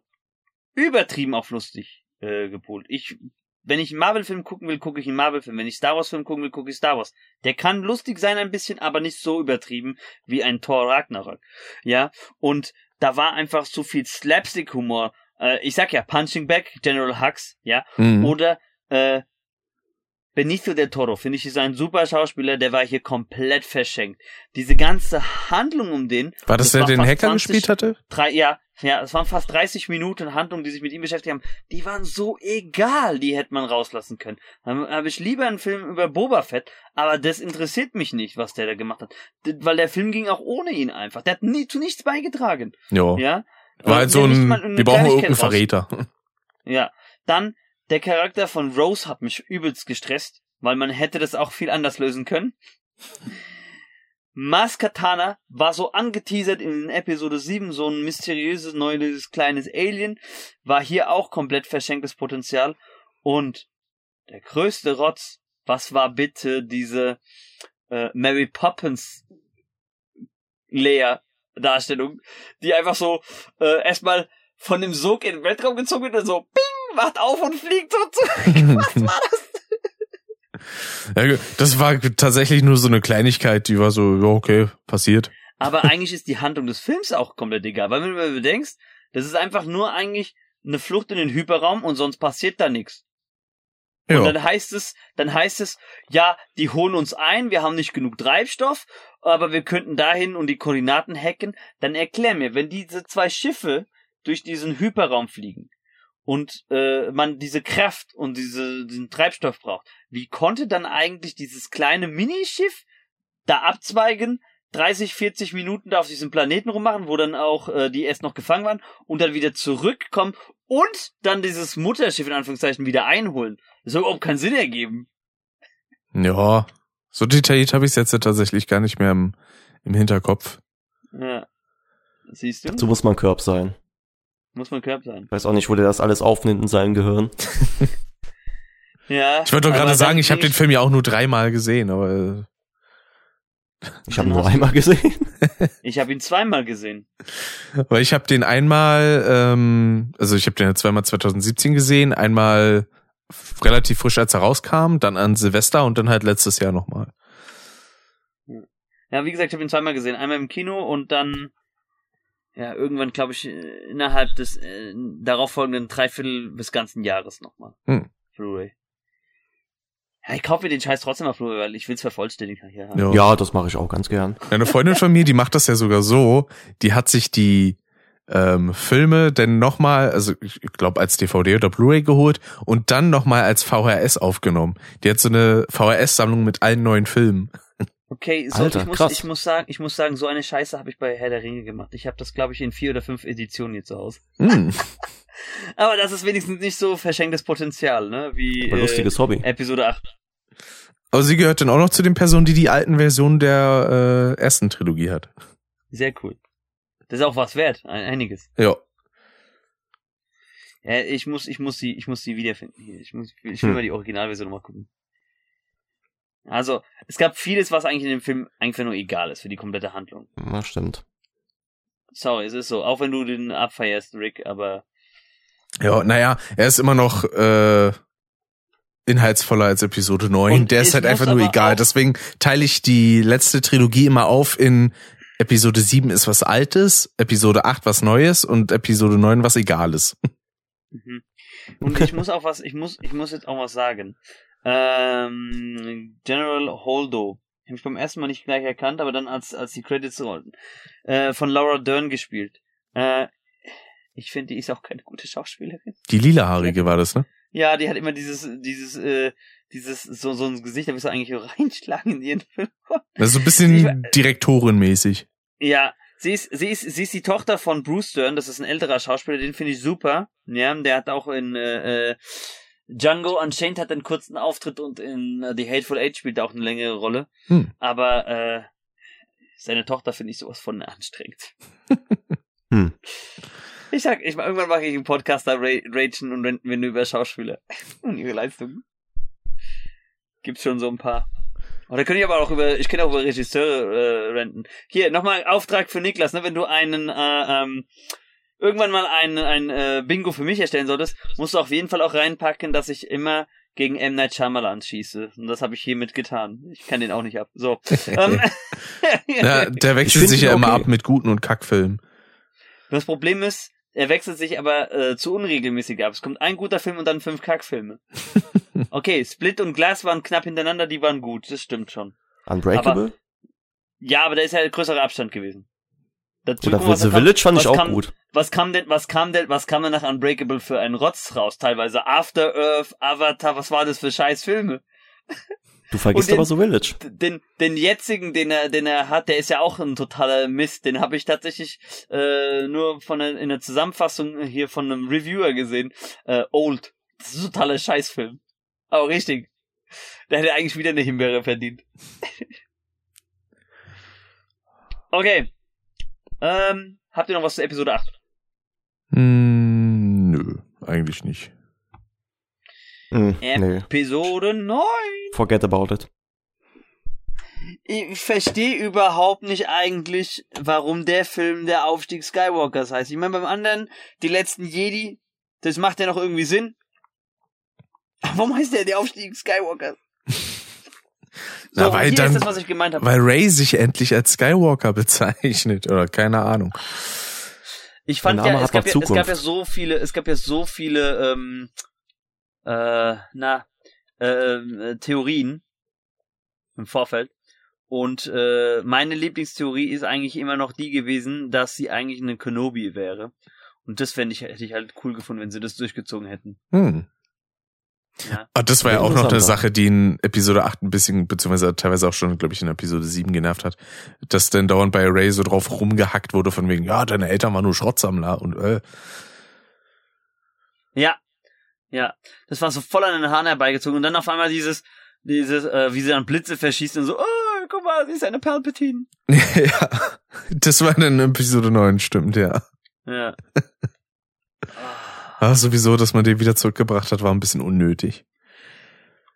übertrieben auf lustig äh, gepolt. Ich, wenn ich einen Marvel-Film gucken will, gucke ich einen Marvel-Film. Wenn ich Star Wars-Film gucken will, gucke ich Star Wars. Der kann lustig sein ein bisschen, aber nicht so übertrieben wie ein Thor Ragnarok. Ja, und da war einfach so viel Slapstick-Humor. Äh, ich sag ja, Punching Back, General Hux, ja, Mhm. oder äh, Benicio del Toro, finde ich, ist ein super Schauspieler, der war hier komplett verschenkt. Diese ganze Handlung um den. War das, der den Hacker 20 gespielt hatte? Drei, ja, ja, es waren fast 30 Minuten Handlung, die sich mit ihm beschäftigt haben. Die waren so egal, die hätte man rauslassen können. Dann habe ich lieber einen Film über Boba Fett, aber das interessiert mich nicht, was der da gemacht hat. Weil der Film ging auch ohne ihn einfach. Der hat nie zu nichts beigetragen. Jo. Ja. War halt so ein, wir brauchen irgendeinen Verräter. ja, dann der Charakter von Rose hat mich übelst gestresst, weil man hätte das auch viel anders lösen können. Mas Katana war so angeteasert in Episode 7, so ein mysteriöses, neues, kleines Alien, war hier auch komplett verschenktes Potenzial. Und der größte Rotz, was war bitte diese äh, Mary Poppins Leia Darstellung, die einfach so äh, erstmal von dem Sog in den Weltraum gezogen wird und so ping, macht auf und fliegt so zurück. Was war das? Ja, das war tatsächlich nur so eine Kleinigkeit, die war so, ja, okay, passiert. Aber eigentlich ist die Handlung des Films auch komplett egal, weil wenn du bedenkst, das ist einfach nur eigentlich eine Flucht in den Hyperraum und sonst passiert da nichts. Und Ja. dann heißt es, dann heißt es, ja, die holen uns ein, wir haben nicht genug Treibstoff, aber wir könnten dahin und die Koordinaten hacken. Dann erklär mir, wenn diese zwei Schiffe durch diesen Hyperraum fliegen und äh, man diese Kraft und diese, diesen Treibstoff braucht, wie konnte dann eigentlich dieses kleine Minischiff da abzweigen, 30, 40 Minuten da auf diesem Planeten rummachen, wo dann auch äh, die erst noch gefangen waren und dann wieder zurückkommen und dann dieses Mutterschiff in Anführungszeichen wieder einholen. Das soll überhaupt keinen Sinn ergeben. Ja, so detailliert habe ich es jetzt ja tatsächlich gar nicht mehr im, im Hinterkopf. Ja. Siehst du? So muss man Körb sein. Muss man Körb sein. Ich weiß auch nicht, wo der das alles aufnimmt in seinem Gehirn. Ja. Ich wollte doch gerade sagen, ich habe den Film ja auch nur dreimal gesehen, aber Ich habe nur einmal gesehen. Ich habe ihn zweimal gesehen. äh, weil ich habe den einmal, ähm, also ich habe den ja zweimal 2017 gesehen, einmal relativ frisch, als er rauskam, dann an Silvester und dann halt letztes Jahr nochmal. Ja, wie gesagt, ich habe ihn zweimal gesehen. Einmal im Kino und dann, ja, irgendwann, glaube ich, äh, innerhalb des äh, darauffolgenden Dreiviertel des ganzen Jahres nochmal. Hm. Blu-ray. Ja, ich kaufe mir den Scheiß trotzdem auf Blu-ray, weil ich will's vervollständigen hier haben. Ja. Ja, das mache ich auch ganz gern. Eine Freundin von mir, die macht das ja sogar so, die hat sich die ähm, Filme denn nochmal, also ich glaube als DVD oder Blu-ray geholt und dann nochmal als VHS aufgenommen. Die hat so eine VHS-Sammlung mit allen neuen Filmen. Okay, so, Alter, ich, muss, krass. ich muss sagen, ich muss sagen, so eine Scheiße habe ich bei Herr der Ringe gemacht. Ich habe das, glaube ich, in vier oder fünf Editionen hier zu Hause. Hm. Aber das ist wenigstens nicht so verschenktes Potenzial, ne? Wie Aber lustiges Hobby. äh, Episode 8. Aber sie gehört dann auch noch zu den Personen, die die alten Versionen der äh, ersten Trilogie hat. Sehr cool. Das ist auch was wert, ein, einiges. Ja. Ja, ich muss, ich muss sie, ich muss sie wiederfinden hier. Ich muss, ich will Hm. mal die Originalversion nochmal gucken. Also, es gab vieles, was eigentlich in dem Film einfach nur egal ist für die komplette Handlung. Na, stimmt. Sorry, es ist so. Auch wenn du den abfeierst, Rick, aber Ja, naja, er ist immer noch äh, inhaltsvoller als Episode 9. Und Der ist halt einfach nur aber egal. Deswegen teile ich die letzte Trilogie immer auf in Episode 7 ist was Altes, Episode 8 was Neues und Episode 9 was Egales. Mhm. Und ich muss auch was, ich muss, ich muss jetzt auch was sagen. Ähm, General Holdo. Habe ich beim ersten Mal nicht gleich erkannt, aber dann als, als die Credits rollten. Äh, von Laura Dern gespielt. Äh, ich finde, die ist auch keine gute Schauspielerin. Die lilahaarige war das, ne? Ja, die hat immer dieses, dieses, äh, dieses, so, so ein Gesicht, da willst du eigentlich reinschlagen in ihren Film. Das ist so ein bisschen Direktorenmäßig. Ja, sie ist, sie ist, sie ist die Tochter von Bruce Dern, das ist ein älterer Schauspieler, den finde ich super. Ja, der hat auch in äh, äh, Django Unchained hat einen kurzen Auftritt und in äh, The Hateful Eight spielt er auch eine längere Rolle. Hm. Aber äh, seine Tochter finde ich sowas von anstrengend. Hm. Ich sag, ich irgendwann mache ich einen Podcast da ra- ragen und renten wir nur über Schauspieler und ihre Leistungen. Gibt's schon so ein paar. Oder könnte ich aber auch über, ich kann auch über Regisseure äh, renten. Hier, nochmal Auftrag für Niklas, ne, wenn du einen, äh, ähm, irgendwann mal ein, ein äh, Bingo für mich erstellen solltest, musst du auf jeden Fall auch reinpacken, dass ich immer gegen M. Night Shyamalan schieße. Und das habe ich hiermit getan. Ich kann den auch nicht ab. So. ähm, Ja, der wechselt sich ja immer okay. ab mit guten und Kackfilmen. Das Problem ist, er wechselt sich aber äh, zu unregelmäßig ab. Es kommt ein guter Film und dann fünf Kackfilme. Okay, Split und Glass waren knapp hintereinander, die waren gut, das stimmt schon. Unbreakable? Ja, aber da ist ja ein größerer Abstand gewesen. Dazu, Oder The kam- Village fand ich auch kam, gut. Was kam denn, was kam denn, was kam denn nach Unbreakable für einen Rotz raus? Teilweise After Earth, Avatar, was war das für scheiß Filme? Du vergisst den- aber The Village. den, den jetzigen, den er, den er hat, der ist ja auch ein totaler Mist. Den habe ich tatsächlich äh, nur von in der Zusammenfassung hier von einem Reviewer gesehen. Äh, Old. Das ist ein totaler Scheißfilm. Aber richtig. Der hätte eigentlich wieder eine Himbeere verdient. okay. Ähm, habt ihr noch was zu Episode 8? Hm, nö, eigentlich nicht. Nee. Episode 9. Forget about it. Ich verstehe überhaupt nicht eigentlich, warum der Film der Aufstieg Skywalkers heißt. Ich meine, beim anderen, die letzten Jedi, das macht ja noch irgendwie Sinn. Aber warum heißt der der Aufstieg Skywalkers? So, Na, weil dann- ist das, was ich gemeint habe. Weil Ray sich endlich als Skywalker bezeichnet oder keine Ahnung. Ich fand ja, es ja, es gab ja so viele, es gab ja so viele, ähm, äh, na, äh, Theorien im Vorfeld. Und äh, meine Lieblingstheorie ist eigentlich immer noch die gewesen, dass sie eigentlich eine Kenobi wäre. Und das fände ich, hätte ich halt cool gefunden, wenn sie das durchgezogen hätten. Hm. Ja. Ah, das war ja auch noch eine. Sache, die in Episode 8 ein bisschen, beziehungsweise teilweise auch schon, glaube ich, in Episode 7 genervt hat. Dass dann dauernd bei Ray so drauf rumgehackt wurde von wegen, ja, deine Eltern waren nur Schrottsammler und äh. Ja, ja. Das war so voll an den Haaren herbeigezogen. Und dann auf einmal dieses, dieses, äh, wie sie dann Blitze verschießt und so, oh, guck mal, sie ist eine Palpatine. ja. Das war dann in Episode 9, stimmt, ja. Ja. Ah, sowieso, dass man den wieder zurückgebracht hat, war ein bisschen unnötig.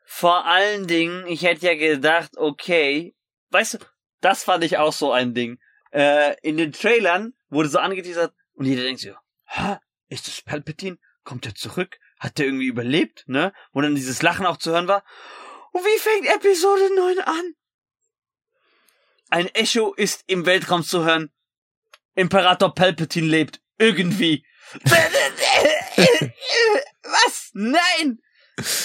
Vor allen Dingen, ich hätte ja gedacht, okay, weißt du, das fand ich auch so ein Ding. Äh, in den Trailern wurde so angeteasert und jeder denkt sich, hä, ist das Palpatine? Kommt er zurück? Hat er irgendwie überlebt, ne? Wo dann dieses Lachen auch zu hören war. Und wie fängt Episode 9 an? Ein Echo ist im Weltraum zu hören. Imperator Palpatine lebt. Irgendwie. Was? Nein!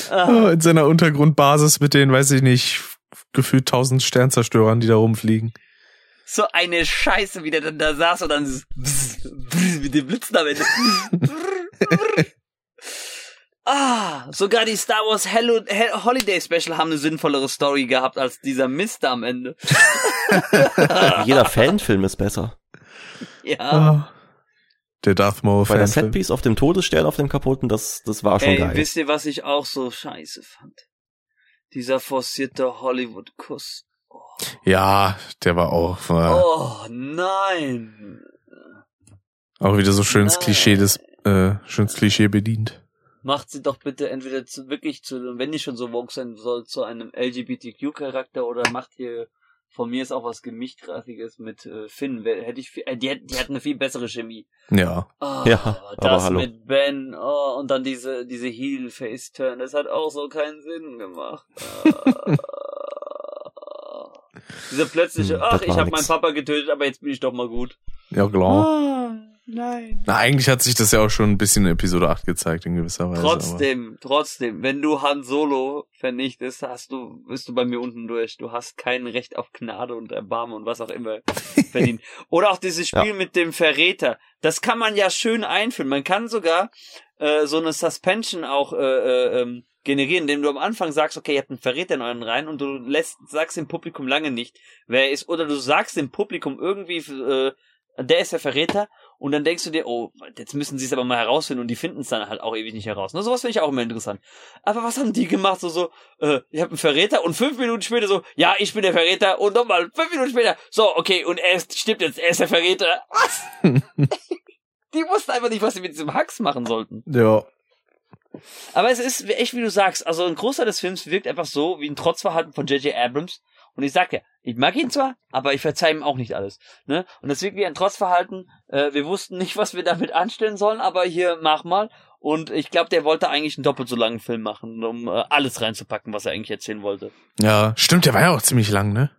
Ah. Oh, in seiner Untergrundbasis mit den, weiß ich nicht, gefühlt tausend Sternzerstörern, die da rumfliegen. so eine Scheiße, wie der dann da saß und dann dieses Bzz, Bzz, mit dem Blitzen am Ende. ah, sogar die Star Wars Hello, Hel- Holiday Special haben eine sinnvollere Story gehabt als dieser Mist am Ende. Jeder Fanfilm ist besser. Ja. Ah. Der Darth Maul Bei der. Setpiece auf dem Todesstern auf dem kaputten, das, das war schon Ey, geil. wisst ihr, was ich auch so scheiße fand? Dieser forcierte Hollywood-Kuss. Ja, der war auch, war Oh, nein. auch wieder so schönes Nein. Klischee des, äh, schönes Klischee bedient. Macht sie doch bitte entweder zu, wirklich zu, wenn die schon so woke sein soll, zu einem LGBTQ-Charakter oder macht hier von mir ist auch was Gemischtrasiges mit äh, Finn. Hätte ich viel, äh, die, die hat eine viel bessere Chemie. Ja. Oh, Ja, aber das hallo. mit Ben oh, und dann diese diese Heel Face Turn, das hat auch so keinen Sinn gemacht. Ah. Diese plötzliche, Hm, ach, ich habe meinen Papa getötet, aber jetzt bin ich doch mal gut. Ja, klar. Ah, nein. Na, eigentlich hat sich das ja auch schon ein bisschen in Episode 8 gezeigt, in gewisser Weise. Trotzdem, trotzdem, wenn du Han Solo vernichtest, hast du, bist du bei mir unten durch. Du hast kein Recht auf Gnade und Erbarmen und was auch immer verdient. Oder auch dieses Spiel mit dem Verräter. Das kann man ja schön einführen. Man kann sogar äh, so eine Suspension auch äh, äh, ähm, generieren, indem du am Anfang sagst, okay, ihr habt einen Verräter in euren Reihen und du lässt, sagst dem Publikum lange nicht, wer er ist, oder du sagst dem Publikum irgendwie, äh, der ist der Verräter und dann denkst du dir, oh, jetzt müssen sie es aber mal herausfinden und die finden es dann halt auch ewig nicht heraus. Ne, sowas finde ich auch immer interessant. Aber was haben die gemacht? So, so, äh, ich habe einen Verräter und fünf Minuten später so, ja, ich bin der Verräter und nochmal fünf Minuten später, so, okay, und er ist, stimmt jetzt, er ist der Verräter. Was? die wussten einfach nicht, was sie mit diesem Hacks machen sollten. Ja. Aber es ist echt, wie du sagst, also ein Großteil des Films wirkt einfach so wie ein Trotzverhalten von J.J. Abrams. Und ich sag ja, ich mag ihn zwar, aber ich verzeih ihm auch nicht alles. Ne? Und das wirkt wie ein Trotzverhalten. Äh, wir wussten nicht, was wir damit anstellen sollen, aber hier mach mal. Und ich glaube, der wollte eigentlich einen doppelt so langen Film machen, um äh, alles reinzupacken, was er eigentlich erzählen wollte. Ja, stimmt, der war ja auch ziemlich lang, ne?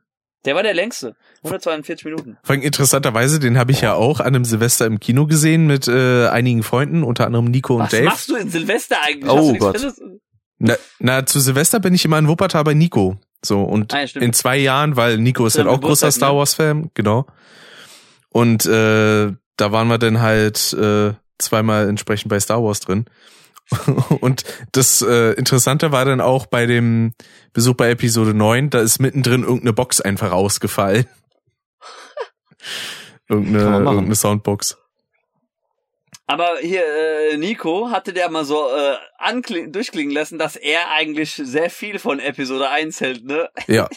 Der war der längste. 142 Minuten. Vor allem interessanterweise, den habe ich ja auch an einem Silvester im Kino gesehen mit äh, einigen Freunden, unter anderem Nico und was Dave. machst du in Silvester eigentlich? Oh Gott. Na, na, zu Silvester bin ich immer in Wuppertal bei Nico. So, und Ah, ja, in zwei Jahren, weil Nico ist halt auch großer Geburtstag, Star ne? Wars-Fan, genau. Und äh, da waren wir dann halt äh, zweimal entsprechend bei Star Wars drin. und das äh, Interessante war dann auch bei dem Besuch bei Episode 9, da ist mittendrin irgendeine Box einfach ausgefallen. irgendeine, irgendeine Soundbox. Aber hier, äh, Nico hatte der mal so äh, ankling durchklingen lassen, dass er eigentlich sehr viel von Episode 1 hält, ne? Ja.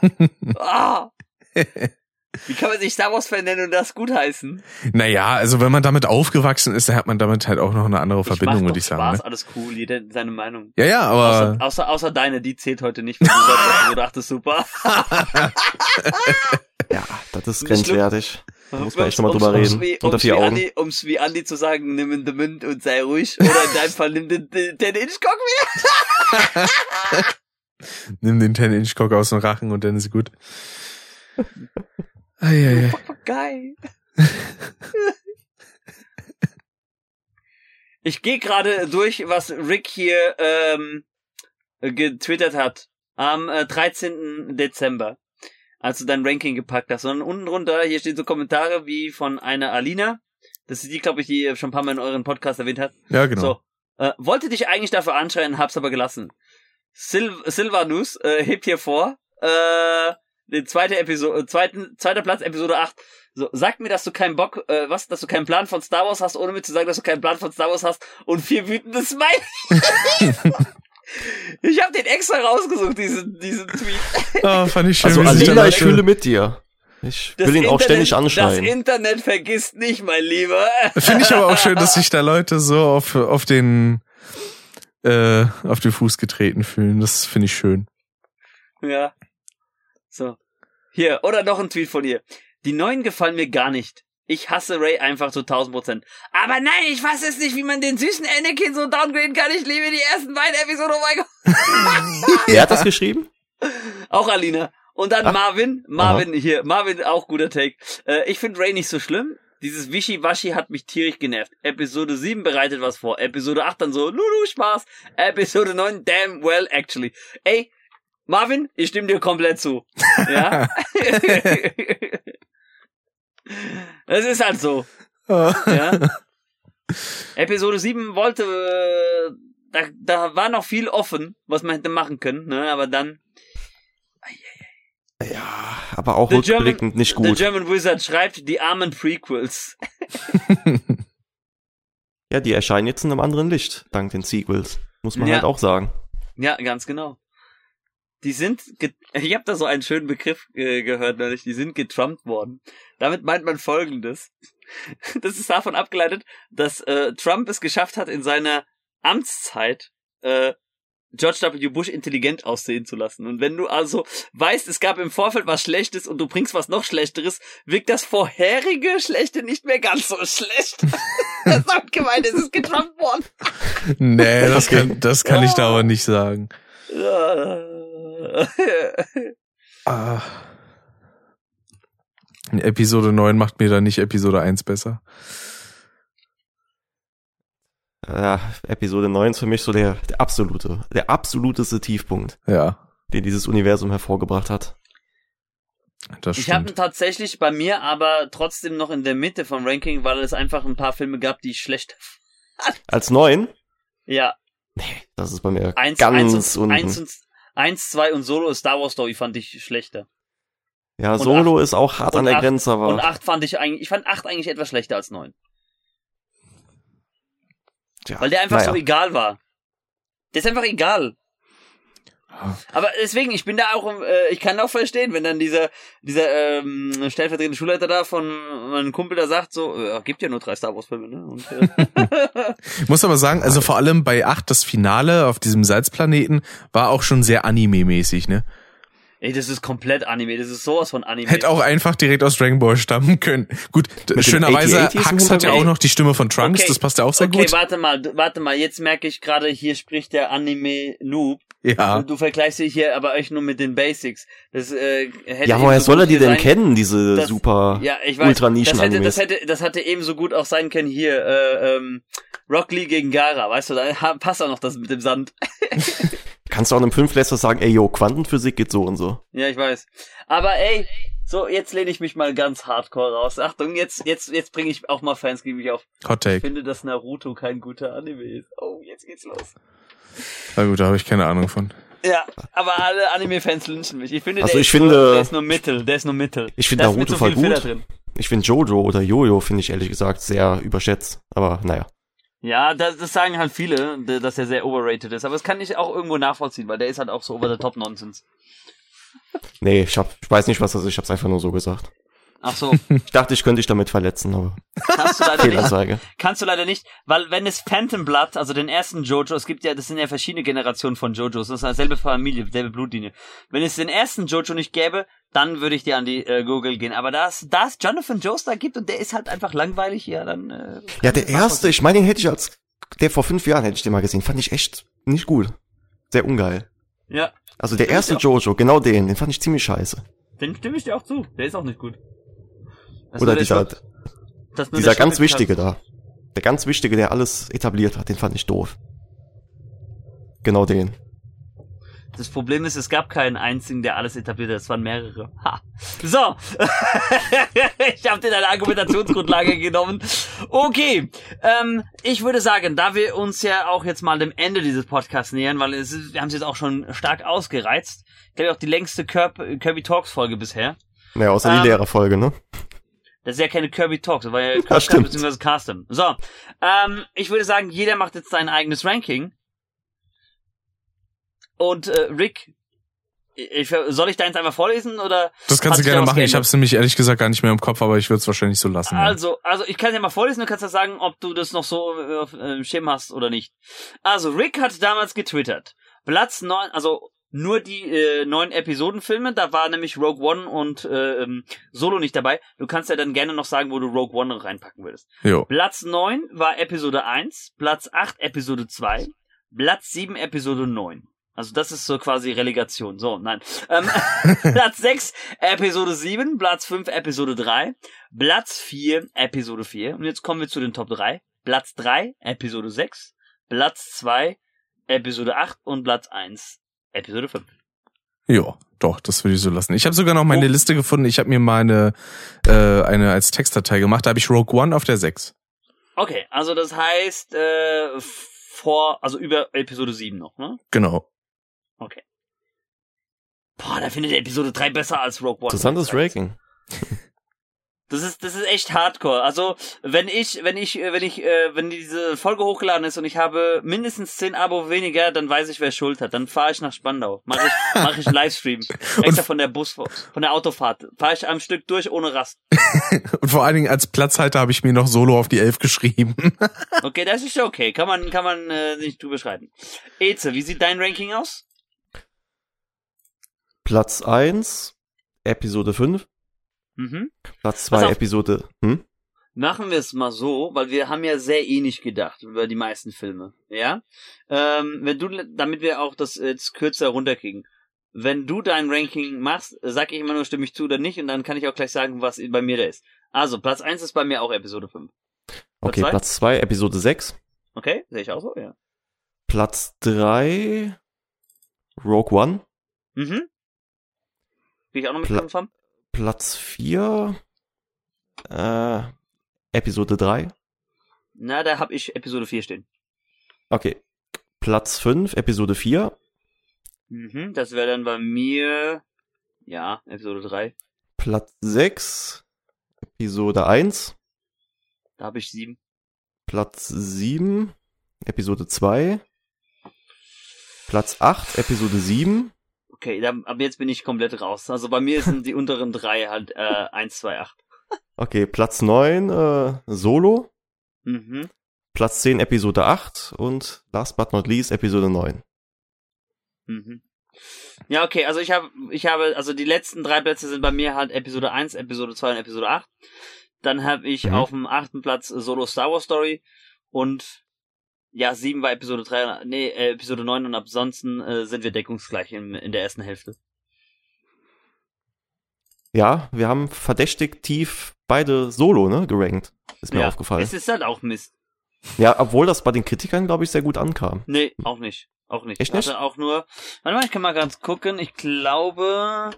Ah! Wie kann man sich Star Wars nennen und das gutheißen? Naja, also wenn man damit aufgewachsen ist, dann hat man damit halt auch noch eine andere Verbindung, ich mach würde doch ich sagen. Spaß, Ne? alles cool, jeder seine Meinung. Ja, ja, aber Außer, außer, außer deine, die zählt heute nicht, weil du sagst, du dachtest super. Ja, das ist grenzwertig. Da muss man echt nochmal drüber um's reden. Wie, Unter vier wie Augen. Andi, um's wie Andi zu sagen, nimm in den Mund und sei ruhig. Oder in deinem Fall nimm den, den, den Hitchcock wieder. nimm den 10-Inch-Cock aus dem Rachen und dann ist gut. Eieiei. Geil. Ich gehe gerade durch, was Rick hier ähm, äh, getwittert hat am äh, 13. Dezember, als du dein Ranking gepackt hast, sondern unten drunter, hier stehen so Kommentare wie von einer Alina. Das ist die, glaube ich, die ihr schon ein paar Mal in euren Podcast erwähnt hat. Ja, genau. So. Äh, wollte dich eigentlich dafür anschreien, hab's aber gelassen. Sil Silvanus äh, hebt hier vor, äh, den zweite Episode, zweiten, zweiter Platz, Episode 8. So, sag mir, dass du keinen Bock, äh, was, dass du keinen Plan von Star Wars hast, ohne mir zu sagen, dass du keinen Plan von Star Wars hast und vier wütende Smiley. ich habe den extra rausgesucht, diesen, diesen Tweet. Oh, fand ich schön. Also Alina, ich fühle mit dir. Ich Das will ihn auch Internet- ständig anschreien. Das Internet vergisst nicht, mein Lieber. Finde ich aber auch schön, dass sich da Leute so auf, auf den äh, auf den Fuß getreten fühlen. Das finde ich schön. Ja. So. Hier, oder noch ein Tweet von ihr. Die neuen gefallen mir gar nicht. Ich hasse Ray einfach zu 1000 Prozent. Aber nein, ich weiß es nicht, wie man den süßen Anakin so downgraden kann. Ich liebe die ersten beiden Episoden. Oh mein Gott. Wer hat das geschrieben? Auch Alina. Und dann Ach. Marvin. Marvin hier. Marvin, auch guter Take. Äh, ich finde Ray nicht so schlimm. Dieses Wischiwaschi hat mich tierisch genervt. Episode 7 bereitet was vor. Episode 8 dann so, Lulu, Spaß. Episode 9, damn well, actually. Ey, Marvin, ich stimme dir komplett zu. Ja? Es ist halt so. Ja? Episode 7 wollte, äh, da, da war noch viel offen, was man hätte machen können, ne? Aber dann, Ja, aber auch The rückblickend nicht The gut. German Wizard schreibt die armen Prequels. Ja, die erscheinen jetzt in einem anderen Licht, dank den Sequels. Muss man Ja. halt auch sagen. Ja, ganz genau. Die sind, ich habe da so einen schönen Begriff äh, gehört neulich, die sind getrumpt worden. Damit meint man folgendes. Das ist davon abgeleitet, dass äh, Trump es geschafft hat, in seiner Amtszeit äh, George W. Bush intelligent aussehen zu lassen. Und wenn du also weißt, es gab im Vorfeld was Schlechtes und du bringst was noch Schlechteres, wirkt das vorherige Schlechte nicht mehr ganz so schlecht. das auch gemeint, es ist getrumpt worden. nee, das kann, das kann ich da aber nicht sagen. Ah. Episode 9 macht mir da nicht Episode 1 besser. Ja, Episode 9 ist für mich so der, der absolute, der absoluteste Tiefpunkt, Ja, den dieses Universum hervorgebracht hat. das Ich habe tatsächlich bei mir aber trotzdem noch in der Mitte vom Ranking, weil es einfach ein paar Filme gab, die ich schlecht. Als 9, Ja, das ist bei mir eins, ganz eins und, unten. eins und eins, zwei und Solo Star Wars Story fand ich schlechter. ja, und Solo ist auch hart an der acht- Grenze, aber Und acht fand ich eigentlich, ich fand acht eigentlich etwas schlechter als neun, ja, weil der einfach naja. so egal war. Der ist einfach egal. Aber deswegen, ich bin da auch, äh, ich kann auch verstehen, wenn dann dieser, dieser ähm, stellvertretende Schulleiter da von meinem Kumpel da sagt, so, äh, gibt ja nur drei Star Wars Filme, ne? Und, äh, Ich muss aber sagen, also vor allem bei 8, das Finale auf diesem Salzplaneten, war auch schon sehr Anime-mäßig, ne? Ey, das ist komplett Anime, das ist sowas von Anime. Hätte auch einfach direkt aus Dragon Ball stammen können. Gut, schönerweise, Hux hat ja auch noch die Stimme von Trunks, Okay. das passt ja auch sehr okay, gut. warte mal, warte mal, jetzt merke ich gerade, hier spricht der Anime-Noob. Ja. Und du vergleichst dich hier aber euch nur mit den Basics. Das, äh, hätte Ja, woher ebenso soll er die denn kennen, diese das- super Ja, ich weiß, ultra das hätte, das hätte, das hätte ebenso gut auch sein können hier, äh, ähm, Rock Lee gegen Gara, weißt du, da passt auch noch das mit dem Sand. Kannst du auch einem Fünfläster sagen, ey, yo, Quantenphysik geht so und so. Ja, ich weiß. Aber ey, so, jetzt lehne ich mich mal ganz hardcore raus. Achtung, jetzt, jetzt, jetzt bringe ich auch mal Fans gegen mich auf. Hot Ich Take. finde, dass Naruto kein guter Anime ist. Oh, jetzt geht's los. Na gut, da habe ich keine Ahnung von. Ja, aber alle Anime-Fans lynchen mich. Ich finde, Also der, ich ist nur, finde- der ist nur Mittel, der ist nur Mittel. Ich finde Naruto so voll gut. Drin. Ich finde Jojo oder Jojo finde ich ehrlich gesagt sehr überschätzt. Aber naja. Ja, das, das sagen halt viele, dass er sehr overrated ist. Aber das kann ich auch irgendwo nachvollziehen, weil der ist halt auch so over the top Nonsense. Nee, ich hab, ich weiß nicht, was das ist, ich hab's einfach nur so gesagt. Ach so, Ich dachte, ich könnte dich damit verletzen, aber kannst du leider nicht. Kannst du leider nicht, weil wenn es Phantom Blood, also den ersten Jojo, es gibt ja, das sind ja verschiedene Generationen von Jojos, das ist dieselbe Familie, selbe Blutlinie. Wenn es den ersten Jojo nicht gäbe, dann würde ich dir an die äh, Google gehen. Aber da es, da es Jonathan Joestar gibt und der ist halt einfach langweilig, ja, dann. Äh, Ja, der erste, ich meine, den hätte ich als, der vor fünf Jahren hätte ich den mal gesehen, fand ich echt nicht gut. Sehr ungeil. Ja, Also der erste. Jojo, genau den, den fand ich ziemlich scheiße. den stimme ich dir auch zu. Der ist auch nicht gut. Oder dieser, nur dieser ganz wichtige da. Der ganz wichtige, der alles etabliert hat, den fand ich doof. Genau den. Das Problem ist, es gab keinen einzigen, der alles etabliert hat. Es waren mehrere. Ha. So. ich habe dir deine Argumentationsgrundlage genommen. Okay. Ähm, ich würde sagen, da wir uns ja auch jetzt mal dem Ende dieses Podcasts nähern, weil ist, wir haben es jetzt auch schon stark ausgereizt. Ich glaube auch die längste Kirby, Kirby Talks Folge bisher. Naja, außer Ähm, die Lehrerfolge, ne? Das ist ja keine Kirby Talks, das war ja Kirby stimmt. bzw. Custom. So, ähm, ich würde sagen, jeder macht jetzt sein eigenes Ranking. Und äh, Rick, ich, soll ich deins einfach vorlesen oder? Das kannst du gerne machen. Ich geändert? habe es nämlich ehrlich gesagt gar nicht mehr im Kopf, aber ich würde es wahrscheinlich so lassen. ja. Also, also ich kann ja mal vorlesen, du kannst ja sagen, ob du das noch so äh, auf äh, im Schirm hast oder nicht. Also, Rick hat damals getwittert. Platz neun, also nur die äh, neuen Episodenfilme, da war nämlich Rogue One und äh, ähm, Solo nicht dabei. Du kannst ja dann gerne noch sagen, wo du Rogue One reinpacken würdest. Jo. Platz 9 war Episode 1, Platz 8 Episode 2, Platz 7 Episode 9. Also das ist so quasi Relegation. So, nein. Ähm, Platz 6 Episode 7, Platz 5 Episode 3, Platz 4 Episode 4. Und jetzt kommen wir zu den Top 3. Platz 3 Episode 6, Platz 2 Episode 8 und Platz 1 Episode 5. Ja, doch, das würde ich so lassen. Ich habe sogar noch meine Oh. Liste gefunden. Ich habe mir meine äh, eine als Textdatei gemacht. Da habe ich Rogue One auf der 6. Okay, also das heißt äh, vor, also über Episode 7 noch, ne? Genau. Okay. Boah, da findet ihr Episode 3 besser als Rogue One. Interessantes Ranking. Das ist, das ist echt hardcore. Also, wenn ich, wenn ich, äh, wenn ich, äh, wenn diese Folge hochgeladen ist und ich habe mindestens 10 Abo weniger, dann weiß ich, wer Schuld hat. Dann fahre ich nach Spandau. Mach ich, mach ich Livestream. Extra von der Bus, von der Autofahrt. Fahre ich am Stück durch ohne Rast. Und vor allen Dingen als Platzhalter habe ich mir noch Solo auf die 11 geschrieben. Okay, das ist okay. Kann man, kann man äh, nicht drüber schreiten. Eze, wie sieht dein Ranking aus? Platz 1, Episode 5. Mhm. Platz Pass 2, auf. Episode. Hm? Machen wir es mal so, weil wir haben ja sehr ähnlich gedacht über die meisten Filme, ja? Ähm, wenn du, damit wir auch das jetzt kürzer runterkriegen. Wenn du dein Ranking machst, sag ich immer nur, stimme ich zu oder nicht, und dann kann ich auch gleich sagen, was bei mir da ist. Also, Platz 1 ist bei mir auch Episode 5. Okay? Platz 2, Episode 6. Okay? Sehe ich auch so, ja. Platz 3, Rogue One. Mhm. Bin ich auch noch mit Pla- Kampf Platz 4, äh, Episode 3. Na, da hab ich Episode 4 stehen. Okay. Platz 5, Episode 4. Mhm, das wäre dann bei mir, ja, Episode 3. Platz 6, Episode 1. Da habe ich 7. Platz 7, Episode 2. Platz 8, Episode 7. Okay, dann, ab jetzt bin ich komplett raus. Also bei mir sind die unteren drei halt äh, 1, 2, 8. Okay, Platz 9, äh, Solo. Mhm. Platz 10, Episode 8. Und last but not least, Episode 9. Mhm. Ja, okay, also ich habe, ich habe, also die letzten drei Plätze sind bei mir halt Episode 1, Episode 2 und Episode 8. Dann habe ich Mhm. auf dem achten Platz Solo Star Wars Story und ja, 7 war Episode 3, nee, äh, Episode 9 und ansonsten äh, sind wir deckungsgleich in, in der ersten Hälfte. Ja, wir haben verdächtig tief beide Solo, ne, gerankt. Ist mir ja, aufgefallen. Es ist halt auch Mist. Ja, obwohl das bei den Kritikern, glaube ich, sehr gut ankam. Nee, auch nicht. Auch nicht. Echt nicht? Also auch nur. Warte mal, ich kann mal ganz gucken. Ich glaube,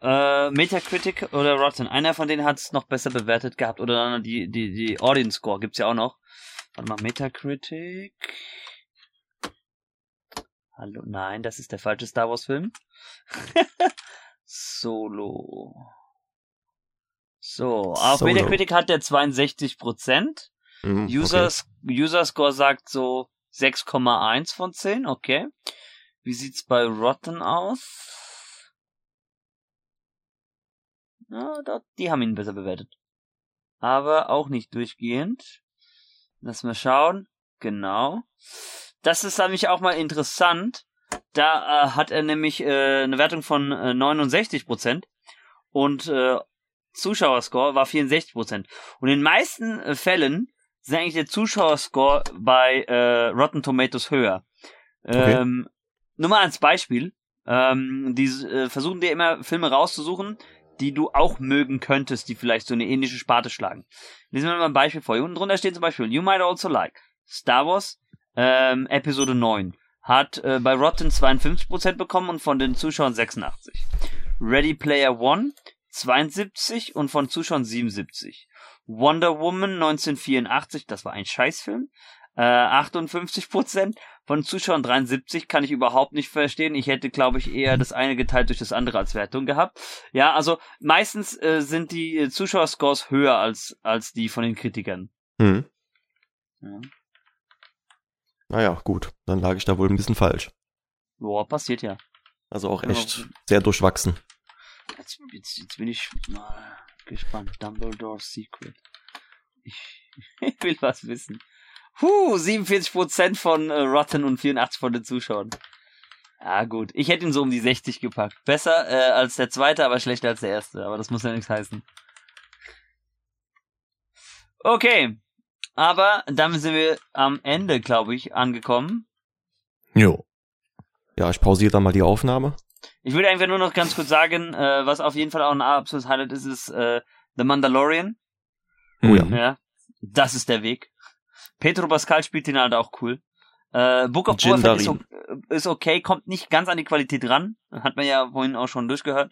äh, Metacritic oder Rotten. Einer von denen hat es noch besser bewertet gehabt. Oder die, die, die Audience Score gibt's ja auch noch. Warte mal, Metacritic. Hallo, nein, das ist der falsche Star Wars Film. Solo. So, auf Solo. Metacritic hat der 62 Prozent. Mhm, User, User Score sagt so 6,1 von 10, okay. Wie sieht's bei Rotten aus? Na, da, die haben ihn besser bewertet. Aber auch nicht durchgehend. Lass mal schauen. Genau. Das ist nämlich auch mal interessant. Da äh, hat er nämlich äh, eine Wertung von äh, 69% und äh, Zuschauerscore war 64%. Und in den meisten äh, Fällen ist eigentlich der Zuschauerscore bei äh, Rotten Tomatoes höher. Okay. Ähm, nur mal als Beispiel. Ähm, die äh, versuchen dir immer Filme rauszusuchen, die du auch mögen könntest, die vielleicht so eine ähnliche Sparte schlagen. Lesen wir mal ein Beispiel vor. Hier unten drunter steht zum Beispiel You might also like Star Wars ähm, Episode 9. hat äh, bei Rotten 52% bekommen und von den Zuschauern 86. Ready Player One 72 und von Zuschauern 77. Wonder Woman 1984, das war ein Scheißfilm, äh, 58 Prozent. Von Zuschauern 73 kann ich überhaupt nicht verstehen. Ich hätte, glaube ich, eher das eine geteilt durch das andere als Wertung gehabt. Ja, also meistens äh, sind die äh, Zuschauerscores höher als, als die von den Kritikern. Hm. Ja. Naja, gut. Dann lag ich da wohl ein bisschen falsch. Boah, passiert ja. Also auch Ja. echt sehr durchwachsen. Jetzt, jetzt, jetzt bin ich mal gespannt. Dumbledore's Secret. Ich, ich will was wissen. Huh, 47% von äh, Rotten und 84 von den Zuschauern. Ja, gut. Ich hätte ihn so um die 60 gepackt. Besser äh, als der zweite, aber schlechter als der erste. Aber das muss ja nichts heißen. Okay. Aber damit sind wir am Ende, glaube ich, angekommen. Jo. Ja, ich pausiere dann mal die Aufnahme. Ich würde einfach nur noch ganz kurz sagen, äh, was auf jeden Fall auch ein absolutes Highlight ist, ist äh, The Mandalorian. Oh ja. Ja, das ist der Weg. Pedro Pascal spielt den halt auch cool. Äh, Book of Boba Fett ist, ist okay, kommt nicht ganz an die Qualität ran. Hat man ja vorhin auch schon durchgehört.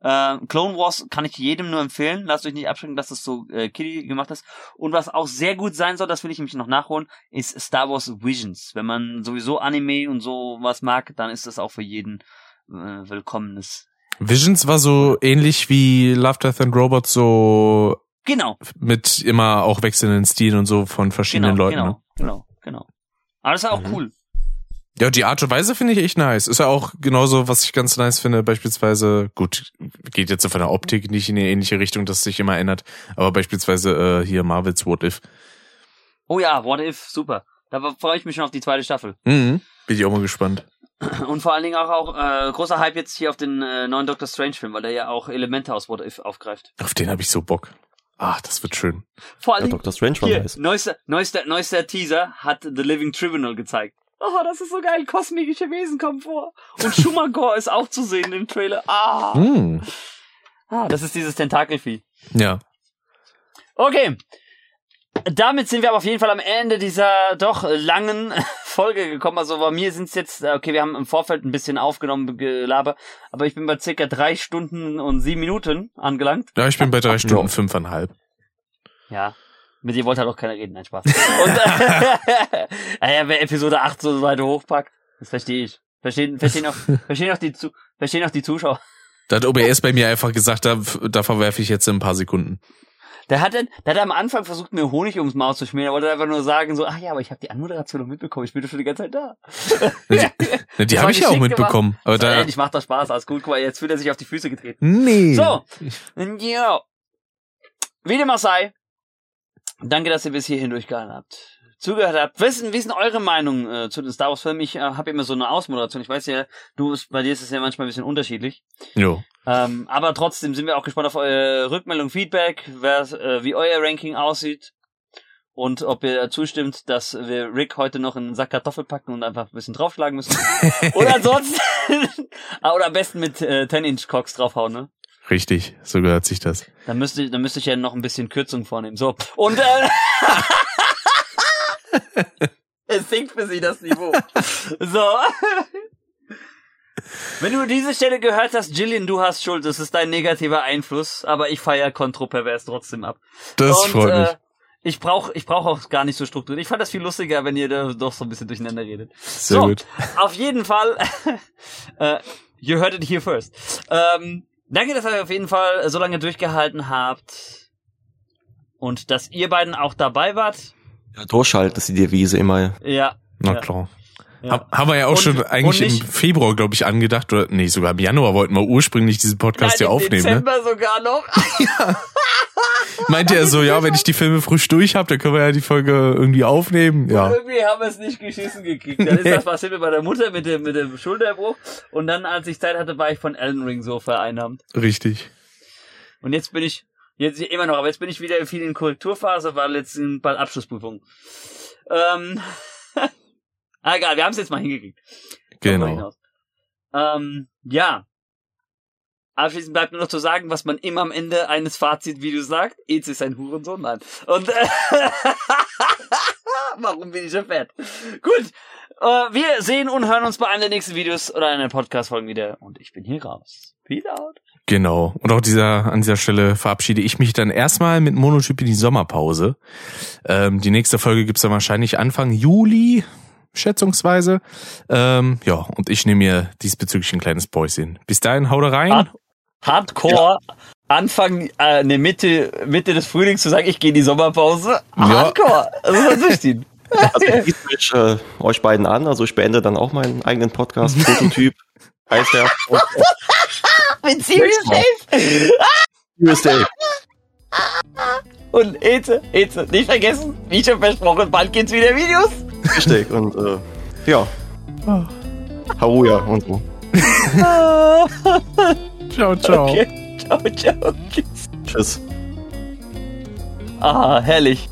Äh, Clone Wars kann ich jedem nur empfehlen. Lasst euch nicht abschrecken, dass das so äh, kiddie gemacht ist. Und was auch sehr gut sein soll, das will ich nämlich noch nachholen, ist Star Wars Visions. Wenn man sowieso Anime und so was mag, dann ist das auch für jeden äh, willkommenes. Visions war so ähnlich wie Love, Death and Robots, so Genau, mit immer auch wechselnden Stilen und so von verschiedenen genau, Leuten. genau, Ne? genau, genau. Aber das ist auch Mhm. cool. Ja, die Art und Weise finde ich echt nice. Ist ja auch genauso, was ich ganz nice finde, beispielsweise, gut, geht jetzt so von der Optik nicht in die ähnliche Richtung, dass sich immer ändert, aber beispielsweise äh, hier Marvels What If. Oh ja, What If, super. Da freue ich mich schon auf die zweite Staffel. Mhm. Bin ich auch mal gespannt. Und vor allen Dingen auch, auch äh, großer Hype jetzt hier auf den äh, neuen Doctor Strange Film, weil der ja auch Elemente aus What If aufgreift. Auf den habe ich so Bock. Ach, das wird schön. Vor Ja, allen Dingen, Dr. Strange war hier, nice. neuester, neuester, neuester Teaser hat The Living Tribunal gezeigt. Oh, das ist so geil, kosmische Wesen kommen vor. Und Schumagor ist auch zu sehen im Trailer. Ah, Mhm. ah das ist dieses Tentakelvieh. Ja. Okay. Damit sind wir aber auf jeden Fall am Ende dieser doch langen Folge gekommen. Also bei mir sind es jetzt, äh, okay, wir haben im Vorfeld ein bisschen aufgenommen, gelaber, aber ich bin bei circa drei Stunden und sieben Minuten angelangt. Ja, ich bin bei drei Stunden fünfeinhalb. Ja. Mit dir wollte halt auch keiner reden, nein, Spaß. Und äh, naja, wer Episode 8 so weit hochpackt, das verstehe ich. Verstehen, verstehen auch, verstehen auch die, Zu verstehen auch die Zuschauer. Da hat OBS bei mir einfach gesagt, da, da verwerfe ich jetzt in ein paar Sekunden. Der hat, dann, der hat am Anfang versucht, mir Honig ums Maul zu schmieren. Er wollte einfach nur sagen, so, ach ja, aber ich habe die Anmoderation noch mitbekommen. Ich bin doch schon die ganze Zeit da. Die Das habe ich ja auch mitbekommen. Aber So, da, ich mach doch Spaß, alles gut. Guck mal, jetzt fühlt er sich auf die Füße getreten. nee. So, ja. Wie dem auch sei, danke, dass ihr bis hierhin durchgehalten habt. Zugehört habt. Wissen, wie ist denn eure Meinung äh, zu den Star Wars Filmen? Ich äh, habe immer so eine Ausmoderation. Ich weiß ja, du, bei dir ist es ja manchmal ein bisschen unterschiedlich. Jo. Ähm, aber trotzdem sind wir auch gespannt auf eure Rückmeldung, Feedback, wer, äh, wie euer Ranking aussieht und ob ihr zustimmt, dass wir Rick heute noch in einen Sack Kartoffel packen und einfach ein bisschen draufschlagen müssen. oder ansonsten, Ah, oder am besten mit äh, 10-Inch-Cocks draufhauen, ne? Richtig, so gehört sich das. Dann müsste, ich- dann müsste ich ja noch ein bisschen Kürzung vornehmen. So. Und äh, es sinkt für sie das Niveau. So. Wenn du diese Stelle gehört hast, Jillian, du hast Schuld, das ist dein negativer Einfluss, aber ich feier kontropervers trotzdem ab. Das Und, freut mich. Äh, ich brauche ich brauch auch gar nicht so strukturiert. Ich fand das viel lustiger, wenn ihr da doch so ein bisschen durcheinander redet. Sehr so. gut. Auf jeden Fall, äh, you heard it here first. Ähm, danke, dass ihr auf jeden Fall so lange durchgehalten habt. Und dass ihr beiden auch dabei wart. Ja, durchhalten ist die Devise immer. Ja. Na ja. klar. ja. Hab, haben wir ja auch Und- schon eigentlich und nicht- im Februar, glaube ich, angedacht. Oder nee, sogar im Januar wollten wir ursprünglich diesen Podcast Nein, hier im aufnehmen. Ne? Dezember sogar noch. Meinte er so, ja, wenn ich die Filme frisch durch habe, dann können wir ja die Folge irgendwie aufnehmen. Und Ja. irgendwie haben wir es nicht geschissen gekriegt. Dann ist das was wir bei der Mutter mit dem, mit dem Schulterbruch. Und dann, als ich Zeit hatte, war ich von Elden Ring so vereinnahmt. Richtig. Und jetzt bin ich, jetzt immer noch, aber jetzt bin ich wieder viel in Korrekturphase, weil jetzt sind bald Abschlussprüfungen. Ähm, ah, egal, wir haben es jetzt mal hingekriegt. Genau. Ähm, ja. Abschließend bleibt nur noch zu sagen, was man immer am Ende eines Fazitvideos sagt. Eze ist ein Hurensohn, nein. Und, äh, Warum bin ich so fett? Gut. Äh, wir sehen und hören uns bei einem der nächsten Videos oder einer Podcast-Folgen wieder. Und ich bin hier raus. Peace out. Genau. Und auch dieser, an dieser Stelle verabschiede ich mich dann erstmal mit Monotyp in die Sommerpause. Ähm, die nächste Folge gibt's dann wahrscheinlich Anfang Juli, schätzungsweise. Ähm, ja, und ich nehme mir diesbezüglich ein kleines Päuschen. Bis dahin, haut rein. Hard Hardcore. Anfang, äh, ne Mitte, Mitte des Frühlings zu sagen, ich gehe in die Sommerpause. Hardcore. Das man durchziehen. Also ich mich äh, euch beiden an, also ich beende dann auch meinen eigenen Podcast, Prototyp heißt der. Mit Serious Dave. USA. Und Eze, Eze, nicht vergessen, wie schon versprochen, bald geht's wieder Videos. Richtig, und äh, ja. Haruja und so. Ciao, ciao. Okay. Ciao, ciao. Tschüss. Tschüss. Ah, herrlich.